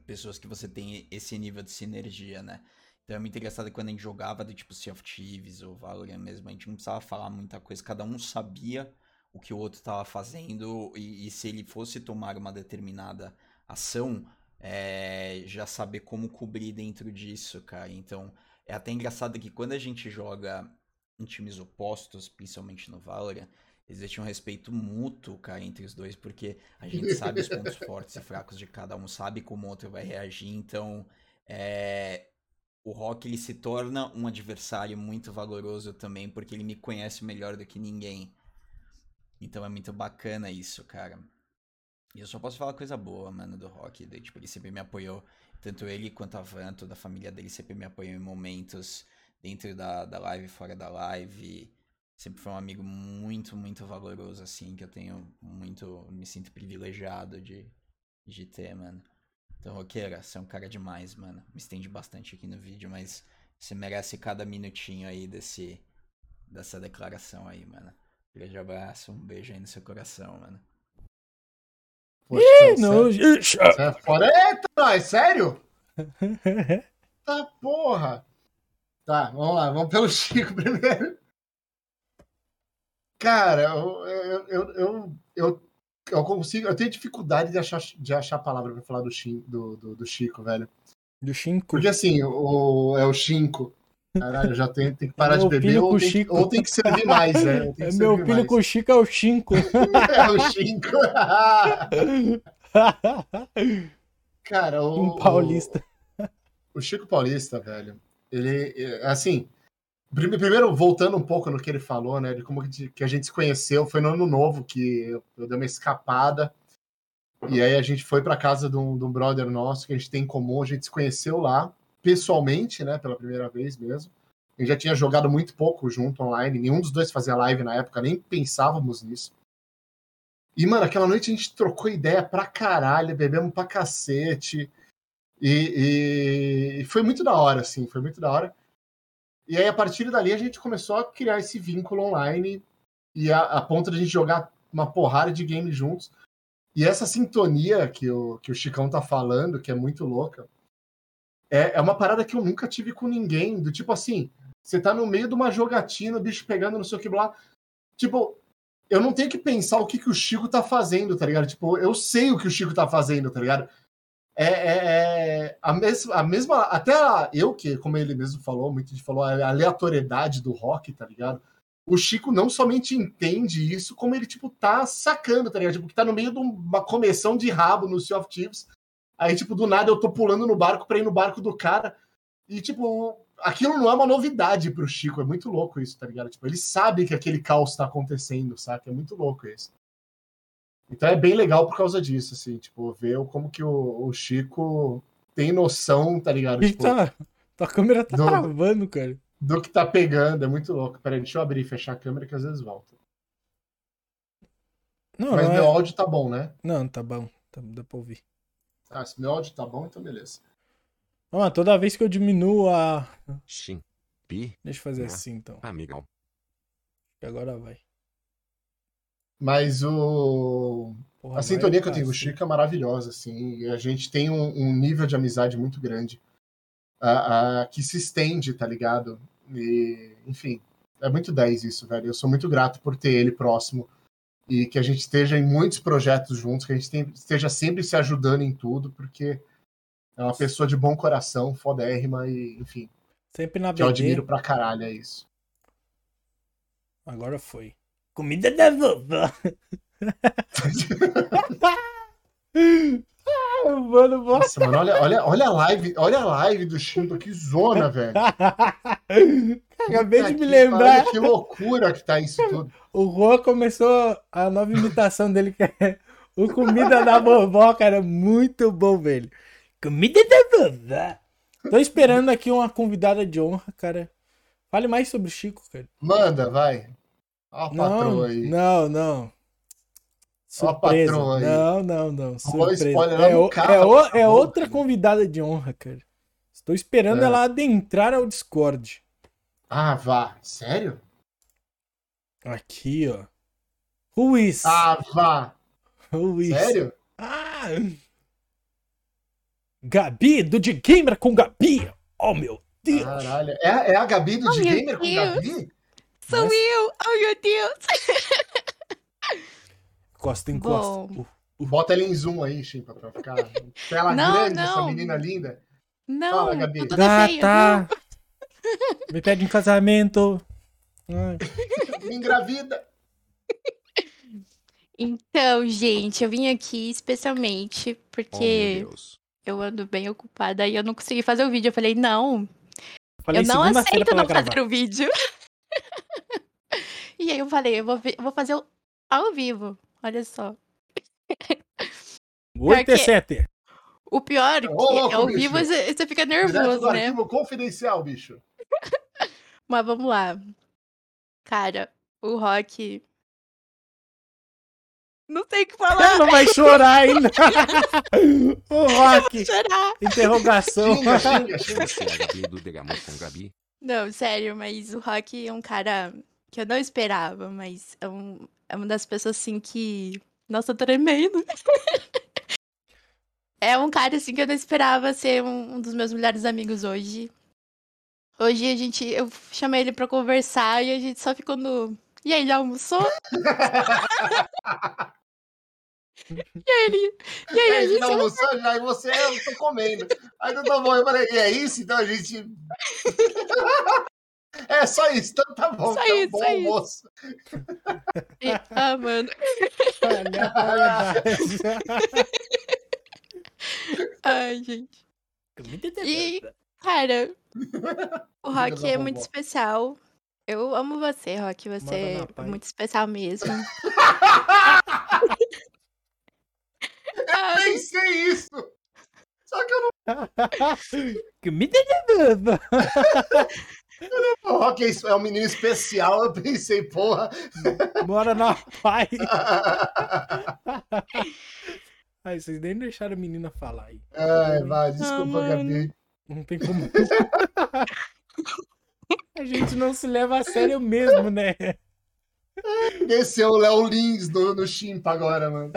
pessoas que você tem esse nível de sinergia, né? Então é muito engraçado quando a gente jogava do tipo Sea of Thieves ou Valorant mesmo, a gente não precisava falar muita coisa, cada um sabia o que o outro estava fazendo e, e, se ele fosse tomar uma determinada ação, é, já saber como cobrir dentro disso, cara. Então é até engraçado que quando a gente joga em times opostos, principalmente no Valorant, existe um respeito mútuo, cara, entre os dois, porque a gente sabe os pontos [LAUGHS] fortes e fracos de cada um, sabe como o outro vai reagir, então é, o Rock ele se torna um adversário muito valoroso também, porque ele me conhece melhor do que ninguém. Então é muito bacana isso, cara. E eu só posso falar coisa boa, mano, do Rock. Daí, tipo, ele sempre me apoiou. Tanto ele quanto a Van, toda a família dele sempre me apoiou em momentos dentro da, da live, fora da live. Sempre foi um amigo muito, muito valoroso, assim, que eu tenho muito. Me sinto privilegiado de, de ter, mano. Então, Roqueira, você é um cara demais, mano. Me estende bastante aqui no vídeo, mas Você merece cada minutinho aí desse, dessa declaração aí, mano. Grande abraço, um beijo aí no seu coração, mano. Poxa, Ih, não, sério? É fora. Eita, é sério? tá porra. Tá, vamos lá, vamos pelo [LAUGHS] Chico primeiro. Cara, eu, eu, eu, eu, eu, consigo. Eu tenho dificuldade de achar, de achar a palavra pra falar do, do, do, do Chico, velho. Do Chico? Porque assim, o, é o Chico. Caralho, já tem, tem que parar de beber ou tem, ou tem, que servir mais, né? É [LAUGHS] meu filho mais. com o Chico é o Chico. [LAUGHS] é o Chico. [LAUGHS] Cara, o. Um paulista. O, o Chico Paulista, velho. Ele, assim, primeiro voltando um pouco no que ele falou, né, de como que a gente se conheceu, foi no ano novo que eu, eu dei uma escapada e aí a gente foi para casa de um, de um brother nosso que a gente tem em comum, a gente se conheceu lá pessoalmente, né, pela primeira vez mesmo. A gente já tinha jogado muito pouco junto online, nenhum dos dois fazia live na época, nem pensávamos nisso. E, mano, aquela noite a gente trocou ideia pra caralho, bebemos pra cacete. E, e, foi muito da hora, assim, foi muito da hora. E aí, a partir dali, a gente começou a criar esse vínculo online e a, a ponto de a gente jogar uma porrada de games juntos. E essa sintonia que o, que o Chicão tá falando, que é muito louca, é, é uma parada que eu nunca tive com ninguém. Do tipo assim, você tá no meio de uma jogatina, o bicho pegando no seu que lá. Tipo, eu não tenho que pensar o que, que o Chico tá fazendo, tá ligado? Tipo, eu sei o que o Chico tá fazendo, tá ligado? É, é, é a, mes a mesma. Até a, eu, que, como ele mesmo falou, muito gente falou, a aleatoriedade do rock, tá ligado? O Chico não somente entende isso, como ele, tipo, tá sacando, tá ligado? Tipo, que tá no meio de uma comissão de rabo no Sea of. Aí, tipo, do nada eu tô pulando no barco pra ir no barco do cara. E, tipo, aquilo não é uma novidade pro Chico. É muito louco isso, tá ligado? Tipo, ele sabe que aquele caos tá acontecendo, saca? É muito louco isso. Então é bem legal por causa disso, assim, tipo, ver como que o, o Chico tem noção, tá ligado? Tipo, tá, tua câmera tá do, travando, cara. Do que tá pegando, é muito louco. Peraí, deixa eu abrir e fechar a câmera que às vezes volta. Não, Mas não meu é... áudio tá bom, né? Não, tá bom. Tá, dá pra ouvir. Ah, se meu áudio tá bom, então beleza. Não, toda vez que eu diminuo a. Sim. Pi. Deixa eu fazer ah, assim então. Amigão. Agora vai. Mas o. Porra, a sintonia que eu tenho com o Chico é maravilhosa, assim. E a gente tem um, um, nível de amizade muito grande. A, a, que se estende, tá ligado? E, enfim, é muito 10 isso, velho. Eu sou muito grato por ter ele próximo. E que a gente esteja em muitos projetos juntos, que a gente tem, esteja sempre se ajudando em tudo, porque é uma pessoa de bom coração, fodérrima e, enfim. Sempre na BD. Que eu admiro pra caralho, é isso. Agora foi. Comida da vovó. [LAUGHS] [LAUGHS] mano, Nossa, mano, olha, olha, olha a live, olha a live do Chindo, que zona, [LAUGHS] velho. Acabei de me lembrar. que loucura que tá isso tudo. [LAUGHS] O Juan começou a nova imitação dele, que é o comida da vovó, cara, muito bom, velho. Comida da vovó. Tô esperando aqui uma convidada de honra, cara. Fale mais sobre o Chico, cara. Manda, vai. Ó a patroa aí. Não, não. Surpresa. Ó a aí. Não, não, não. Surpresa. É, o, carro, é, o, é outra convidada de honra, cara. Estou esperando é. ela adentrar ao Discord. Ah, vá. Sério? Aqui, ó. Who is? Ah, vá. Who is? Sério? Ah! Gabi, do de Gamer com Gabi. Oh, meu Deus. Caralho. É, é a Gabi do oh, de Gamer com Gabi? Sou Mas... eu! Oh, meu Deus! [LAUGHS] Encosta, encosta. Uh, uh. Bota ela em zoom aí, Chimpa, pra ficar [LAUGHS] tela não, grande, não. essa menina linda. Não, Fala, Gabi. Gata! [LAUGHS] Me pede em casamento. Me engravida. Então, gente, eu vim aqui especialmente porque oh, eu ando bem ocupada e eu não consegui fazer o vídeo. Eu falei, não, falei, eu não aceito não fazer o vídeo. [LAUGHS] e aí eu falei, eu vou, eu vou fazer ao vivo. Olha só. [LAUGHS] Oi, T7. O pior é que louco, ao vivo você, você fica nervoso, né? Arquivo confidencial, bicho. [LAUGHS] Mas vamos lá. Cara, o Rock. Não tem o que falar. Não vai chorar ainda. [LAUGHS] o Rock. Chorar. Interrogação. Xinga, xinga, xinga. Você é a Gabi do Degamon com Gabi? Não, sério, mas o Rock é um cara que eu não esperava, mas é, um, é uma das pessoas assim que. Nossa, eu tô tremendo. [LAUGHS] é um cara assim que eu não esperava ser um, um dos meus melhores amigos hoje. Hoje a gente. Eu chamei ele pra conversar e a gente só ficou no. E aí, já almoçou? [LAUGHS] e aí ele. E aí, a gente. já almoçou, já, e você, eu tô comendo. Aí não tá bom, eu falei, e é isso? Então a gente. É só isso, então tá bom. Só então, isso, bom só isso. [LAUGHS] Ah, mano. [LAUGHS] Ai, gente. E, cara, [LAUGHS] o Rock é muito especial. Eu amo você, Rock. Você é muito especial mesmo. Ai, Pensei isso! Só que eu não. O Rock é isso, é um menino especial, eu pensei, porra. Bora na paz. Ai, vocês nem deixaram a menina falar aí. Ai, vai, desculpa, mano. Gabi. Não tem como. a gente não se leva a sério mesmo, né? Desceu o Léo Lins no, no Chimpa agora, mano.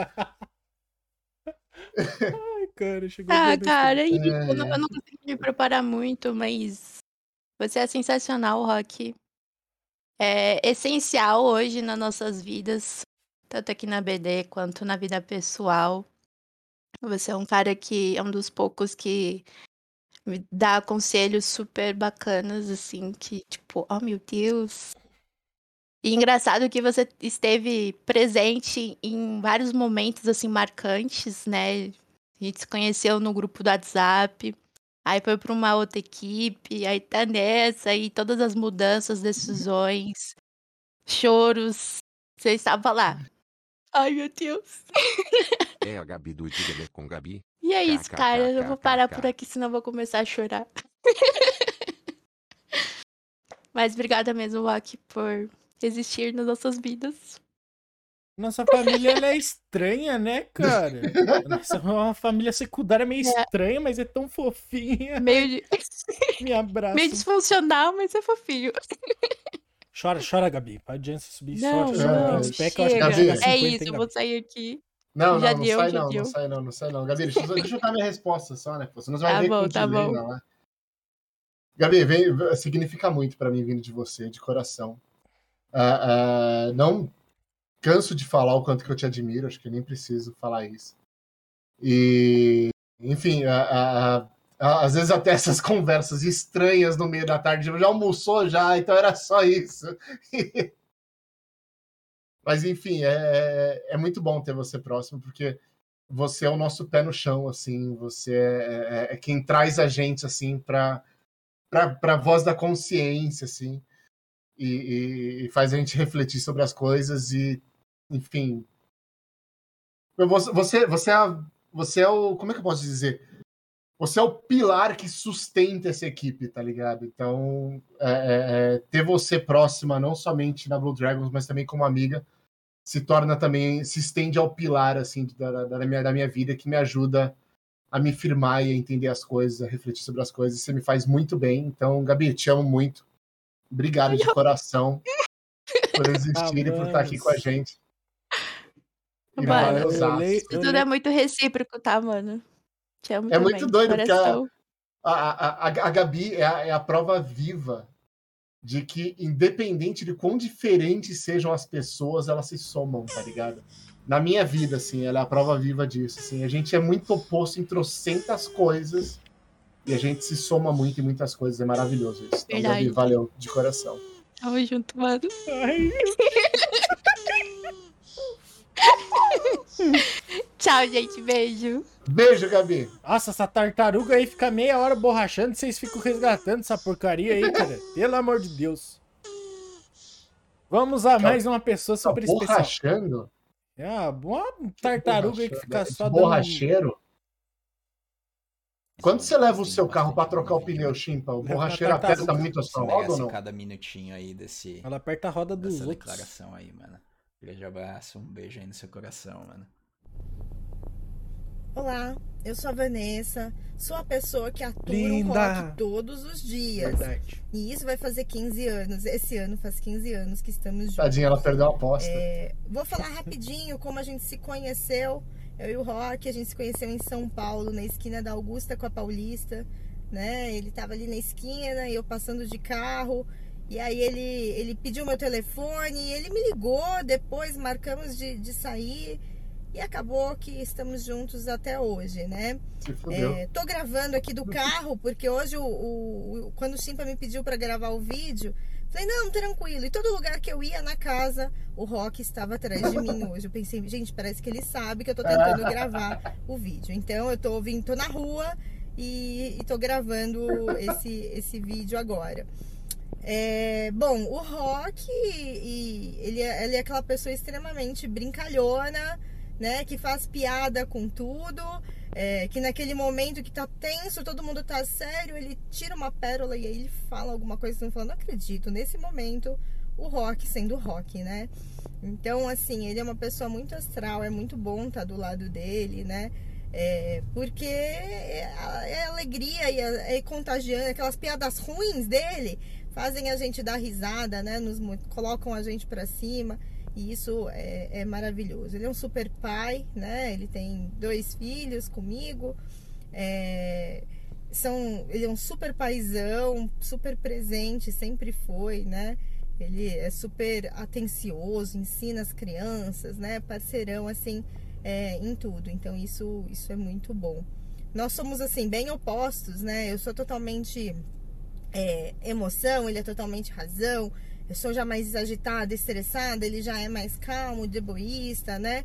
Ai, cara, chegou Ah, cara, É, eu, não, é. eu não consegui me preparar muito, mas você é sensacional, Rock. É essencial hoje nas nossas vidas, tanto aqui na BD quanto na vida pessoal. Você é um cara que é um dos poucos que me dá conselhos super bacanas, assim, que tipo, oh meu Deus. E engraçado que você esteve presente em vários momentos, assim, marcantes, né? A gente se conheceu no grupo do WhatsApp, aí foi para uma outra equipe, aí tá nessa, aí todas as mudanças, decisões, choros. Você estava lá. Ai, meu Deus. É a Gabi do Degamon com Gabi? E é isso, cara. Eu vou parar por aqui, senão eu vou começar a chorar. [LAUGHS] Mas obrigada mesmo, Rock, por existir nas nossas vidas. Nossa família ela é estranha, né, cara? Nossa, uma família secundária meio É. estranha, mas é tão fofinha. Meio, de- Me abraça. meio disfuncional, mas é fofinho. Chora, chora, Gabi. Pra audiência subir Não, sorte. chora, não, não, Spec, eu acho que chega. Gabi, vai chegar a É 50, isso, hein, eu vou sair aqui. Não, Já não, não deu, sai já não, deu. não sai não, não sai não. Gabi, deixa eu, deixa eu dar minha resposta só, né? você vai Tá ver bom, com tá delay, bom. não, né? Gabi, vem, significa muito pra mim vindo de você, de coração. Ah, ah, não canso de falar o quanto que eu te admiro, acho que nem preciso falar isso. E, enfim, ah, ah, ah, às vezes até essas conversas estranhas no meio da tarde, já almoçou já, então era só isso. [LAUGHS] Mas enfim, é, é muito bom ter você próximo, porque você é o nosso pé no chão, assim, você é, é- é quem traz a gente, assim, para para voz da consciência, assim, e, e- e faz a gente refletir sobre as coisas e, enfim, você, você, você, é, você é o, como é que eu posso dizer? Você é o pilar que sustenta essa equipe, tá ligado? Então, é, é, é, ter você próxima, não somente na Blue Dragons, mas também como amiga, se torna também, se estende ao pilar, assim, da, da, minha, da minha vida, que me ajuda a me firmar e a entender as coisas, a refletir sobre as coisas. Você me faz muito bem. Então, Gabi, te amo muito. Obrigado de coração por existir e por estar aqui com a gente. E Mano, Zaço. eu leio- Isso tudo é muito recíproco, tá, mano? Te amo É também, muito doido, porque a-. A, a, a, a Gabi é a, é a prova viva de que, independente de quão diferentes sejam as pessoas, elas se somam, tá ligado? Na minha vida, assim, ela é a prova viva disso. Assim. A gente é muito oposto em trocentas coisas e a gente se soma muito em muitas coisas. É maravilhoso isso. Então, Verdade. Gabi, valeu de coração. Tamo junto, mano. Ai, [LAUGHS] [LAUGHS] Tchau, gente. Beijo. Beijo, Gabi. Nossa, essa tartaruga aí fica meia hora borrachando e vocês ficam resgatando essa porcaria aí, cara. Pelo amor de Deus. Vamos a mais uma pessoa Tá super especial. borrachando? É uma tartaruga aí que fica só dando... Borracheiro? Quando você leva o seu carro pra trocar o pneu, Chimpa, o borracheiro aperta muito a sua roda ou não? cada minutinho aí desse, Ela aperta a roda dos outros. declaração aí, mano. Grande abraço, um beijo aí no seu coração, mano. Olá, eu sou a Vanessa, sou a pessoa que atura Linda. o rock todos os dias. Verdade. E isso vai fazer 15 anos. Esse ano faz 15 anos que estamos juntos. Tadinha, ela perdeu a aposta. É, vou falar rapidinho como a gente se conheceu. Eu e o Rock, a gente se conheceu em São Paulo, na esquina da Augusta com a Paulista. Né? Ele tava ali na esquina, eu passando de carro. E aí ele, ele pediu meu telefone, ele me ligou, depois marcamos de, de sair. E acabou que estamos juntos até hoje, né? É, tô gravando aqui do carro, porque hoje o, o, quando o Simpa me pediu para gravar o vídeo, falei, não, tranquilo. E todo lugar que eu ia na casa, o Rock estava atrás de mim hoje. Eu pensei, gente, parece que ele sabe que eu tô tentando gravar o vídeo. Então eu tô vindo, tô na rua e, e tô gravando esse, esse vídeo agora. É, bom, o Rock, e, ele, é, ele é aquela pessoa extremamente brincalhona, né? Que faz piada com tudo. É, que naquele momento que tá tenso, todo mundo tá sério, ele tira uma pérola e aí ele fala alguma coisa que você fala, não acredito, nesse momento o rock sendo rock, né? Então, assim, ele é uma pessoa muito astral, é muito bom estar tá do lado dele, né? É, porque é, é alegria e é, é contagiante, aquelas piadas ruins dele fazem a gente dar risada, né? Nos colocam a gente para cima. E isso é, é, maravilhoso. Ele é um super pai, né? Ele tem dois filhos comigo. É, são, ele é um super paizão, super presente, sempre foi, né? Ele é super atencioso, ensina as crianças, né? Parceirão, assim, é, em tudo. Então, isso, isso é muito bom. Nós somos, assim, bem opostos, né? Eu sou totalmente é, emoção, ele é totalmente razão eu sou já mais agitada, estressada, ele já é mais calmo, deboísta, né?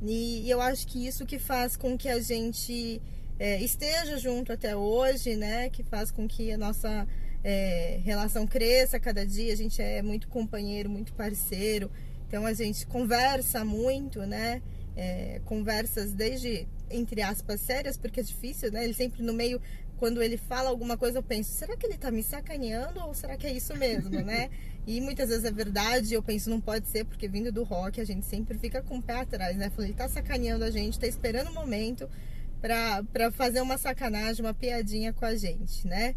E, e eu acho que isso que faz com que a gente é, esteja junto até hoje, né? Que faz com que a nossa é, relação cresça cada dia. A gente é muito companheiro, muito parceiro. Então a gente conversa muito, né? É, conversas desde, entre aspas, sérias, porque é difícil, né? Ele sempre no meio, quando ele fala alguma coisa, eu penso, será que ele tá me sacaneando ou será que é isso mesmo, [LAUGHS] né? E muitas vezes é verdade, eu penso, não pode ser, porque vindo do rock a gente sempre fica com o pé atrás, né? Falei, ele tá sacaneando a gente, tá esperando o um momento pra fazer uma sacanagem, uma piadinha com a gente, né?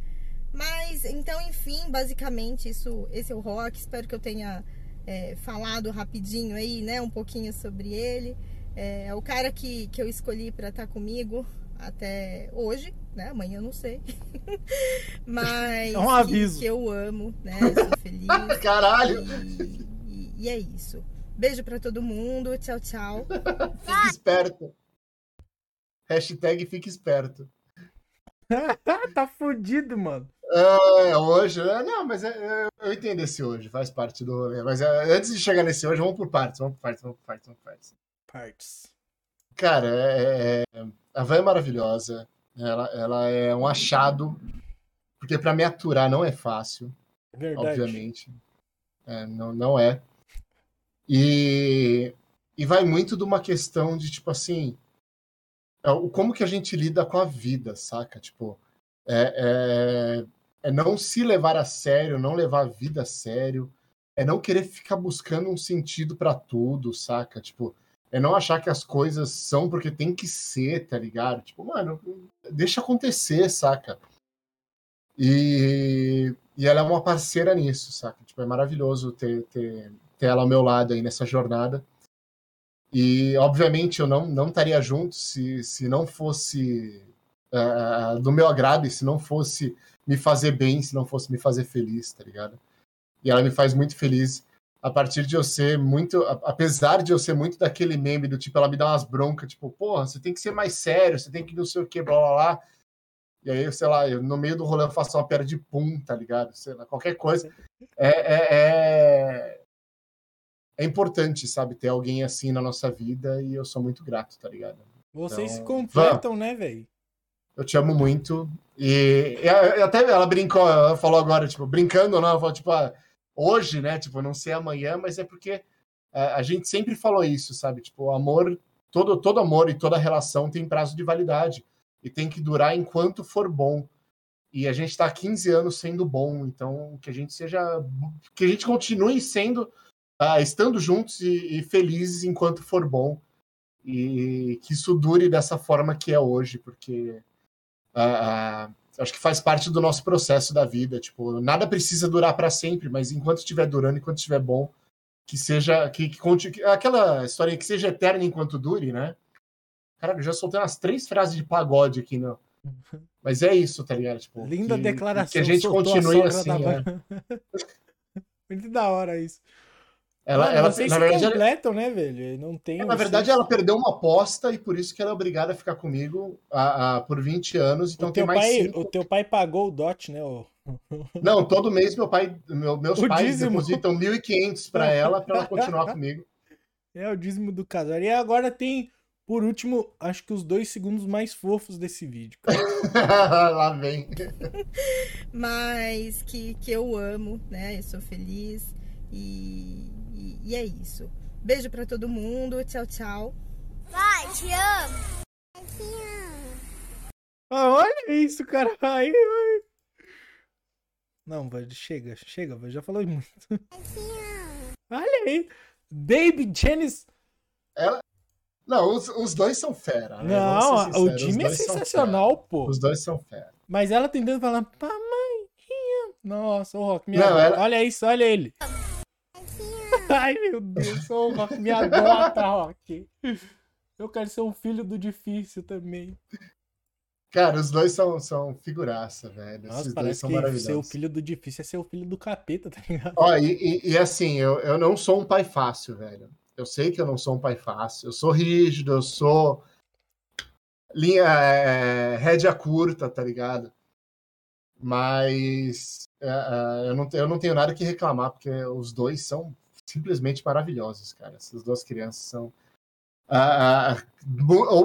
Mas, então, enfim, basicamente, isso, esse é o rock. Espero que eu tenha é, falado rapidinho aí, né? Um pouquinho sobre ele. É, é o cara que, que eu escolhi para estar tá comigo até hoje, né? Amanhã eu não sei. [LAUGHS] Mas é um aviso. Que, que, eu amo, né? [LAUGHS] Sou feliz. Caralho! E, e, e, é isso. Beijo para todo mundo. Tchau, tchau. Fique esperto. Hashtag fique esperto. [LAUGHS] tá fudido, mano. É, hoje. É, não, mas é, é, eu entendo esse hoje, faz parte do rolê. Mas é, antes de chegar nesse hoje, vamos por partes, vamos por partes, vamos por partes, vamos por partes. Partes. Cara, é, a Van é maravilhosa. Ela, ela é um achado, porque para me aturar não é fácil, Verdade. obviamente. É, não, não é. E, e vai muito de uma questão de, tipo assim, é, como que a gente lida com a vida, saca? Tipo, é, é, é não se levar a sério, não levar a vida a sério, é não querer ficar buscando um sentido para tudo, saca? Tipo, é não achar que as coisas são porque tem que ser, tá ligado? Tipo, mano, deixa acontecer, saca? E, e ela é uma parceira nisso, saca? Tipo, é maravilhoso ter, ter, ter ela ao meu lado aí nessa jornada. E, obviamente, eu não, não estaria junto se, se não fosse uh, do meu agrado se não fosse me fazer bem, se não fosse me fazer feliz, tá ligado? E ela me faz muito feliz a partir de eu ser muito, apesar de eu ser muito daquele meme do tipo, ela me dá umas broncas, tipo, porra, você tem que ser mais sério, você tem que não sei o que, blá blá blá. E aí, sei lá, eu, no meio do rolê eu faço uma perna de pum, tá ligado? Sei lá, qualquer coisa. É, é, é, é, importante, sabe, ter alguém assim na nossa vida e eu sou muito grato, tá ligado? Vocês então, se completam, né, velho? Eu te amo muito. E, e, até ela brincou, ela falou agora, tipo, brincando, não, ela falou, tipo, ah, hoje, né? Tipo, não sei amanhã, mas é porque é, a gente sempre falou isso, sabe? Tipo, amor, todo, todo amor e toda relação tem prazo de validade e tem que durar enquanto for bom. E a gente está há 15 anos sendo bom, então que a gente seja. que a gente continue sendo uh, estando juntos e, e, felizes enquanto for bom. E que isso dure dessa forma que é hoje, porque uh, acho que faz parte do nosso processo da vida. Tipo, nada precisa durar para sempre, mas enquanto estiver durando, enquanto estiver bom, que seja. Que, que conte. Aquela história que seja eterna enquanto dure, né? Cara, eu já soltei umas três frases de pagode aqui, não. [LAUGHS] Mas é isso, tá ligado? Tipo, Linda que, declaração. Que a gente continue a assim. Né? [LAUGHS] Muito da hora isso. Ela, Mano, ela vocês na verdade, completam, né, velho? Não tem. É, na verdade, ela perdeu uma aposta e por isso que ela é obrigada a ficar comigo a, a por 20 anos. Então o tem mais pai, cinco. O teu pai pagou o DOT, né? O... [LAUGHS] Não, todo mês meu pai, meu, meus O pais dízimo. depositam 1.500 para ela para ela continuar [LAUGHS] comigo. É o dízimo do casal. E agora tem, por último, acho que os dois segundos mais fofos desse vídeo. [LAUGHS] Lá vem. Mas que, que eu amo, né? Eu sou feliz e, e, e é isso. Beijo pra todo mundo. Tchau, tchau. Pai, te amo. Ah, olha isso, cara. Ai, ai. Não, velho, chega, chega, velho. Já falou muito. Olha aí. David Jennings. Não, os, os dois são fera. né? Não, o time é sensacional, pô. Os dois são fera. Mas ela tentando falar, mamãe. Nossa, o Rock, me Não, ela- Olha isso, olha ele. Ai, meu Deus, o Rock me adota, Rock. Eu quero ser um filho do difícil também. Cara, os dois são, são figuraça, velho. Nossa, Esses dois parece são que ser o maravilhosos. filho do difícil é ser o filho do capeta, tá ligado? Ó, e, e- e assim, eu, eu não sou um pai fácil, velho. Eu sei que eu não sou um pai fácil. Eu sou rígido, eu sou linha é, rédea curta, tá ligado? Mas é, é, eu, não, eu não tenho nada que reclamar, porque os dois são simplesmente maravilhosos, cara. Essas duas crianças são ah, ah,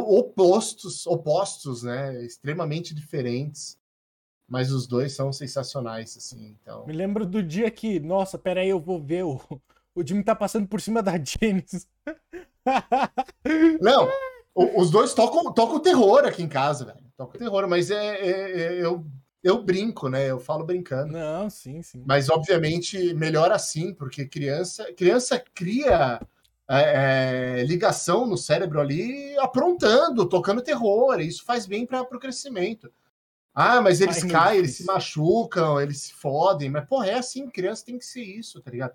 opostos, opostos, né? Extremamente diferentes. Mas os dois são sensacionais, assim. Então, Me lembro do dia que, nossa, pera aí, eu vou ver o, o Jimmy tá passando por cima da Janice. Não, o- os dois tocam, tocam terror aqui em casa, velho. Tocam terror, mas é, é- é- eu, eu brinco, né? Eu falo brincando. Não, sim, sim. Mas, obviamente, melhor assim, porque criança, criança cria é, é, ligação no cérebro ali, aprontando, tocando terror. e Isso faz bem para o crescimento. Ah, mas eles Ai, caem, eles se machucam, eles se fodem. Mas, porra, é assim, criança tem que ser isso, tá ligado?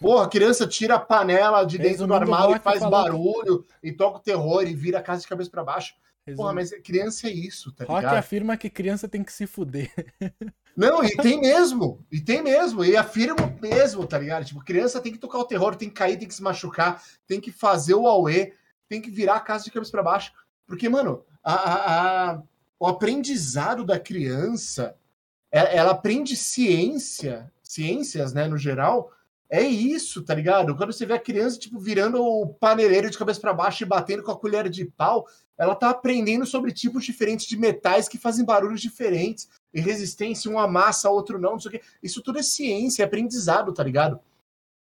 Porra, criança tira a panela de dentro do armário e faz barulho e toca o terror e vira a casa de cabeça para baixo. Porra, mas criança é isso, tá Rock ligado? afirma que criança tem que se fuder. [LAUGHS] Não, e tem mesmo, e tem mesmo, e afirmo mesmo, tá ligado? Tipo, criança tem que tocar o terror, tem que cair, tem que se machucar, tem que fazer o auê, tem que virar a casa de cabeça para baixo. Porque, mano, a, a- a- o aprendizado da criança, é- ela aprende ciência, ciências, né, no geral, é isso, tá ligado? Quando você vê a criança, tipo, virando o paneleiro de cabeça para baixo e batendo com a colher de pau, ela tá aprendendo sobre tipos diferentes de metais que fazem barulhos diferentes e resistência, um amassa, outro não, não sei o quê. Isso tudo é ciência, é aprendizado, tá ligado?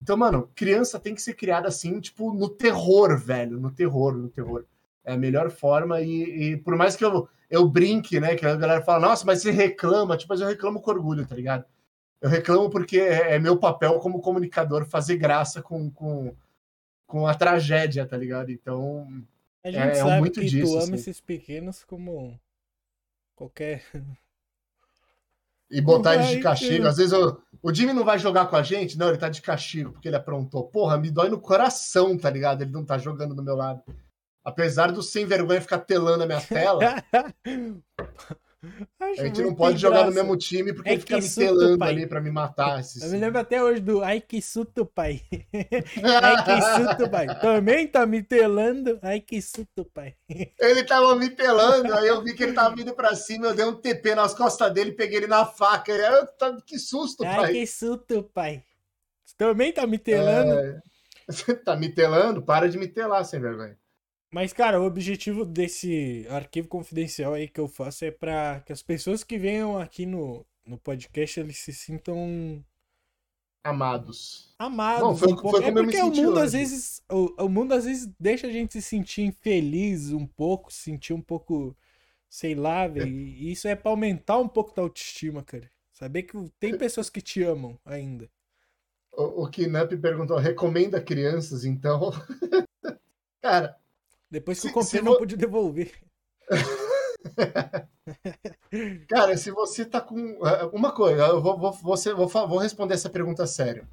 Então, mano, criança tem que ser criada assim, tipo, no terror, velho, no terror, no terror. É a melhor forma e, e por mais que eu, eu brinque, né, que a galera fala, nossa, mas você reclama, tipo, mas eu reclamo com orgulho, tá ligado? Eu reclamo porque é, é meu papel como comunicador fazer graça com, com, com a tragédia, tá ligado? Então, A gente É, é sabe muito que disso, tu ama assim. esses pequenos como qualquer. E [LAUGHS] botar eles de castigo. Às vezes eu- o Jimmy não vai jogar com a gente, não, ele tá de castigo porque ele aprontou. Porra, me dói no coração, tá ligado? Ele não tá jogando do meu lado. Apesar do sem vergonha ficar telando a minha tela, [LAUGHS] a gente não pode jogar no mesmo time porque ele fica me telando pai. ali pra me matar. Eu me lembro até hoje do Ai que susto, pai. [LAUGHS] Ai que susto, pai. Também tá me telando. Ai que susto, pai. Ele tava me telando, aí eu vi que ele tava [LAUGHS] vindo pra cima, eu dei um TP nas costas dele, peguei ele na faca. Ele, "Ah, tá- que susto, Ai pai. que susto, pai. Também tá me telando. É, Você [LAUGHS] tá me telando? Para de me telar, sem vergonha. Mas, cara, o objetivo desse arquivo confidencial aí que eu faço é pra que as pessoas que venham aqui no, no podcast eles se sintam Amados. amados Não, foi- um pouco. foi é como eu me porque o senti mundo às hoje. vezes o, o mundo às vezes deixa a gente se sentir infeliz um pouco, se sentir um pouco, sei lá, velho. E isso é pra aumentar um pouco da autoestima, cara. Saber que tem pessoas que te amam ainda. O, o Kinup perguntou: recomenda crianças, então? [LAUGHS] Cara. Depois que se, eu comprei, não vo... pude devolver. [LAUGHS] Cara, se você tá com. É, uma coisa, eu vou, vou, você, vou, vou responder essa pergunta sério.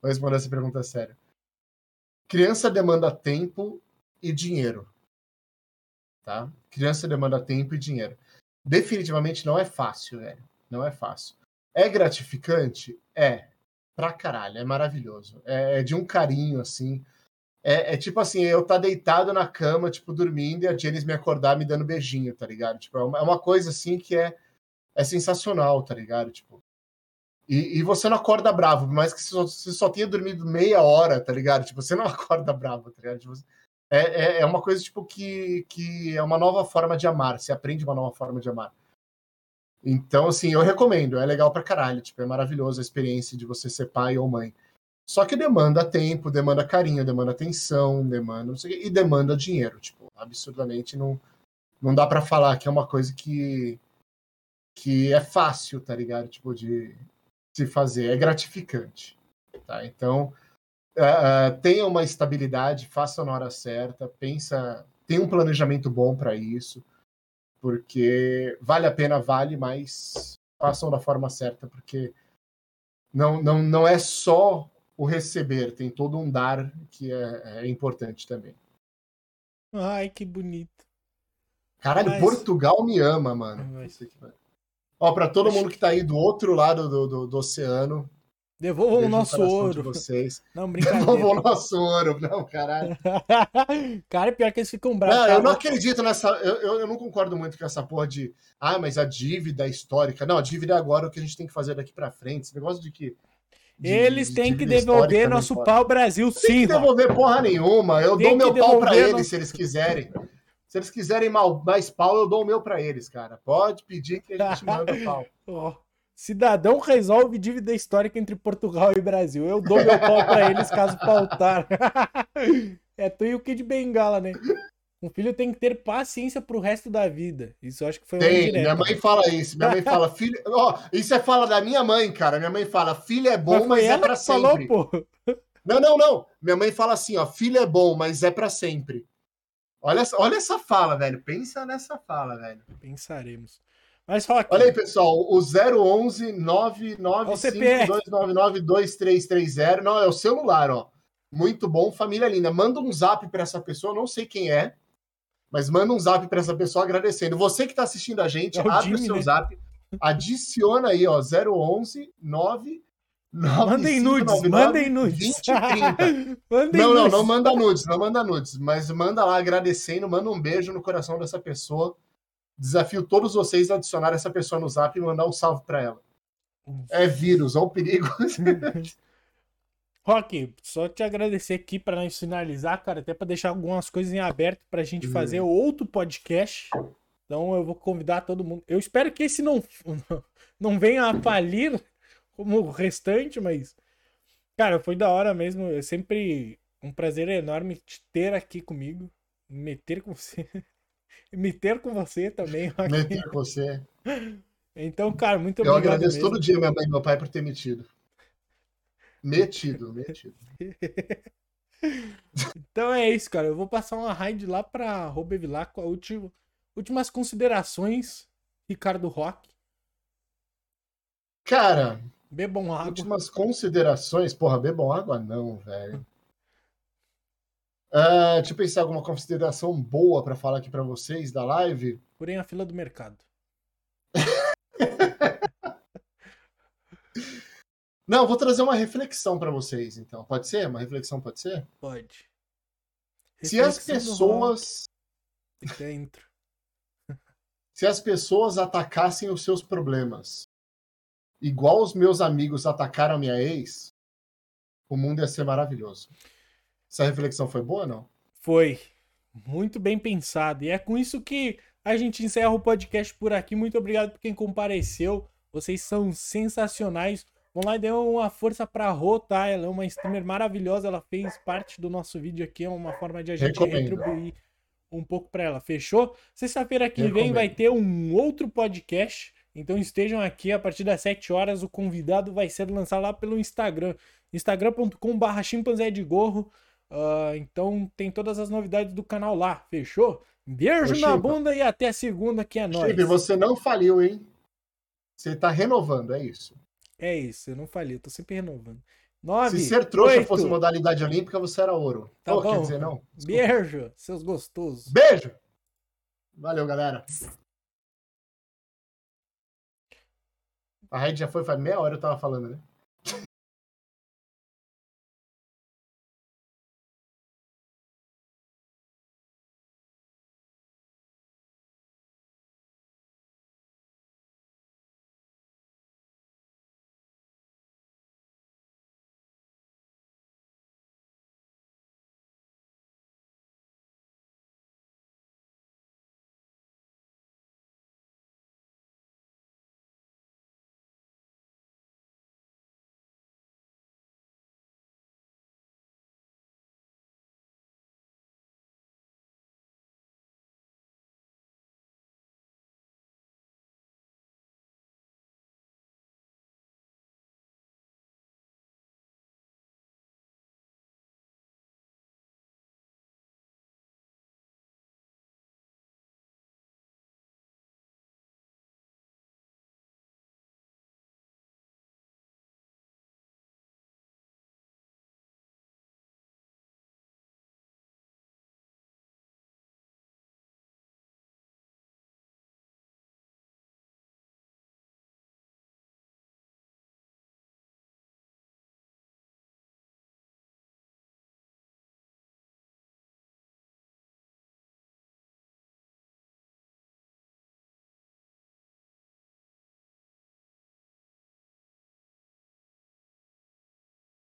Vou responder essa pergunta sério. Criança demanda tempo e dinheiro. Tá? Criança demanda tempo e dinheiro. Definitivamente não é fácil, velho. Não é fácil. É gratificante? É. Pra caralho. É maravilhoso. É, é de um carinho, assim. É, é, tipo assim, eu tá deitado na cama, tipo, dormindo, e a Janice me acordar me dando beijinho, tá ligado? Tipo, é uma, é uma coisa assim que é, é sensacional, tá ligado? Tipo. E, e você não acorda bravo, por mais que você só, você só tenha dormido meia hora, tá ligado? Tipo, você não [LAUGHS] acorda bravo, tá ligado? Tipo, é, é, é uma coisa, tipo, que, que é uma nova forma de amar. Você aprende uma nova forma de amar. Então, assim, eu recomendo. É legal pra caralho. Tipo, é maravilhoso a experiência de você ser pai ou mãe. Só que demanda tempo, demanda carinho, demanda atenção, demanda sei, e demanda dinheiro. Tipo, absurdamente não, não dá para falar que é uma coisa que, que é fácil, tá ligado? Tipo, de se fazer. É gratificante. Tá? Então, uh, tenha uma estabilidade, faça na hora certa, pensa, tem um planejamento bom para isso, porque vale a pena, vale, mas façam da forma certa, porque não, não, não é só o receber, tem todo um dar que é, é importante também. Ai, que bonito. Caralho, Mas... Portugal me ama, mano. Mas... Ó, pra todo mundo que tá aí do outro lado do, do, do oceano. Devolvam o nosso ouro. Vocês. [LAUGHS] Não, [LAUGHS] brincadeira. Devolvam o nosso ouro. Não, caralho. [LAUGHS] Cara, é pior que eles ficam bravos. Não, eu não acredito nessa. Eu, eu, eu, não concordo muito com essa porra de. Ah, mas a dívida histórica. Não, a dívida é agora o que a gente tem que fazer daqui pra frente. Esse negócio de que de, eles têm que devolver nosso pau Brasil, sim. Tem que devolver porra nenhuma. Eu tem dou meu pau para eles se eles quiserem. Se eles quiserem mais pau, eu dou o meu para eles, cara. Pode pedir que a gente [LAUGHS] manda pau. oh, cidadão resolve dívida histórica entre Portugal e Brasil. Eu dou meu pau para eles caso faltar. [LAUGHS] é tu e o Kid Bengala, né? Um filho tem que ter paciência pro resto da vida. Isso eu acho que foi tem, Minha mãe fala isso. Minha mãe fala, filho. Ó, oh, isso é fala da minha mãe, cara. Minha mãe fala, filho é bom, mas, mas é para sempre. Falou, pô. Não, não, não. Minha mãe fala assim, ó, filho é bom, mas é para sempre. Olha, olha essa fala, velho. Pensa nessa fala, velho. Pensaremos. Mas Rock. Olha aí, pessoal, o 011 995 299 2330. Não, é o celular, ó. Muito bom, família linda. Manda um zap para essa pessoa, não sei quem é mas manda um zap para essa pessoa agradecendo. Você que está assistindo a gente, é o abre Jimmy, o seu né? zap, adiciona aí, ó, 011 9 Mandem nudes, mandem nudes. 20, mandem não, não, não manda nudes, não manda nudes, mas manda lá agradecendo, manda um beijo no coração dessa pessoa. Desafio todos vocês a adicionar essa pessoa no zap e mandar um salve para ela. É vírus, olha o perigo. [LAUGHS] Rock, só te agradecer aqui para nós finalizar, cara, até para deixar algumas coisas em aberto para a gente uhum. fazer outro podcast. Então eu vou convidar todo mundo. Eu espero que esse não, [LAUGHS] não venha a falir como o restante, mas. Cara, foi da hora mesmo. É sempre um prazer enorme te ter aqui comigo. Meter com você. [LAUGHS] Meter com você também. Rock. Meter com você. Então, cara, muito eu obrigado. Eu agradeço mesmo. todo dia minha mãe e meu pai por ter metido. Metido, metido. [LAUGHS] então é isso, cara. Eu vou passar uma raid lá pra Robevilar com a última, últimas considerações, Ricardo Rock. Cara, bebam água. Últimas considerações. Porra, bebam água não, velho. Uh, [LAUGHS] deixa eu pensar alguma consideração boa para falar aqui para vocês da live. Porém, a fila do mercado. [LAUGHS] Não, vou trazer uma reflexão para vocês, então. Pode ser? Uma reflexão pode ser? Pode. Se as pessoas. Dentro. [LAUGHS] Se as pessoas atacassem os seus problemas, igual os meus amigos atacaram a minha ex, o mundo ia ser maravilhoso. Essa reflexão foi boa ou não? Foi. Muito bem pensado. E é com isso que a gente encerra o podcast por aqui. Muito obrigado por quem compareceu. Vocês são sensacionais. Vamos lá e dê uma força pra Rô, tá? Ela é uma streamer maravilhosa, ela fez parte do nosso vídeo aqui, é uma forma de a gente Recomendo. retribuir um pouco pra ela, fechou? Sexta-feira que Recomendo. vem vai ter um outro podcast, então estejam aqui a partir das 7 horas, o convidado vai ser lançado lá pelo Instagram. instagram.com.br chimpanzé de gorro. Uh, então tem todas as novidades do canal lá, fechou? Beijo Ô, na bunda e até segunda que é nóis. Chip, você não faliu, hein? Você tá renovando, é isso. É isso, eu não falei, eu tô sempre renovando. Se ser trouxa 8. fosse modalidade olímpica, você era ouro. Tá oh, bom. Quer dizer, não? Desculpa. Beijo, seus gostosos. Beijo! Valeu, galera. A Red já foi faz meia hora eu tava falando, né?